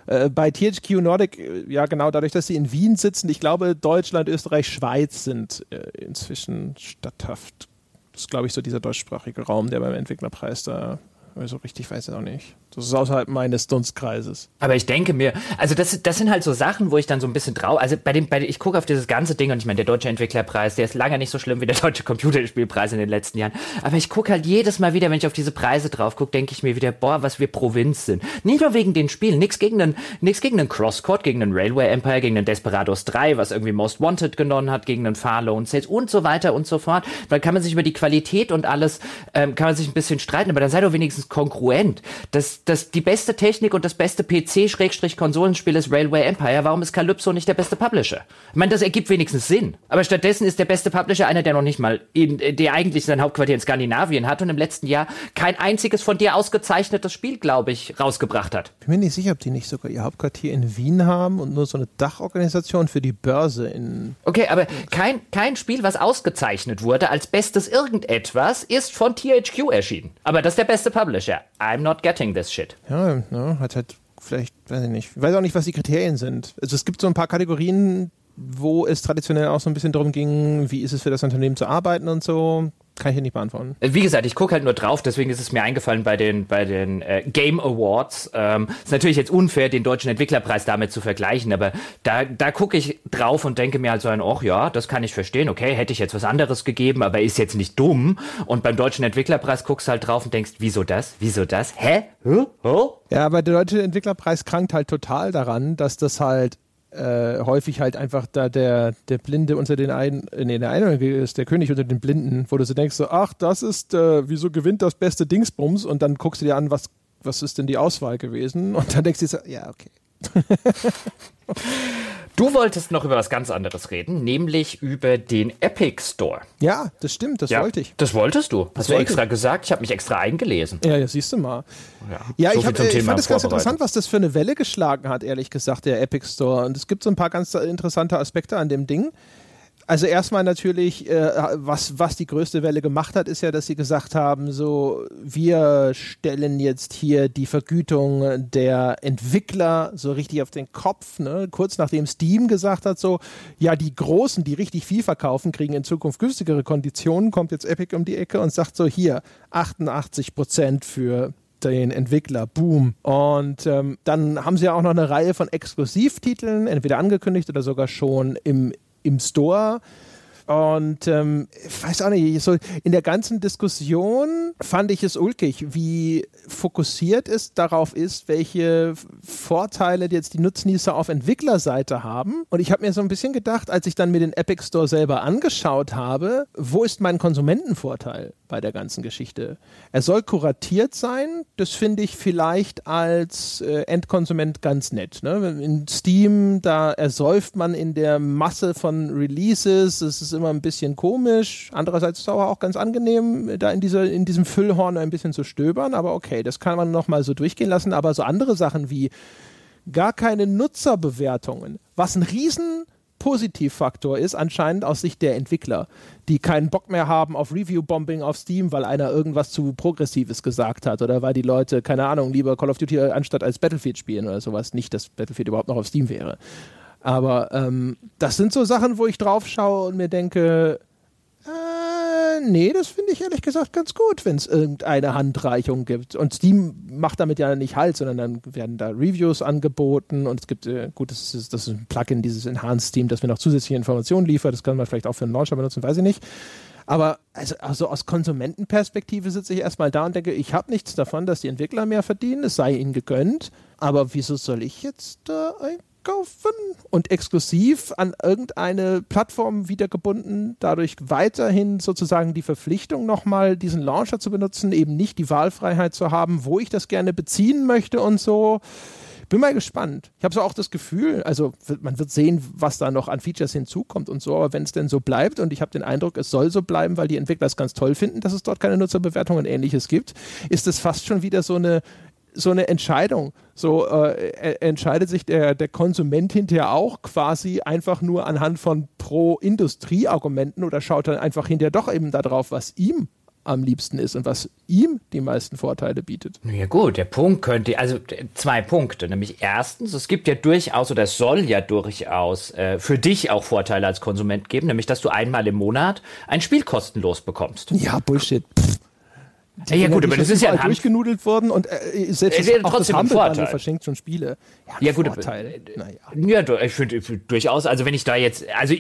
Äh, bei THQ Nordic, äh, ja genau, dadurch, dass sie in Wien sitzen, ich glaube, Deutschland, Österreich, Schweiz sind äh, inzwischen statthaft. Das ist, glaube ich, so dieser deutschsprachige Raum, der beim Entwicklerpreis da so richtig weiß ich auch nicht. Das ist außerhalb meines Dunstkreises. Aber ich denke mir, also das, das sind halt so Sachen, wo ich dann so ein bisschen drauf, also bei dem, bei dem ich gucke auf dieses ganze Ding und ich meine, der deutsche Entwicklerpreis, der ist lange nicht so schlimm wie der deutsche Computerspielpreis in den letzten Jahren. Aber ich gucke halt jedes Mal wieder, wenn ich auf diese Preise drauf gucke, denke ich mir wieder, boah, was wir Provinz sind. Nicht nur wegen den Spielen, nichts gegen einen, nichts gegen einen Crosscourt, gegen einen Railway Empire, gegen einen Desperados 3, was irgendwie Most Wanted genommen hat, gegen einen Far Lone Sales und so weiter und so fort. Weil kann man sich über die Qualität und alles, ähm, kann man sich ein bisschen streiten, aber dann sei doch wenigstens kongruent. Das, das, die beste Technik und das beste PC-Konsolenspiel ist Railway Empire. Warum ist Calypso nicht der beste Publisher? Ich meine, das ergibt wenigstens Sinn. Aber stattdessen ist der beste Publisher einer, der noch nicht mal, in, der eigentlich sein Hauptquartier in Skandinavien hat und im letzten Jahr kein einziges von dir ausgezeichnetes Spiel, glaube ich, rausgebracht hat. Ich bin mir nicht sicher, ob die nicht sogar ihr Hauptquartier in Wien haben und nur so eine Dachorganisation für die Börse in. Okay, aber kein, kein Spiel, was ausgezeichnet wurde als bestes irgendetwas, ist von THQ erschienen. Aber das ist der beste Publisher. I'm not getting this shit. Ja, ne, hat halt vielleicht, weiß ich nicht, ich weiß auch nicht, was die Kriterien sind. Also es gibt so ein paar Kategorien, wo es traditionell auch so ein bisschen darum ging, wie ist es für das Unternehmen zu arbeiten und so. Kann ich hier nicht beantworten. Äh, wie gesagt, ich gucke halt nur drauf, deswegen ist es mir eingefallen bei den, bei den äh, Game Awards. Ähm, ist natürlich jetzt unfair, den deutschen Entwicklerpreis damit zu vergleichen, aber da, da gucke ich drauf und denke mir halt so ein, ach ja, das kann ich verstehen, okay, hätte ich jetzt was anderes gegeben, aber ist jetzt nicht dumm. Und beim deutschen Entwicklerpreis guckst du halt drauf und denkst, wieso das? Wieso das? Hä? Huh? Oh? Ja, aber der deutsche Entwicklerpreis krankt halt total daran, dass das halt äh, häufig halt einfach da der, der Blinde unter den einen, äh, nee, der eine ist der König unter den Blinden, wo du so denkst, so, ach, das ist, äh, wieso gewinnt das beste Dingsbums? Und dann guckst du dir an, was, was ist denn die Auswahl gewesen? Und dann denkst du dir so, ja, okay. Du wolltest noch über was ganz anderes reden, nämlich über den Epic Store. Ja, das stimmt, das ja, wollte ich. Das wolltest du. Das Hast du extra gesagt? Ich habe mich extra eingelesen. Ja, ja, siehst du mal. Ja, ja so ich, hab, ich fand es ganz interessant, was das für eine Welle geschlagen hat, ehrlich gesagt, der Epic Store. Und es gibt so ein paar ganz interessante Aspekte an dem Ding. Also erstmal natürlich, äh, was, was die größte Welle gemacht hat, ist ja, dass sie gesagt haben, so, wir stellen jetzt hier die Vergütung der Entwickler so richtig auf den Kopf. Ne? Kurz nachdem Steam gesagt hat, so, ja, die Großen, die richtig viel verkaufen, kriegen in Zukunft günstigere Konditionen, kommt jetzt Epic um die Ecke und sagt so, hier, 88 Prozent für den Entwickler. Boom. Und ähm, dann haben sie ja auch noch eine Reihe von Exklusivtiteln, entweder angekündigt oder sogar schon im im Store. Und ähm, ich weiß auch nicht, so in der ganzen Diskussion fand ich es ulkig, wie fokussiert es darauf ist, welche Vorteile jetzt die Nutznießer auf Entwicklerseite haben. Und ich habe mir so ein bisschen gedacht, als ich dann mir den Epic Store selber angeschaut habe, wo ist mein Konsumentenvorteil bei der ganzen Geschichte? Er soll kuratiert sein, das finde ich vielleicht als äh, Endkonsument ganz nett. Ne? In Steam, da ersäuft man in der Masse von Releases, es ist immer ein bisschen komisch. Andererseits ist es aber auch ganz angenehm, da in, dieser, in diesem Füllhorn ein bisschen zu stöbern. Aber okay, das kann man nochmal so durchgehen lassen. Aber so andere Sachen wie gar keine Nutzerbewertungen, was ein riesen Positivfaktor ist, anscheinend aus Sicht der Entwickler, die keinen Bock mehr haben auf Review-Bombing auf Steam, weil einer irgendwas zu Progressives gesagt hat oder weil die Leute, keine Ahnung, lieber Call of Duty anstatt als Battlefield spielen oder sowas. Nicht, dass Battlefield überhaupt noch auf Steam wäre. Aber ähm, das sind so Sachen, wo ich drauf schaue und mir denke, äh, nee, das finde ich ehrlich gesagt ganz gut, wenn es irgendeine Handreichung gibt. Und Steam macht damit ja nicht halt, sondern dann werden da Reviews angeboten und es gibt, äh, gut, das ist, das ist ein Plugin, dieses Enhanced Steam, das mir noch zusätzliche Informationen liefert. Das kann man vielleicht auch für einen Launcher benutzen, weiß ich nicht. Aber also, also aus Konsumentenperspektive sitze ich erstmal da und denke, ich habe nichts davon, dass die Entwickler mehr verdienen, es sei ihnen gegönnt. Aber wieso soll ich jetzt da ein kaufen und exklusiv an irgendeine Plattform wiedergebunden, dadurch weiterhin sozusagen die Verpflichtung nochmal diesen Launcher zu benutzen, eben nicht die Wahlfreiheit zu haben, wo ich das gerne beziehen möchte und so. Bin mal gespannt. Ich habe so auch das Gefühl, also man wird sehen, was da noch an Features hinzukommt und so, aber wenn es denn so bleibt und ich habe den Eindruck, es soll so bleiben, weil die Entwickler es ganz toll finden, dass es dort keine Nutzerbewertungen und ähnliches gibt, ist es fast schon wieder so eine so eine Entscheidung. So äh, entscheidet sich der, der Konsument hinterher auch quasi einfach nur anhand von Pro-Industrie-Argumenten oder schaut dann einfach hinterher doch eben darauf, was ihm am liebsten ist und was ihm die meisten Vorteile bietet. Ja gut, der Punkt könnte, also zwei Punkte, nämlich erstens, es gibt ja durchaus oder es soll ja durchaus äh, für dich auch Vorteile als Konsument geben, nämlich dass du einmal im Monat ein Spiel kostenlos bekommst. Ja, Bullshit. Pff. Ja, ja gut, aber das ist ja ein durchgenudelt worden und äh, selbst es auch trotzdem das Humble verschenkt schon Spiele. Ja, gut, Vorteil. naja. ja, ich finde durchaus, also wenn ich da jetzt, also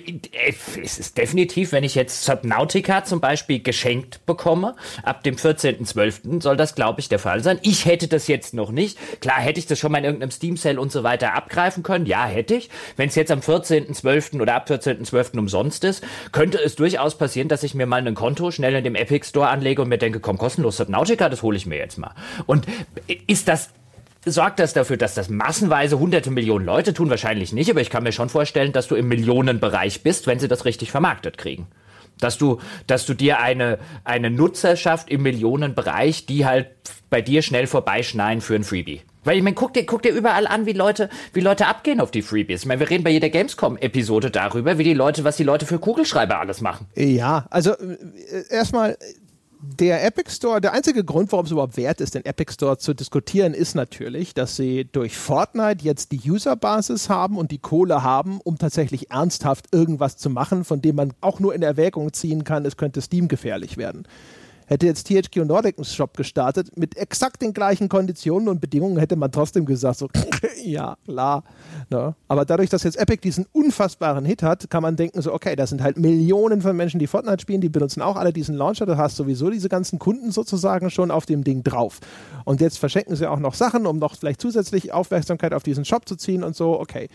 es ist definitiv, wenn ich jetzt Subnautica zum Beispiel geschenkt bekomme, ab dem 14.12. soll das, glaube ich, der Fall sein. Ich hätte das jetzt noch nicht. Klar, hätte ich das schon mal in irgendeinem Steam-Sale und so weiter abgreifen können. Ja, hätte ich. Wenn es jetzt am 14.12. oder ab 14.12. umsonst ist, könnte es durchaus passieren, dass ich mir mal ein Konto schnell in dem Epic Store anlege und mir denke, komm, kostenlos Subnautica, das hole ich mir jetzt mal. Und ist das sorgt das dafür, dass das massenweise hunderte Millionen Leute tun? Wahrscheinlich nicht, aber ich kann mir schon vorstellen, dass du im Millionenbereich bist, wenn sie das richtig vermarktet kriegen. Dass du, dass du dir eine, eine Nutzerschaft im Millionenbereich, die halt bei dir schnell vorbeischneien für ein Freebie. Weil ich meine, guck dir, guck dir überall an, wie Leute, wie Leute abgehen auf die Freebies. Ich meine, wir reden bei jeder Gamescom-Episode darüber, wie die Leute, was die Leute für Kugelschreiber alles machen. Ja, also äh, erstmal, der Epic Store, der einzige Grund, warum es überhaupt wert ist, den Epic Store zu diskutieren, ist natürlich, dass sie durch Fortnite jetzt die Userbasis haben und die Kohle haben, um tatsächlich ernsthaft irgendwas zu machen, von dem man auch nur in Erwägung ziehen kann, es könnte Steam gefährlich werden. Hätte jetzt THQ Nordic einen Shop gestartet mit exakt den gleichen Konditionen und Bedingungen, hätte man trotzdem gesagt, so, ja, klar. Ne? Aber dadurch, dass jetzt Epic diesen unfassbaren Hit hat, kann man denken, so, okay, das sind halt Millionen von Menschen, die Fortnite spielen, die benutzen auch alle diesen Launcher, du hast sowieso diese ganzen Kunden sozusagen schon auf dem Ding drauf. Und jetzt verschenken sie auch noch Sachen, um noch vielleicht zusätzlich Aufmerksamkeit auf diesen Shop zu ziehen und so, okay.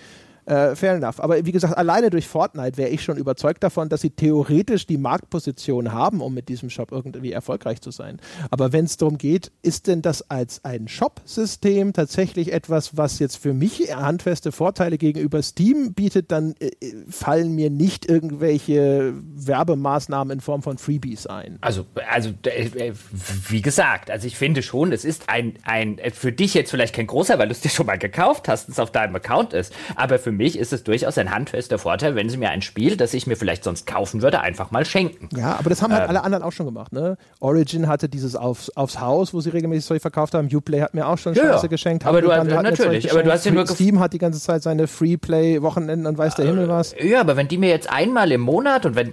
Äh, fair enough. Aber wie gesagt, alleine durch Fortnite wäre ich schon überzeugt davon, dass sie theoretisch die Marktposition haben, um mit diesem Shop irgendwie erfolgreich zu sein. Aber wenn es darum geht, ist denn das als ein Shop-System tatsächlich etwas, was jetzt für mich handfeste Vorteile gegenüber Steam bietet, dann äh, fallen mir nicht irgendwelche Werbemaßnahmen in Form von Freebies ein. Also, also äh, wie gesagt, also ich finde schon, es ist ein, ein für dich jetzt vielleicht kein großer, weil du es dir schon mal gekauft hast, es auf deinem Account ist, aber für mich ist es durchaus ein handfester Vorteil, wenn sie mir ein Spiel, das ich mir vielleicht sonst kaufen würde, einfach mal schenken. Ja, aber das haben halt ähm, alle anderen auch schon gemacht. Ne? Origin hatte dieses aufs, aufs Haus, wo sie regelmäßig Zeug verkauft haben. Uplay hat mir auch schon ja, Scheiße geschenkt. Aber du hast, natürlich, aber du hast ja nur Steam hat die ganze Zeit seine Freeplay-Wochenenden und weiß der Himmel was. Ja, aber wenn die mir jetzt einmal im Monat und wenn,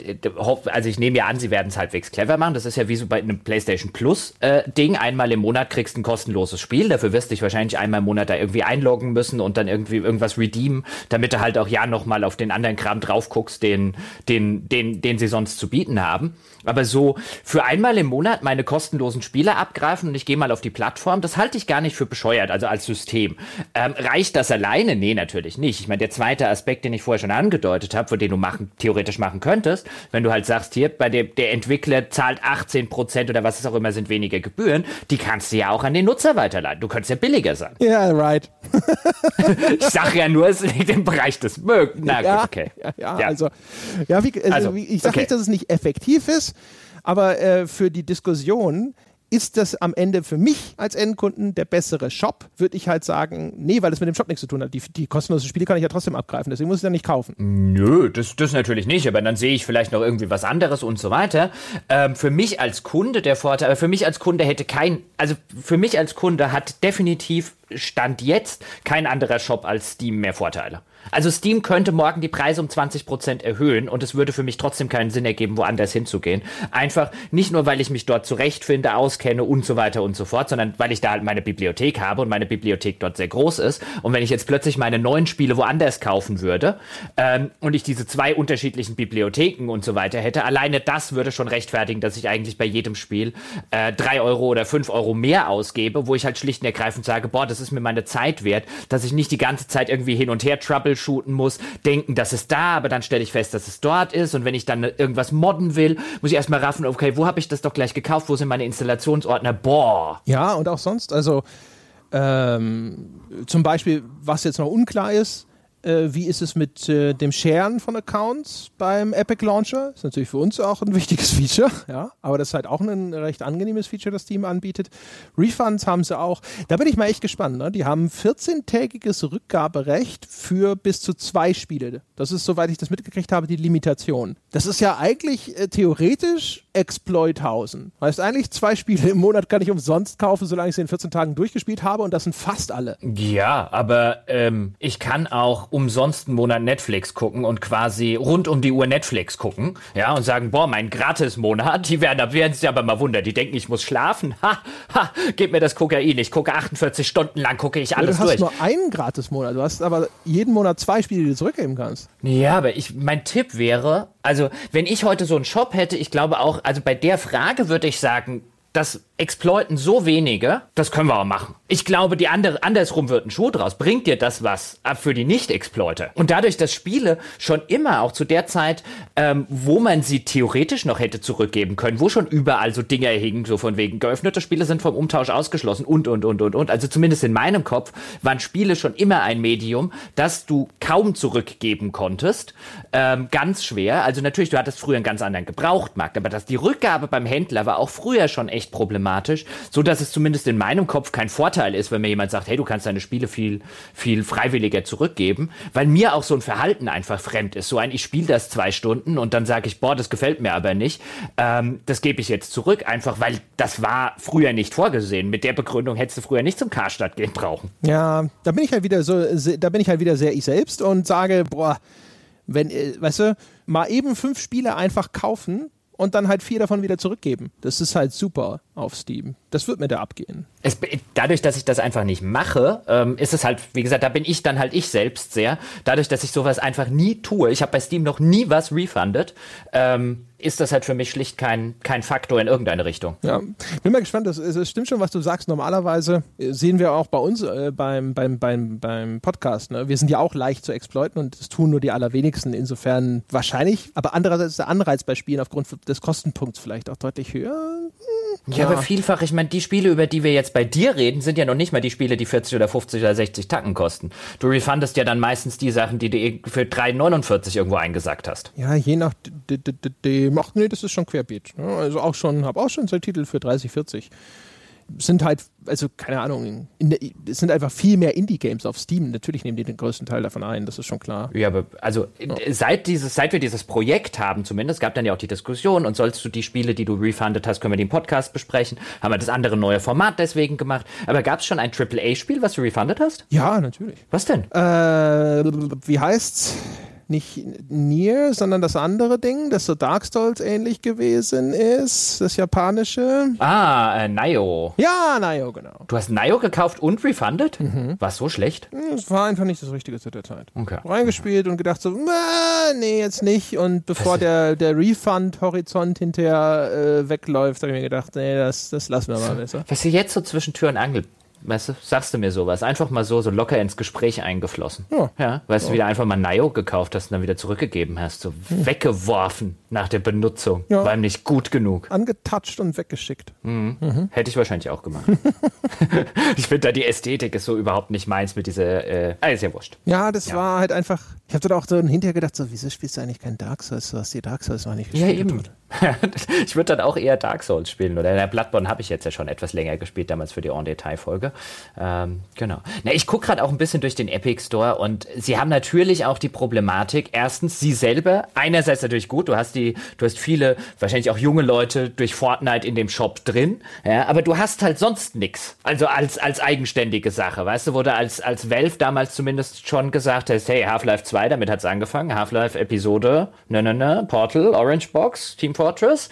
also ich nehme ja an, sie werden es halbwegs clever machen. Das ist ja wie so bei einem PlayStation Plus-Ding. Äh, einmal im Monat kriegst du ein kostenloses Spiel. Dafür wirst du dich wahrscheinlich einmal im Monat da irgendwie einloggen müssen und dann irgendwie irgendwas redeemen damit du halt auch ja nochmal auf den anderen Kram drauf guckst, den, den, den, den sie sonst zu bieten haben. Aber so für einmal im Monat meine kostenlosen Spiele abgreifen und ich gehe mal auf die Plattform, das halte ich gar nicht für bescheuert, also als System. Ähm, reicht das alleine? Nee, natürlich nicht. Ich meine, der zweite Aspekt, den ich vorher schon angedeutet habe, von dem du machen, theoretisch machen könntest, wenn du halt sagst, hier, bei dem, der Entwickler zahlt 18% oder was es auch immer sind weniger Gebühren, die kannst du ja auch an den Nutzer weiterleiten. Du könntest ja billiger sein. Ja, yeah, right. ich sage ja nur, es liegt im Bereich des Mögen. Na ja, gut, okay. Ja, ja, ja. also, ja, wie, also, also ich sage okay. nicht, dass es nicht effektiv ist, aber äh, für die Diskussion ist das am Ende für mich als Endkunden der bessere Shop? Würde ich halt sagen, nee, weil das mit dem Shop nichts zu tun hat. Die, die kostenlosen Spiele kann ich ja trotzdem abgreifen, deswegen muss ich ja nicht kaufen. Nö, das, das natürlich nicht, aber dann sehe ich vielleicht noch irgendwie was anderes und so weiter. Ähm, für mich als Kunde der Vorteil, aber für mich als Kunde hätte kein, also für mich als Kunde hat definitiv Stand jetzt kein anderer Shop als Steam mehr Vorteile. Also Steam könnte morgen die Preise um 20% erhöhen und es würde für mich trotzdem keinen Sinn ergeben, woanders hinzugehen. Einfach nicht nur, weil ich mich dort zurechtfinde, auskenne und so weiter und so fort, sondern weil ich da halt meine Bibliothek habe und meine Bibliothek dort sehr groß ist. Und wenn ich jetzt plötzlich meine neuen Spiele woanders kaufen würde ähm, und ich diese zwei unterschiedlichen Bibliotheken und so weiter hätte, alleine das würde schon rechtfertigen, dass ich eigentlich bei jedem Spiel äh, drei Euro oder fünf Euro mehr ausgebe, wo ich halt schlicht und ergreifend sage, boah, das ist mir meine Zeit wert, dass ich nicht die ganze Zeit irgendwie hin und her trouble troubleshooten muss, denken, das ist da, aber dann stelle ich fest, dass es dort ist. Und wenn ich dann irgendwas modden will, muss ich erstmal raffen, okay, wo habe ich das doch gleich gekauft, wo sind meine Installationsordner, boah. Ja, und auch sonst, also ähm, zum Beispiel, was jetzt noch unklar ist, Äh, wie ist es mit äh, dem Sharen von Accounts beim Epic Launcher? Ist natürlich für uns auch ein wichtiges Feature, ja. Aber das ist halt auch ein recht angenehmes Feature, das Steam anbietet. Refunds haben sie auch. Da bin ich mal echt gespannt. Ne? Die haben 14-tägiges Rückgaberecht für bis zu zwei Spiele. Das ist, soweit ich das mitgekriegt habe, die Limitation. Das ist ja eigentlich äh, theoretisch Exploithausen. Heißt eigentlich, zwei Spiele im Monat kann ich umsonst kaufen, solange ich sie in 14 Tagen durchgespielt habe und das sind fast alle. Ja, aber ähm, ich kann auch umsonst einen Monat Netflix gucken und quasi rund um die Uhr Netflix gucken, ja, und sagen, boah, mein Gratis-Monat, die werden, da werden sich aber mal wundern, die denken, ich muss schlafen, ha, ha, gib mir das Kokain, ich gucke 48 Stunden lang, gucke ich alles durch. Du hast durch. nur einen Gratis-Monat, du hast aber jeden Monat zwei Spiele, die du zurückgeben kannst. Ja, aber ich, mein Tipp wäre, also wenn ich heute so einen Shop hätte, ich glaube auch, also bei der Frage würde ich sagen, das exploiten so wenige, das können wir auch machen. Ich glaube, die andere, andersrum wird ein Schuh draus. Bringt dir das was ab für die Nicht-Exploiter? Und dadurch, dass Spiele schon immer, auch zu der Zeit, ähm, wo man sie theoretisch noch hätte zurückgeben können, wo schon überall so Dinge hingen, so von wegen geöffnete Spiele sind vom Umtausch ausgeschlossen und, und, und, und, und. Also zumindest in meinem Kopf waren Spiele schon immer ein Medium, das du kaum zurückgeben konntest. Ähm, ganz schwer. Also natürlich, du hattest früher einen ganz anderen Gebrauchtmarkt, aber dass die Rückgabe beim Händler war auch früher schon echt problematisch problematisch, so dass es zumindest in meinem Kopf kein Vorteil ist, wenn mir jemand sagt, hey, du kannst deine Spiele viel, viel freiwilliger zurückgeben, weil mir auch so ein Verhalten einfach fremd ist. So ein, ich spiele das zwei Stunden und dann sage ich, boah, das gefällt mir aber nicht. Ähm, das gebe ich jetzt zurück, einfach weil das war früher nicht vorgesehen. Mit der Begründung hättest du früher nicht zum Karstadt gehen brauchen. Ja, da bin ich halt wieder so, da bin ich halt wieder sehr ich selbst und sage, boah, wenn, äh, weißt du, mal eben fünf Spiele einfach kaufen und dann halt vier davon wieder zurückgeben. Das ist halt super auf Steam. Das wird mir da abgehen. Es, dadurch, dass ich das einfach nicht mache, ähm, ist es halt, wie gesagt, da bin ich dann halt ich selbst sehr. Dadurch, dass ich sowas einfach nie tue. Ich habe bei Steam noch nie was refunded. Ähm, ist das halt für mich schlicht kein, kein Faktor in irgendeine Richtung. Ja, bin mal gespannt. Es stimmt schon, was du sagst. Normalerweise sehen wir auch bei uns äh, beim, beim, beim, beim Podcast. Ne? Wir sind ja auch leicht zu exploiten und das tun nur die allerwenigsten. Insofern wahrscheinlich. Aber andererseits ist der Anreiz bei Spielen aufgrund des Kostenpunkts vielleicht auch deutlich höher. Hm, ja, aber vielfach, ich meine, die Spiele, über die wir jetzt bei dir reden, sind ja noch nicht mal die Spiele, die 40 oder 50 oder 60 Tacken kosten. Du refundest ja dann meistens die Sachen, die du für 3,49 irgendwo eingesagt hast. Ja, je nach dem. Ach nee, das ist schon querbeet. Ne? Also auch schon, habe auch schon so Titel für 30, 40 sind halt, also keine Ahnung, der, es sind einfach viel mehr Indie-Games auf Steam. Natürlich nehmen die den größten Teil davon ein, das ist schon klar. Ja, aber also ja. seit, dieses, seit wir dieses Projekt haben, zumindest, gab dann ja auch die Diskussion und sollst du die Spiele, die du refunded hast, können wir den Podcast besprechen. Haben wir das andere neue Format deswegen gemacht. Aber gab es schon ein AAA-Spiel, was du refunded hast? Ja, natürlich. Was denn? Äh, wie heißt's? Nicht Nier, sondern das andere Ding, das so Dark Souls ähnlich gewesen ist, das japanische. Ah, äh, Nio. Ja, Nio, genau. Du hast Nio gekauft und refunded? Mhm. War so schlecht? Hm, es war einfach nicht das Richtige zu der Zeit. Okay. Reingespielt und gedacht so, nee, jetzt nicht. Und bevor der, der Refund-Horizont hinterher äh, wegläuft, habe ich mir gedacht, nee, das, das lassen wir mal besser. Was ihr jetzt so zwischen Tür und Angel Weißt du, sagst du mir sowas? Einfach mal so, so locker ins Gespräch eingeflossen. Ja. ja weißt ja. du, wieder einfach mal Nayo gekauft hast und dann wieder zurückgegeben hast. So hm. weggeworfen nach der Benutzung. Ja. War ihm nicht gut genug. Angetatscht und weggeschickt. Mhm. Mhm. Hätte ich wahrscheinlich auch gemacht. ich finde da die Ästhetik ist so überhaupt nicht meins mit dieser, äh, ah, ist ja wurscht. Ja, das ja. war halt einfach, ich habe dann auch so hinterher gedacht, so, wieso spielst du eigentlich kein Dark Souls? Du hast die Dark Souls noch nicht gespielt. Ja, eben. ich würde dann auch eher Dark Souls spielen. Oder der Bloodborne habe ich jetzt ja schon etwas länger gespielt, damals für die En-Detail-Folge. Ähm, genau. Na, ich gucke gerade auch ein bisschen durch den Epic Store und sie haben natürlich auch die Problematik. Erstens, sie selber, einerseits natürlich gut, du hast die, du hast viele, wahrscheinlich auch junge Leute durch Fortnite in dem Shop drin, ja, aber du hast halt sonst nichts. Also als, als eigenständige Sache, weißt du, du als, als Valve damals zumindest schon gesagt hast, hey, Half-Life 2, damit hat es angefangen, Half-Life Episode, ne, ne, ne, Portal, Orange Box, Team Fortress.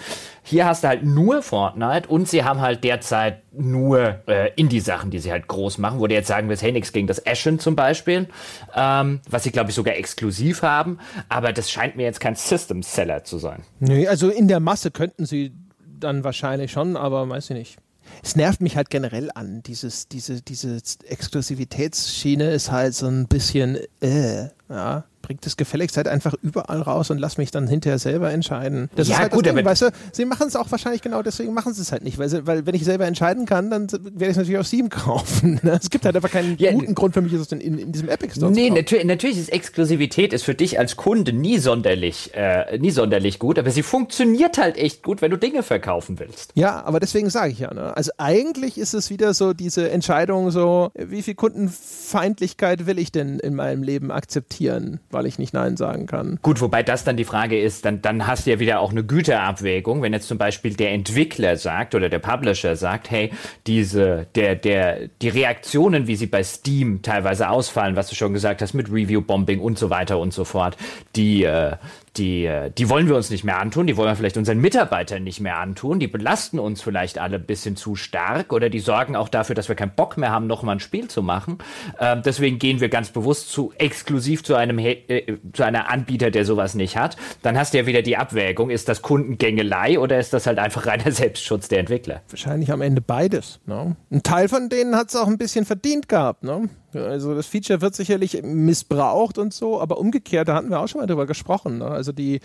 Hier hast du halt nur Fortnite und sie haben halt derzeit nur äh, Indie-Sachen, die sie halt groß machen, wo du jetzt sagen willst, hey, nichts gegen das Ashen zum Beispiel, ähm, was sie, glaube ich, sogar exklusiv haben, aber das scheint mir jetzt kein System-Seller zu sein. Nee, also in der Masse könnten sie dann wahrscheinlich schon, aber weiß ich nicht. Es nervt mich halt generell an. Dieses, diese, diese Exklusivitätsschiene ist halt so ein bisschen, äh, ja bringt es gefälligst halt einfach überall raus und lass mich dann hinterher selber entscheiden. Das ja, ist halt gut, das Ding, aber weißt du, sie machen es auch wahrscheinlich genau deswegen machen sie es halt nicht, weil, sie, weil wenn ich selber entscheiden kann, dann werde ich es natürlich auf Steam kaufen. Ne? Es gibt halt einfach keinen ja, guten Grund für mich, es in, in, diesem Epic Store Nee, natürlich, natürlich ist Exklusivität ist für dich als Kunde nie sonderlich, äh, nie sonderlich gut, aber sie funktioniert halt echt gut, wenn du Dinge verkaufen willst. Ja, aber deswegen sage ich ja, ne? also eigentlich ist es wieder so diese Entscheidung so, wie viel Kundenfeindlichkeit will ich denn in meinem Leben akzeptieren, weil ich nicht Nein sagen kann. Gut, wobei das dann die Frage ist, dann, dann hast du ja wieder auch eine Güterabwägung, wenn jetzt zum Beispiel der Entwickler sagt oder der Publisher sagt, hey, diese, der, der, die Reaktionen, wie sie bei Steam teilweise ausfallen, was du schon gesagt hast, mit Review-Bombing und so weiter und so fort, die, äh, die, äh, die wollen wir uns nicht mehr antun, die wollen wir vielleicht unseren Mitarbeitern nicht mehr antun, die belasten uns vielleicht alle ein bisschen zu stark oder die sorgen auch dafür, dass wir keinen Bock mehr haben, nochmal ein Spiel zu machen. Ähm, deswegen gehen wir ganz bewusst zu exklusiv zu einem äh, zu einer Anbieter, der sowas nicht hat. Dann hast du ja wieder die Abwägung, ist das Kundengängelei oder ist das halt einfach reiner Selbstschutz der Entwickler? Wahrscheinlich am Ende beides. Ne? Ein Teil von denen hat es auch ein bisschen verdient gehabt. Ne? Also das Feature wird sicherlich missbraucht und so, aber umgekehrt, da hatten wir auch schon mal drüber gesprochen. Ne? Also die,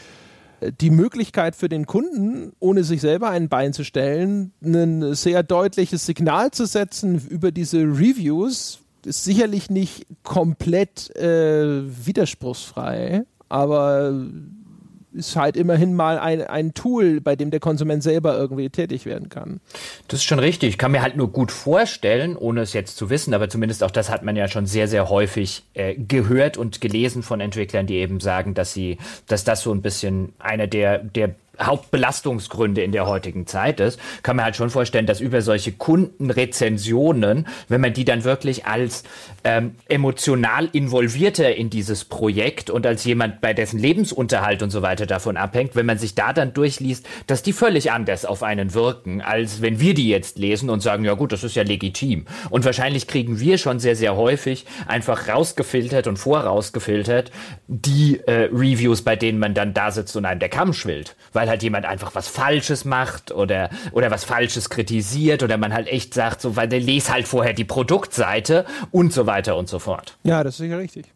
die Möglichkeit für den Kunden, ohne sich selber ein Bein zu stellen, ein sehr deutliches Signal zu setzen über diese Reviews, ist sicherlich nicht komplett äh, widerspruchsfrei, aber ist halt immerhin mal ein, ein Tool, bei dem der Konsument selber irgendwie tätig werden kann. Das ist schon richtig. Ich kann mir halt nur gut vorstellen, ohne es jetzt zu wissen, aber zumindest auch das hat man ja schon sehr, sehr häufig äh, gehört und gelesen von Entwicklern, die eben sagen, dass sie, dass das so ein bisschen einer der, der Hauptbelastungsgründe in der heutigen Zeit ist, kann man halt schon vorstellen, dass über solche Kundenrezensionen, wenn man die dann wirklich als ähm, emotional involvierter in dieses Projekt und als jemand, bei dessen Lebensunterhalt und so weiter davon abhängt, wenn man sich da dann durchliest, dass die völlig anders auf einen wirken, als wenn wir die jetzt lesen und sagen, ja gut, das ist ja legitim. Und wahrscheinlich kriegen wir schon sehr, sehr häufig einfach rausgefiltert und vorausgefiltert die äh, Reviews, bei denen man dann da sitzt und einem der Kamm schwillt. Weil weil halt jemand einfach was Falsches macht oder, oder was Falsches kritisiert oder man halt echt sagt, so, weil der lese halt vorher die Produktseite und so weiter und so fort. Ja, das ist sicher richtig.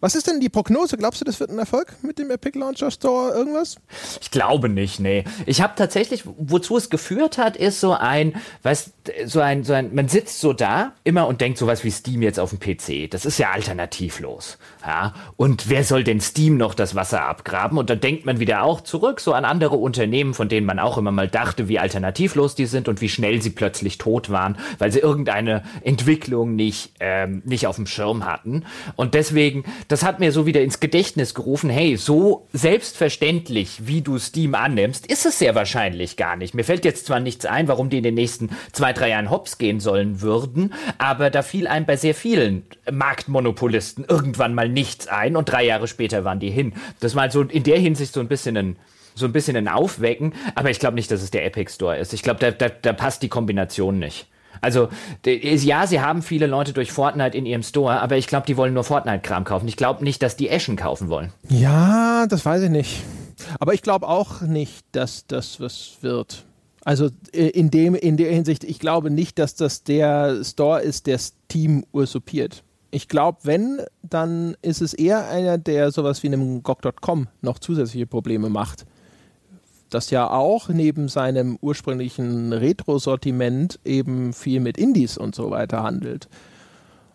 Was ist denn die Prognose? Glaubst du, das wird ein Erfolg mit dem Epic Launcher Store irgendwas? Ich glaube nicht, nee. Ich habe tatsächlich, wozu es geführt hat, ist so ein, weißt, so ein, so ein, man sitzt so da immer und denkt sowas wie Steam jetzt auf dem PC. Das ist ja alternativlos. Ja? Und wer soll denn Steam noch das Wasser abgraben? Und dann denkt man wieder auch zurück so an andere Unternehmen, von denen man auch immer mal dachte, wie alternativlos die sind und wie schnell sie plötzlich tot waren, weil sie irgendeine Entwicklung nicht, ähm, nicht auf dem Schirm hatten. Und deswegen deswegen, das hat mir so wieder ins Gedächtnis gerufen, hey, so selbstverständlich, wie du Steam annimmst, ist es sehr wahrscheinlich gar nicht. Mir fällt jetzt zwar nichts ein, warum die in den nächsten zwei, drei Jahren hops gehen sollen würden, aber da fiel einem bei sehr vielen Marktmonopolisten irgendwann mal nichts ein und drei Jahre später waren die hin. Das war so in der Hinsicht so ein bisschen ein so ein bisschen ein Aufwecken, aber ich glaube nicht, dass es der Epic Store ist. Ich glaube, da, da, da passt die Kombination nicht. Also ja, sie haben viele Leute durch Fortnite in ihrem Store, aber ich glaube, die wollen nur Fortnite-Kram kaufen. Ich glaube nicht, dass die Ashen kaufen wollen. Ja, das weiß ich nicht. Aber ich glaube auch nicht, dass das was wird. Also in, dem, in der Hinsicht, ich glaube nicht, dass das der Store ist, der Steam usurpiert. Ich glaube, wenn, dann ist es eher einer, der sowas wie einem GOG.com noch zusätzliche Probleme macht das ja auch neben seinem ursprünglichen Retro-Sortiment eben viel mit Indies und so weiter handelt.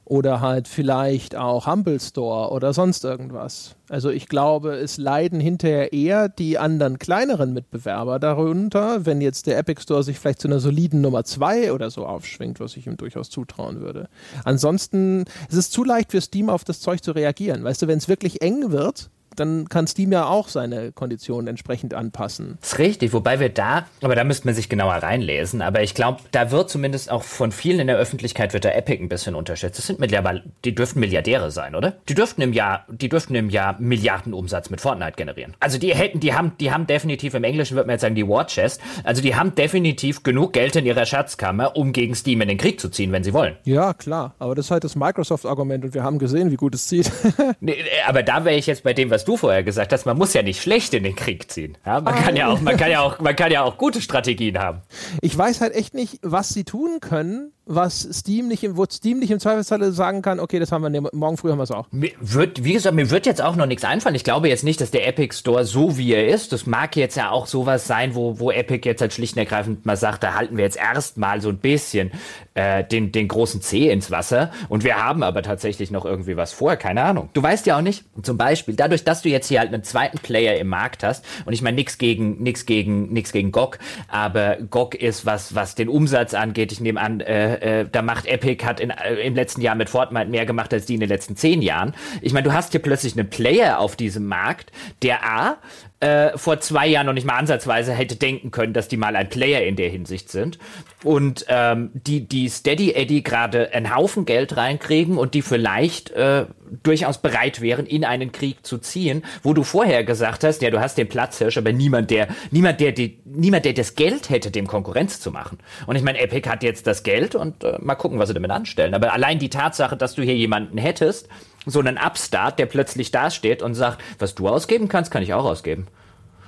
Oder halt vielleicht auch Humble Store oder sonst irgendwas. Also ich glaube, es leiden hinterher eher die anderen kleineren Mitbewerber darunter, wenn jetzt der Epic Store sich vielleicht zu einer soliden Nummer 2 oder so aufschwingt, was ich ihm durchaus zutrauen würde. Ansonsten es ist es zu leicht für Steam auf das Zeug zu reagieren. Weißt du, wenn es wirklich eng wird, dann kann Steam ja auch seine Konditionen entsprechend anpassen. Das ist richtig, wobei wir da, aber da müsste man sich genauer reinlesen, aber ich glaube, da wird zumindest auch von vielen in der Öffentlichkeit wird der Epic ein bisschen unterschätzt. Das sind mittlerweile, die dürften Milliardäre sein, oder? Die dürften im Jahr, die dürften im Jahr Milliardenumsatz mit Fortnite generieren. Also die hätten, die haben, die haben definitiv, im Englischen würde man jetzt sagen, die War Chest, also die haben definitiv genug Geld in ihrer Schatzkammer, um gegen Steam in den Krieg zu ziehen, wenn sie wollen. Ja, klar, aber das ist halt das Microsoft-Argument und wir haben gesehen, wie gut es zieht. nee, aber da wäre ich jetzt bei dem, was du vorher gesagt hast, man muss ja nicht schlecht in den Krieg ziehen. Ja, man, kann ja auch, man, kann ja auch, man kann ja auch gute Strategien haben. Ich weiß halt echt nicht, was sie tun können, was Steam nicht, im, wo Steam nicht im Zweifelsfall sagen kann, okay, das haben wir, ne, morgen früh haben wir es auch. Mir wird, wie gesagt, mir wird jetzt auch noch nichts einfallen. Ich glaube jetzt nicht, dass der Epic Store so wie er ist, das mag jetzt ja auch sowas sein, wo, wo Epic jetzt halt schlicht und ergreifend mal sagt, da halten wir jetzt erstmal so ein bisschen äh, den, den großen C ins Wasser und wir haben aber tatsächlich noch irgendwie was vor, keine Ahnung. Du weißt ja auch nicht, zum Beispiel, dadurch, dass du jetzt hier halt einen zweiten Player im Markt hast, und ich meine nichts gegen, nix gegen, nix gegen GOG, aber GOG ist was, was den Umsatz angeht, ich nehme an, äh, äh, da macht Epic, hat in, äh, im letzten Jahr mit Fortnite mehr gemacht als die in den letzten zehn Jahren. Ich meine, du hast hier plötzlich einen Player auf diesem Markt, der A, äh, vor zwei Jahren noch nicht mal ansatzweise hätte denken können, dass die mal ein Player in der Hinsicht sind. Und ähm, die, die Steady Eddy gerade einen Haufen Geld reinkriegen und die vielleicht äh, durchaus bereit wären, in einen Krieg zu ziehen, wo du vorher gesagt hast, ja, du hast den Platzhirsch, aber niemand, der, niemand, der, die, niemand, der das Geld hätte, dem Konkurrenz zu machen. Und ich meine, Epic hat jetzt das Geld und äh, mal gucken, was sie damit anstellen. Aber allein die Tatsache, dass du hier jemanden hättest, so einen Upstart, der plötzlich dasteht und sagt, was du ausgeben kannst, kann ich auch ausgeben.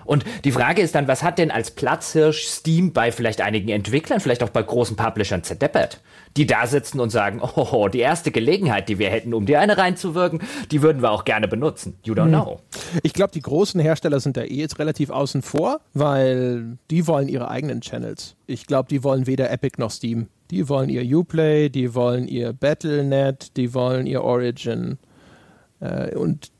Und die Frage ist dann, was hat denn als Platzhirsch Steam bei vielleicht einigen Entwicklern, vielleicht auch bei großen Publishern zerdeppert, die da sitzen und sagen, oh, die erste Gelegenheit, die wir hätten, um dir eine reinzuwirken, die würden wir auch gerne benutzen. You don't hm. know. Ich glaube, die großen Hersteller sind da eh jetzt relativ außen vor, weil die wollen ihre eigenen Channels. Ich glaube, die wollen weder Epic noch Steam. Die wollen ihr Uplay, die wollen ihr Battle.net, die wollen ihr Origin. Äh, und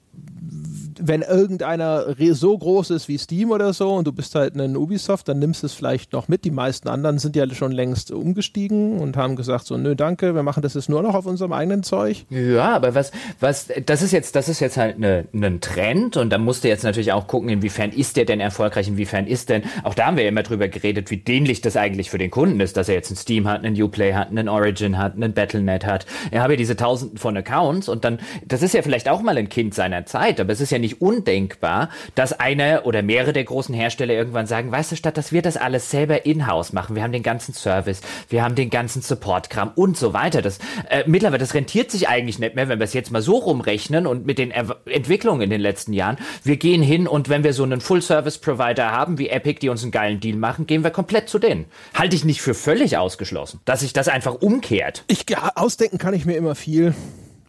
wenn irgendeiner so groß ist wie Steam oder so und du bist halt ein Ubisoft, dann nimmst du es vielleicht noch mit. Die meisten anderen sind ja schon längst umgestiegen und haben gesagt so, nö, danke, wir machen das jetzt nur noch auf unserem eigenen Zeug. Ja, aber was, was, das ist jetzt, das ist jetzt halt ein ne, Trend und da musst du jetzt natürlich auch gucken, inwiefern ist der denn erfolgreich, inwiefern ist denn, auch da haben wir ja immer drüber geredet, wie dienlich das eigentlich für den Kunden ist, dass er jetzt ein Steam hat, einen Uplay hat, einen Origin hat, einen Battle.net hat. Er habe ja diese tausenden von Accounts und dann, das ist ja vielleicht auch mal ein Kind seiner Zeit, aber es ist ja nicht undenkbar, dass einer oder mehrere der großen Hersteller irgendwann sagen, weißt du, statt dass wir das alles selber in-house machen, wir haben den ganzen Service, wir haben den ganzen Support-Kram und so weiter. Das äh, mittlerweile, das rentiert sich eigentlich nicht mehr, wenn wir es jetzt mal so rumrechnen und mit den er Entwicklungen in den letzten Jahren. Wir gehen hin und wenn wir so einen Full-Service-Provider haben wie Epic, die uns einen geilen Deal machen, gehen wir komplett zu denen. Halte ich nicht für völlig ausgeschlossen, dass sich das einfach umkehrt. Ich ausdenken kann ich mir immer viel.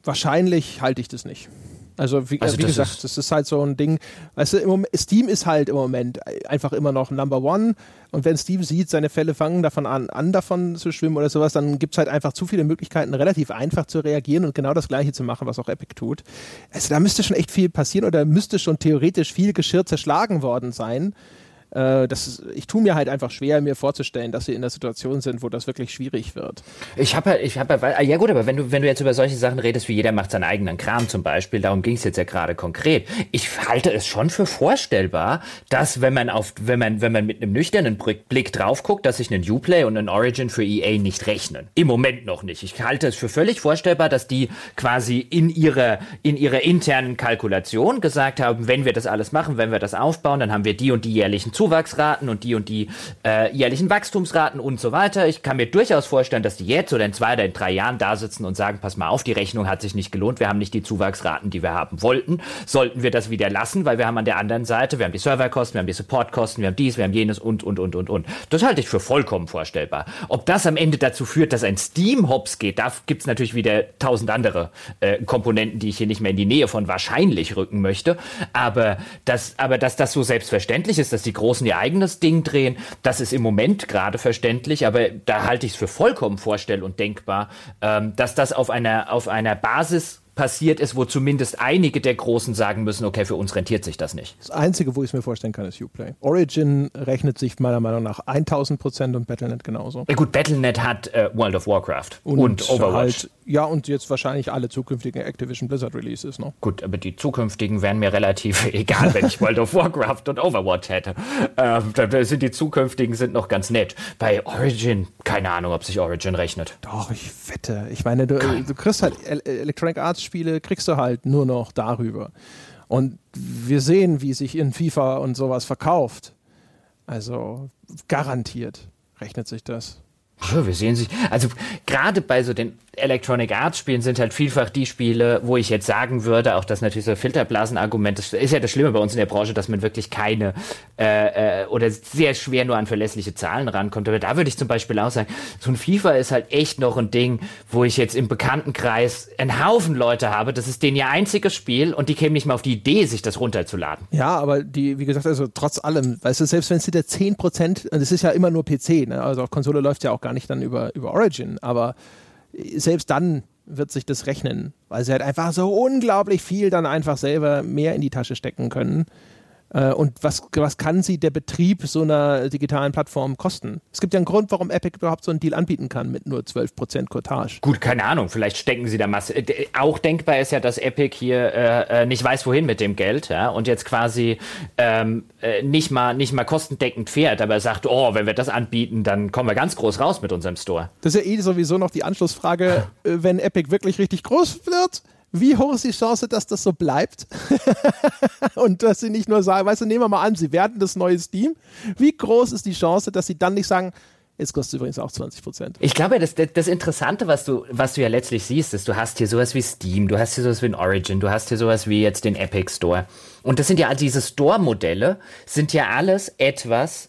Wahrscheinlich halte ich das nicht. Also wie, also wie gesagt, ist das ist halt so ein Ding. Weißt du, Moment, Steam ist halt im Moment einfach immer noch Number One. Und wenn Steam sieht, seine Fälle fangen davon an, an davon zu schwimmen oder sowas, dann gibt es halt einfach zu viele Möglichkeiten, relativ einfach zu reagieren und genau das Gleiche zu machen, was auch Epic tut. Also da müsste schon echt viel passieren oder müsste schon theoretisch viel Geschirr zerschlagen worden sein äh, das, ich tue mir halt einfach schwer, mir vorzustellen, dass sie in der Situation sind, wo das wirklich schwierig wird. Ich habe halt, ich habe halt, ja gut, aber wenn du, wenn du jetzt über solche Sachen redest, wie jeder macht seinen eigenen Kram zum Beispiel, darum ging es jetzt ja gerade konkret. Ich halte es schon für vorstellbar, dass wenn man auf, wenn man, wenn man mit einem nüchternen Blick drauf guckt, dass sich ein Uplay und ein Origin für EA nicht rechnen. Im Moment noch nicht. Ich halte es für völlig vorstellbar, dass die quasi in ihrer, in ihrer internen Kalkulation gesagt haben, wenn wir das alles machen, wenn wir das aufbauen, dann haben wir die und die jährlichen Zuwendungen Zuwachsraten und die und die äh, jährlichen Wachstumsraten und so weiter. Ich kann mir durchaus vorstellen, dass die jetzt oder in zwei oder in drei Jahren da sitzen und sagen, pass mal auf, die Rechnung hat sich nicht gelohnt, wir haben nicht die Zuwachsraten, die wir haben wollten. Sollten wir das wieder lassen, weil wir haben an der anderen Seite, wir haben die Serverkosten, wir haben die Supportkosten, wir haben dies, wir haben jenes und, und, und, und, und. Das halte ich für vollkommen vorstellbar. Ob das am Ende dazu führt, dass ein Steam hops geht, da gibt es natürlich wieder tausend andere äh, Komponenten, die ich hier nicht mehr in die Nähe von wahrscheinlich rücken möchte. Aber, das, aber dass das so selbstverständlich ist, dass die großen ihr eigenes Ding drehen. Das ist im Moment gerade verständlich, aber da halte ich es für vollkommen vorstell- und denkbar, ähm, dass das auf einer, auf einer Basis passiert ist, wo zumindest einige der Großen sagen müssen, okay, für uns rentiert sich das nicht. Das Einzige, wo ich es mir vorstellen kann, ist Uplay. Origin rechnet sich meiner Meinung nach 1000 Prozent und Battlenet genauso. Ja gut, Battlenet hat äh, World of Warcraft und, und Overwatch. Halt, ja, und jetzt wahrscheinlich alle zukünftigen Activision Blizzard Releases noch. Gut, aber die zukünftigen wären mir relativ egal, wenn ich World of Warcraft und Overwatch hätte. Ähm, sind die zukünftigen sind noch ganz nett. Bei Origin, keine Ahnung, ob sich Origin rechnet. Doch, ich wette. Ich meine, du, du kriegst halt Electronic Arts Spiele kriegst du halt nur noch darüber. Und wir sehen, wie sich in FIFA und sowas verkauft. Also garantiert rechnet sich das. Wir sehen sich. Also gerade bei so den Electronic Arts Spielen sind halt vielfach die Spiele, wo ich jetzt sagen würde, auch das natürlich so Filterblasen-Argument, das ist ja das Schlimme bei uns in der Branche, dass man wirklich keine äh, äh, oder sehr schwer nur an verlässliche Zahlen rankommt. Aber da würde ich zum Beispiel auch sagen, so ein FIFA ist halt echt noch ein Ding, wo ich jetzt im Bekanntenkreis einen Haufen Leute habe, das ist denen ihr einziges Spiel und die kämen nicht mal auf die Idee, sich das runterzuladen. Ja, aber die, wie gesagt, also trotz allem, weißt du, selbst wenn es wieder 10%, und es ist ja immer nur PC, ne? also auf Konsole läuft ja auch gar nicht dann über, über Origin, aber selbst dann wird sich das rechnen, weil sie halt einfach so unglaublich viel dann einfach selber mehr in die Tasche stecken können. Äh, und was, was kann sie der Betrieb so einer digitalen Plattform kosten? Es gibt ja einen Grund, warum Epic überhaupt so einen Deal anbieten kann mit nur 12% Cottage. Gut, keine Ahnung, vielleicht stecken sie da Masse. Äh, auch denkbar ist ja, dass Epic hier äh, äh, nicht weiß, wohin mit dem Geld ja, und jetzt quasi ähm, äh, nicht, mal, nicht mal kostendeckend fährt, aber sagt, oh, wenn wir das anbieten, dann kommen wir ganz groß raus mit unserem Store. Das ist ja eh sowieso noch die Anschlussfrage, wenn Epic wirklich richtig groß wird wie hoch ist die Chance, dass das so bleibt? und dass sie nicht nur sagen, weißt du, nehmen wir mal an, sie werden das neue Steam. Wie groß ist die Chance, dass sie dann nicht sagen, Jetzt kostet übrigens auch 20 Prozent. Ich glaube, das, das Interessante, was du, was du ja letztlich siehst, ist, du hast hier sowas wie Steam, du hast hier sowas wie ein Origin, du hast hier sowas wie jetzt den Epic Store. Und das sind ja diese Store-Modelle, sind ja alles etwas,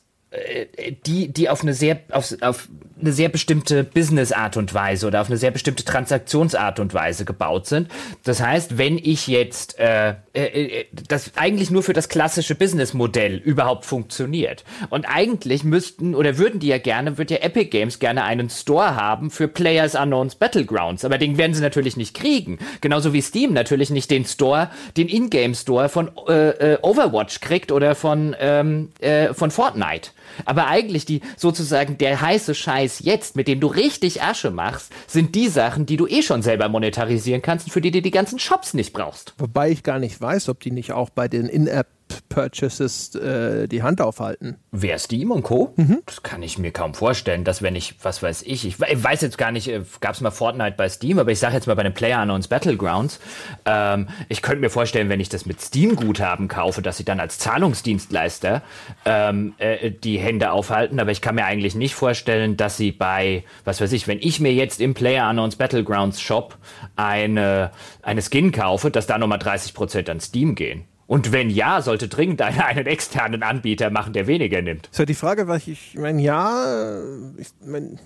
die, die auf eine sehr, auf, auf eine sehr bestimmte Business-Art und Weise oder auf eine sehr bestimmte Transaktionsart und Weise gebaut sind. Das heißt, wenn ich jetzt äh, äh, äh, das eigentlich nur für das klassische Business-Modell überhaupt funktioniert und eigentlich müssten oder würden die ja gerne, wird ja Epic Games gerne einen Store haben für Players Unknowns Battlegrounds, aber den werden sie natürlich nicht kriegen. Genauso wie Steam natürlich nicht den Store, den Ingame Store von äh, äh, Overwatch kriegt oder von ähm, äh, von Fortnite. Aber eigentlich die sozusagen der heiße Scheiß jetzt, mit dem du richtig Asche machst, sind die Sachen, die du eh schon selber monetarisieren kannst und für die du die ganzen Shops nicht brauchst. Wobei ich gar nicht weiß, ob die nicht auch bei den In-App Purchases äh, die Hand aufhalten. Wer Steam und Co? Mhm. Das kann ich mir kaum vorstellen, dass wenn ich, was weiß ich, ich weiß jetzt gar nicht, äh, gab es mal Fortnite bei Steam, aber ich sage jetzt mal bei den Player Unknowns Battlegrounds, ähm, ich könnte mir vorstellen, wenn ich das mit Steam-Guthaben kaufe, dass sie dann als Zahlungsdienstleister ähm, äh, die Hände aufhalten, aber ich kann mir eigentlich nicht vorstellen, dass sie bei, was weiß ich, wenn ich mir jetzt im Player Unknowns Battlegrounds Shop eine, eine Skin kaufe, dass da nochmal 30% an Steam gehen. Und wenn ja, sollte dringend einer einen externen Anbieter machen, der weniger nimmt. Ja die Frage, was ich, ich meine, ja, ich mein,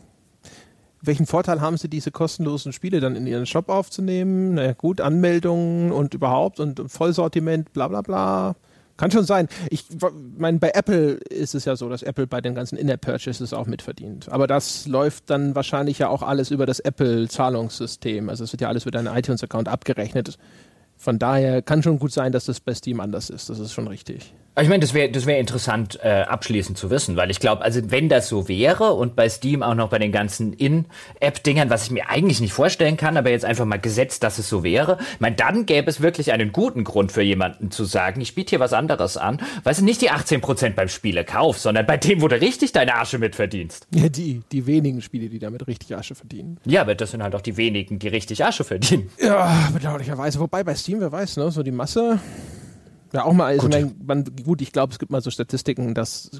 welchen Vorteil haben sie, diese kostenlosen Spiele dann in ihren Shop aufzunehmen? Naja, gut, Anmeldungen und überhaupt und Vollsortiment, bla bla bla. Kann schon sein. Ich meine, bei Apple ist es ja so, dass Apple bei den ganzen In-App-Purchases auch mitverdient. Aber das läuft dann wahrscheinlich ja auch alles über das Apple-Zahlungssystem. Also es wird ja alles über deinen iTunes-Account abgerechnet. Von daher kann schon gut sein, dass das bei Steam anders ist. Das ist schon richtig. Ich meine, das wäre das wär interessant äh, abschließend zu wissen, weil ich glaube, also wenn das so wäre und bei Steam auch noch bei den ganzen In-App-Dingern, was ich mir eigentlich nicht vorstellen kann, aber jetzt einfach mal gesetzt, dass es so wäre, ich meine, dann gäbe es wirklich einen guten Grund für jemanden zu sagen, ich biete hier was anderes an, weißt du, nicht die 18% beim Spielekauf, sondern bei dem, wo du richtig deine Asche mitverdienst. Ja, die, die wenigen Spiele, die damit richtig Asche verdienen. Ja, aber das sind halt auch die wenigen, die richtig Asche verdienen. Ja, bedauerlicherweise. Wobei bei Steam, wer weiß, ne, so die Masse ja, auch mal, also gut. Mein, man, gut, ich glaube, es gibt mal so Statistiken, dass,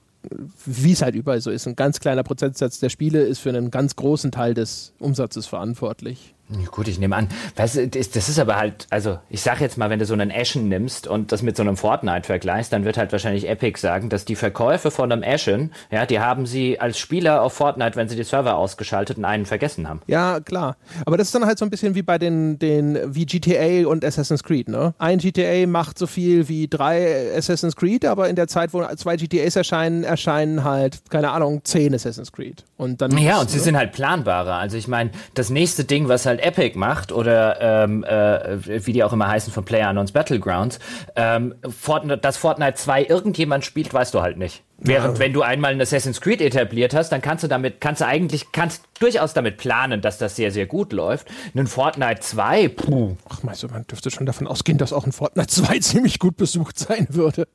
wie es halt überall so ist, ein ganz kleiner Prozentsatz der Spiele ist für einen ganz großen Teil des Umsatzes verantwortlich. Gut, ich nehme an. Weißt du, das ist aber halt, also ich sag jetzt mal, wenn du so einen Ashen nimmst und das mit so einem Fortnite vergleichst, dann wird halt wahrscheinlich Epic sagen, dass die Verkäufe von einem Ashen, ja, die haben sie als Spieler auf Fortnite, wenn sie die Server ausgeschaltet und einen vergessen haben. Ja, klar. Aber das ist dann halt so ein bisschen wie bei den, den wie GTA und Assassin's Creed, ne? Ein GTA macht so viel wie drei Assassin's Creed, aber in der Zeit, wo zwei GTAs erscheinen, erscheinen halt, keine Ahnung, zehn Assassin's Creed. Und dann. Ja, und sie ne? sind halt planbarer. Also ich meine, das nächste Ding, was halt Epic macht oder ähm, äh, wie die auch immer heißen von PlayerUnknown's Battlegrounds, ähm, Fortnite, dass Fortnite 2 irgendjemand spielt, weißt du halt nicht. Während, ja. wenn du einmal ein Assassin's Creed etabliert hast, dann kannst du damit, kannst du eigentlich, kannst durchaus damit planen, dass das sehr, sehr gut läuft. Ein Fortnite 2, puh. Ach, meinst du, man dürfte schon davon ausgehen, dass auch ein Fortnite 2 ziemlich gut besucht sein würde.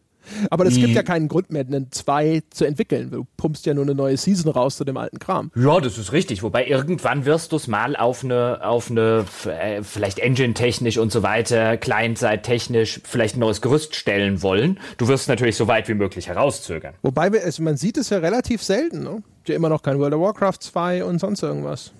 Aber es gibt ja keinen Grund mehr, einen 2 zu entwickeln. Du pumpst ja nur eine neue Season raus zu dem alten Kram. Ja, das ist richtig. Wobei irgendwann wirst du es mal auf eine, auf eine, äh, vielleicht Engine-technisch und so weiter, Client-Side-technisch, vielleicht ein neues Gerüst stellen wollen. Du wirst natürlich so weit wie möglich herauszögern. Wobei, wir, also man sieht es ja relativ selten, ne? gibt ja immer noch kein World of Warcraft 2 und sonst irgendwas.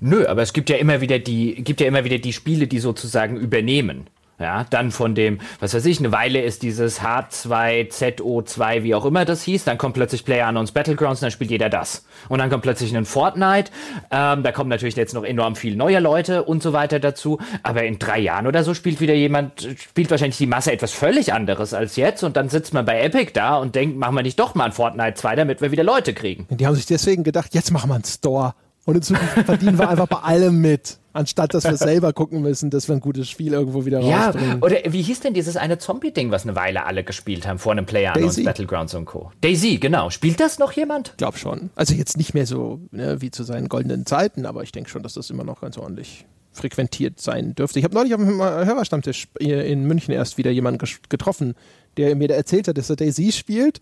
Nö, aber es gibt ja immer wieder die, gibt ja immer wieder die Spiele, die sozusagen übernehmen. Ja, dann von dem, was weiß ich, eine Weile ist dieses H2, ZO2, wie auch immer das hieß, dann kommt plötzlich PlayerUnknown's Battlegrounds und dann spielt jeder das. Und dann kommt plötzlich ein Fortnite, ähm, da kommen natürlich jetzt noch enorm viel neue Leute und so weiter dazu, aber in drei Jahren oder so spielt wieder jemand, spielt wahrscheinlich die Masse etwas völlig anderes als jetzt und dann sitzt man bei Epic da und denkt, machen wir nicht doch mal ein Fortnite 2, damit wir wieder Leute kriegen. Die haben sich deswegen gedacht, jetzt machen wir einen Store und in Zukunft verdienen wir einfach bei allem mit. Anstatt dass wir selber gucken müssen, dass wir ein gutes Spiel irgendwo wieder Ja, rausbringen. oder wie hieß denn dieses eine Zombie-Ding, was eine Weile alle gespielt haben, vor einem Player Daisy. Battlegrounds und Co. Daisy, genau. Spielt das noch jemand? Ich glaube schon. Also jetzt nicht mehr so ne, wie zu seinen goldenen Zeiten, aber ich denke schon, dass das immer noch ganz ordentlich frequentiert sein dürfte. Ich habe neulich auf dem Hörerstammtisch hier in München erst wieder jemanden getroffen, der mir da erzählt hat, dass er Daisy spielt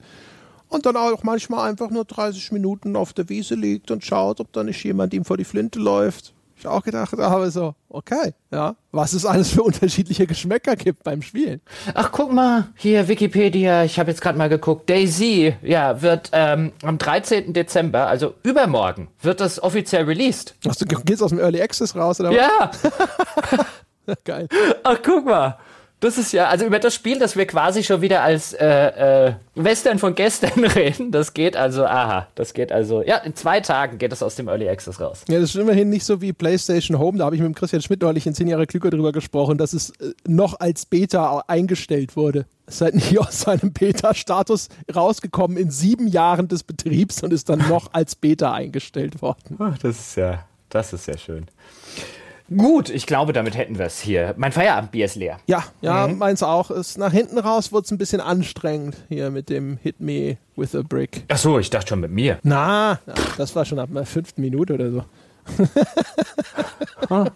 und dann auch manchmal einfach nur 30 Minuten auf der Wiese liegt und schaut, ob da nicht jemand ihm vor die Flinte läuft. Ich auch gedacht habe so, okay, ja, was es alles für unterschiedliche Geschmäcker gibt beim Spielen. Ach, guck mal, hier Wikipedia, ich habe jetzt gerade mal geguckt. Daisy, ja, wird ähm, am 13. Dezember, also übermorgen, wird das offiziell released. Ach, du gehst aus dem Early Access raus oder Ja, was? Geil. ach, guck mal. Das ist ja, also über das Spiel, das wir quasi schon wieder als äh, äh, Western von gestern reden, das geht also, aha, das geht also, ja, in zwei Tagen geht das aus dem Early Access raus. Ja, das ist immerhin nicht so wie PlayStation Home. Da habe ich mit dem Christian Schmidt neulich in 10 Jahre Klüger drüber gesprochen, dass es äh, noch als Beta eingestellt wurde. Es ist halt nicht aus seinem Beta-Status rausgekommen in sieben Jahren des Betriebs und ist dann noch als Beta eingestellt worden. Ach, das ist ja, das ist ja schön. Gut, ich glaube, damit hätten wir es hier. Mein Feierabendbier ist leer. Ja, ja, meins auch. Ist nach hinten raus wurde es ein bisschen anstrengend hier mit dem Hit Me with a Brick. Ach so, ich dachte schon mit mir. Na, ja, das war schon ab der fünften Minute oder so.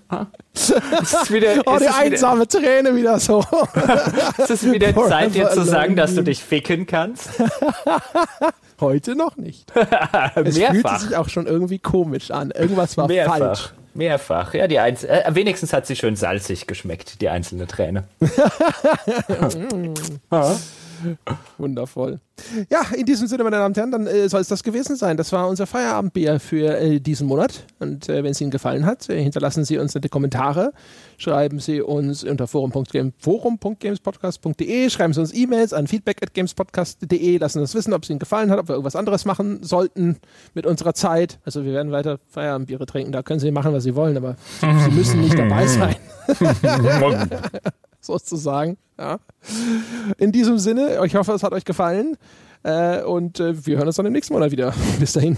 Es ist wieder, Oh, es die ist wieder, einsame Träne wieder so. es ist wieder Forever Zeit, dir zu sagen, dass du dich ficken kannst. Heute noch nicht. Es fühlte Mehrfach. sich auch schon irgendwie komisch an. Irgendwas war falsch. Mehrfach. Ja, die Einz äh, wenigstens hat sie schön salzig geschmeckt, die einzelne Träne. Wundervoll. Ja, in diesem Sinne, meine Damen und Herren, dann äh, soll es das gewesen sein. Das war unser Feierabendbier für äh, diesen Monat. Und äh, wenn es Ihnen gefallen hat, äh, hinterlassen Sie uns nette Kommentare. Schreiben Sie uns unter forum.game- forum.gamespodcast.de. Schreiben Sie uns E-Mails an feedback.gamespodcast.de. Lassen uns wissen, ob es Ihnen gefallen hat, ob wir irgendwas anderes machen sollten mit unserer Zeit. Also wir werden weiter Feierabendbiere trinken. Da können Sie machen, was Sie wollen, aber Sie müssen nicht dabei sein. sozusagen. Ja. In diesem Sinne, ich hoffe, es hat euch gefallen. Äh, und äh, wir hören uns dann im nächsten Monat wieder. Bis dahin.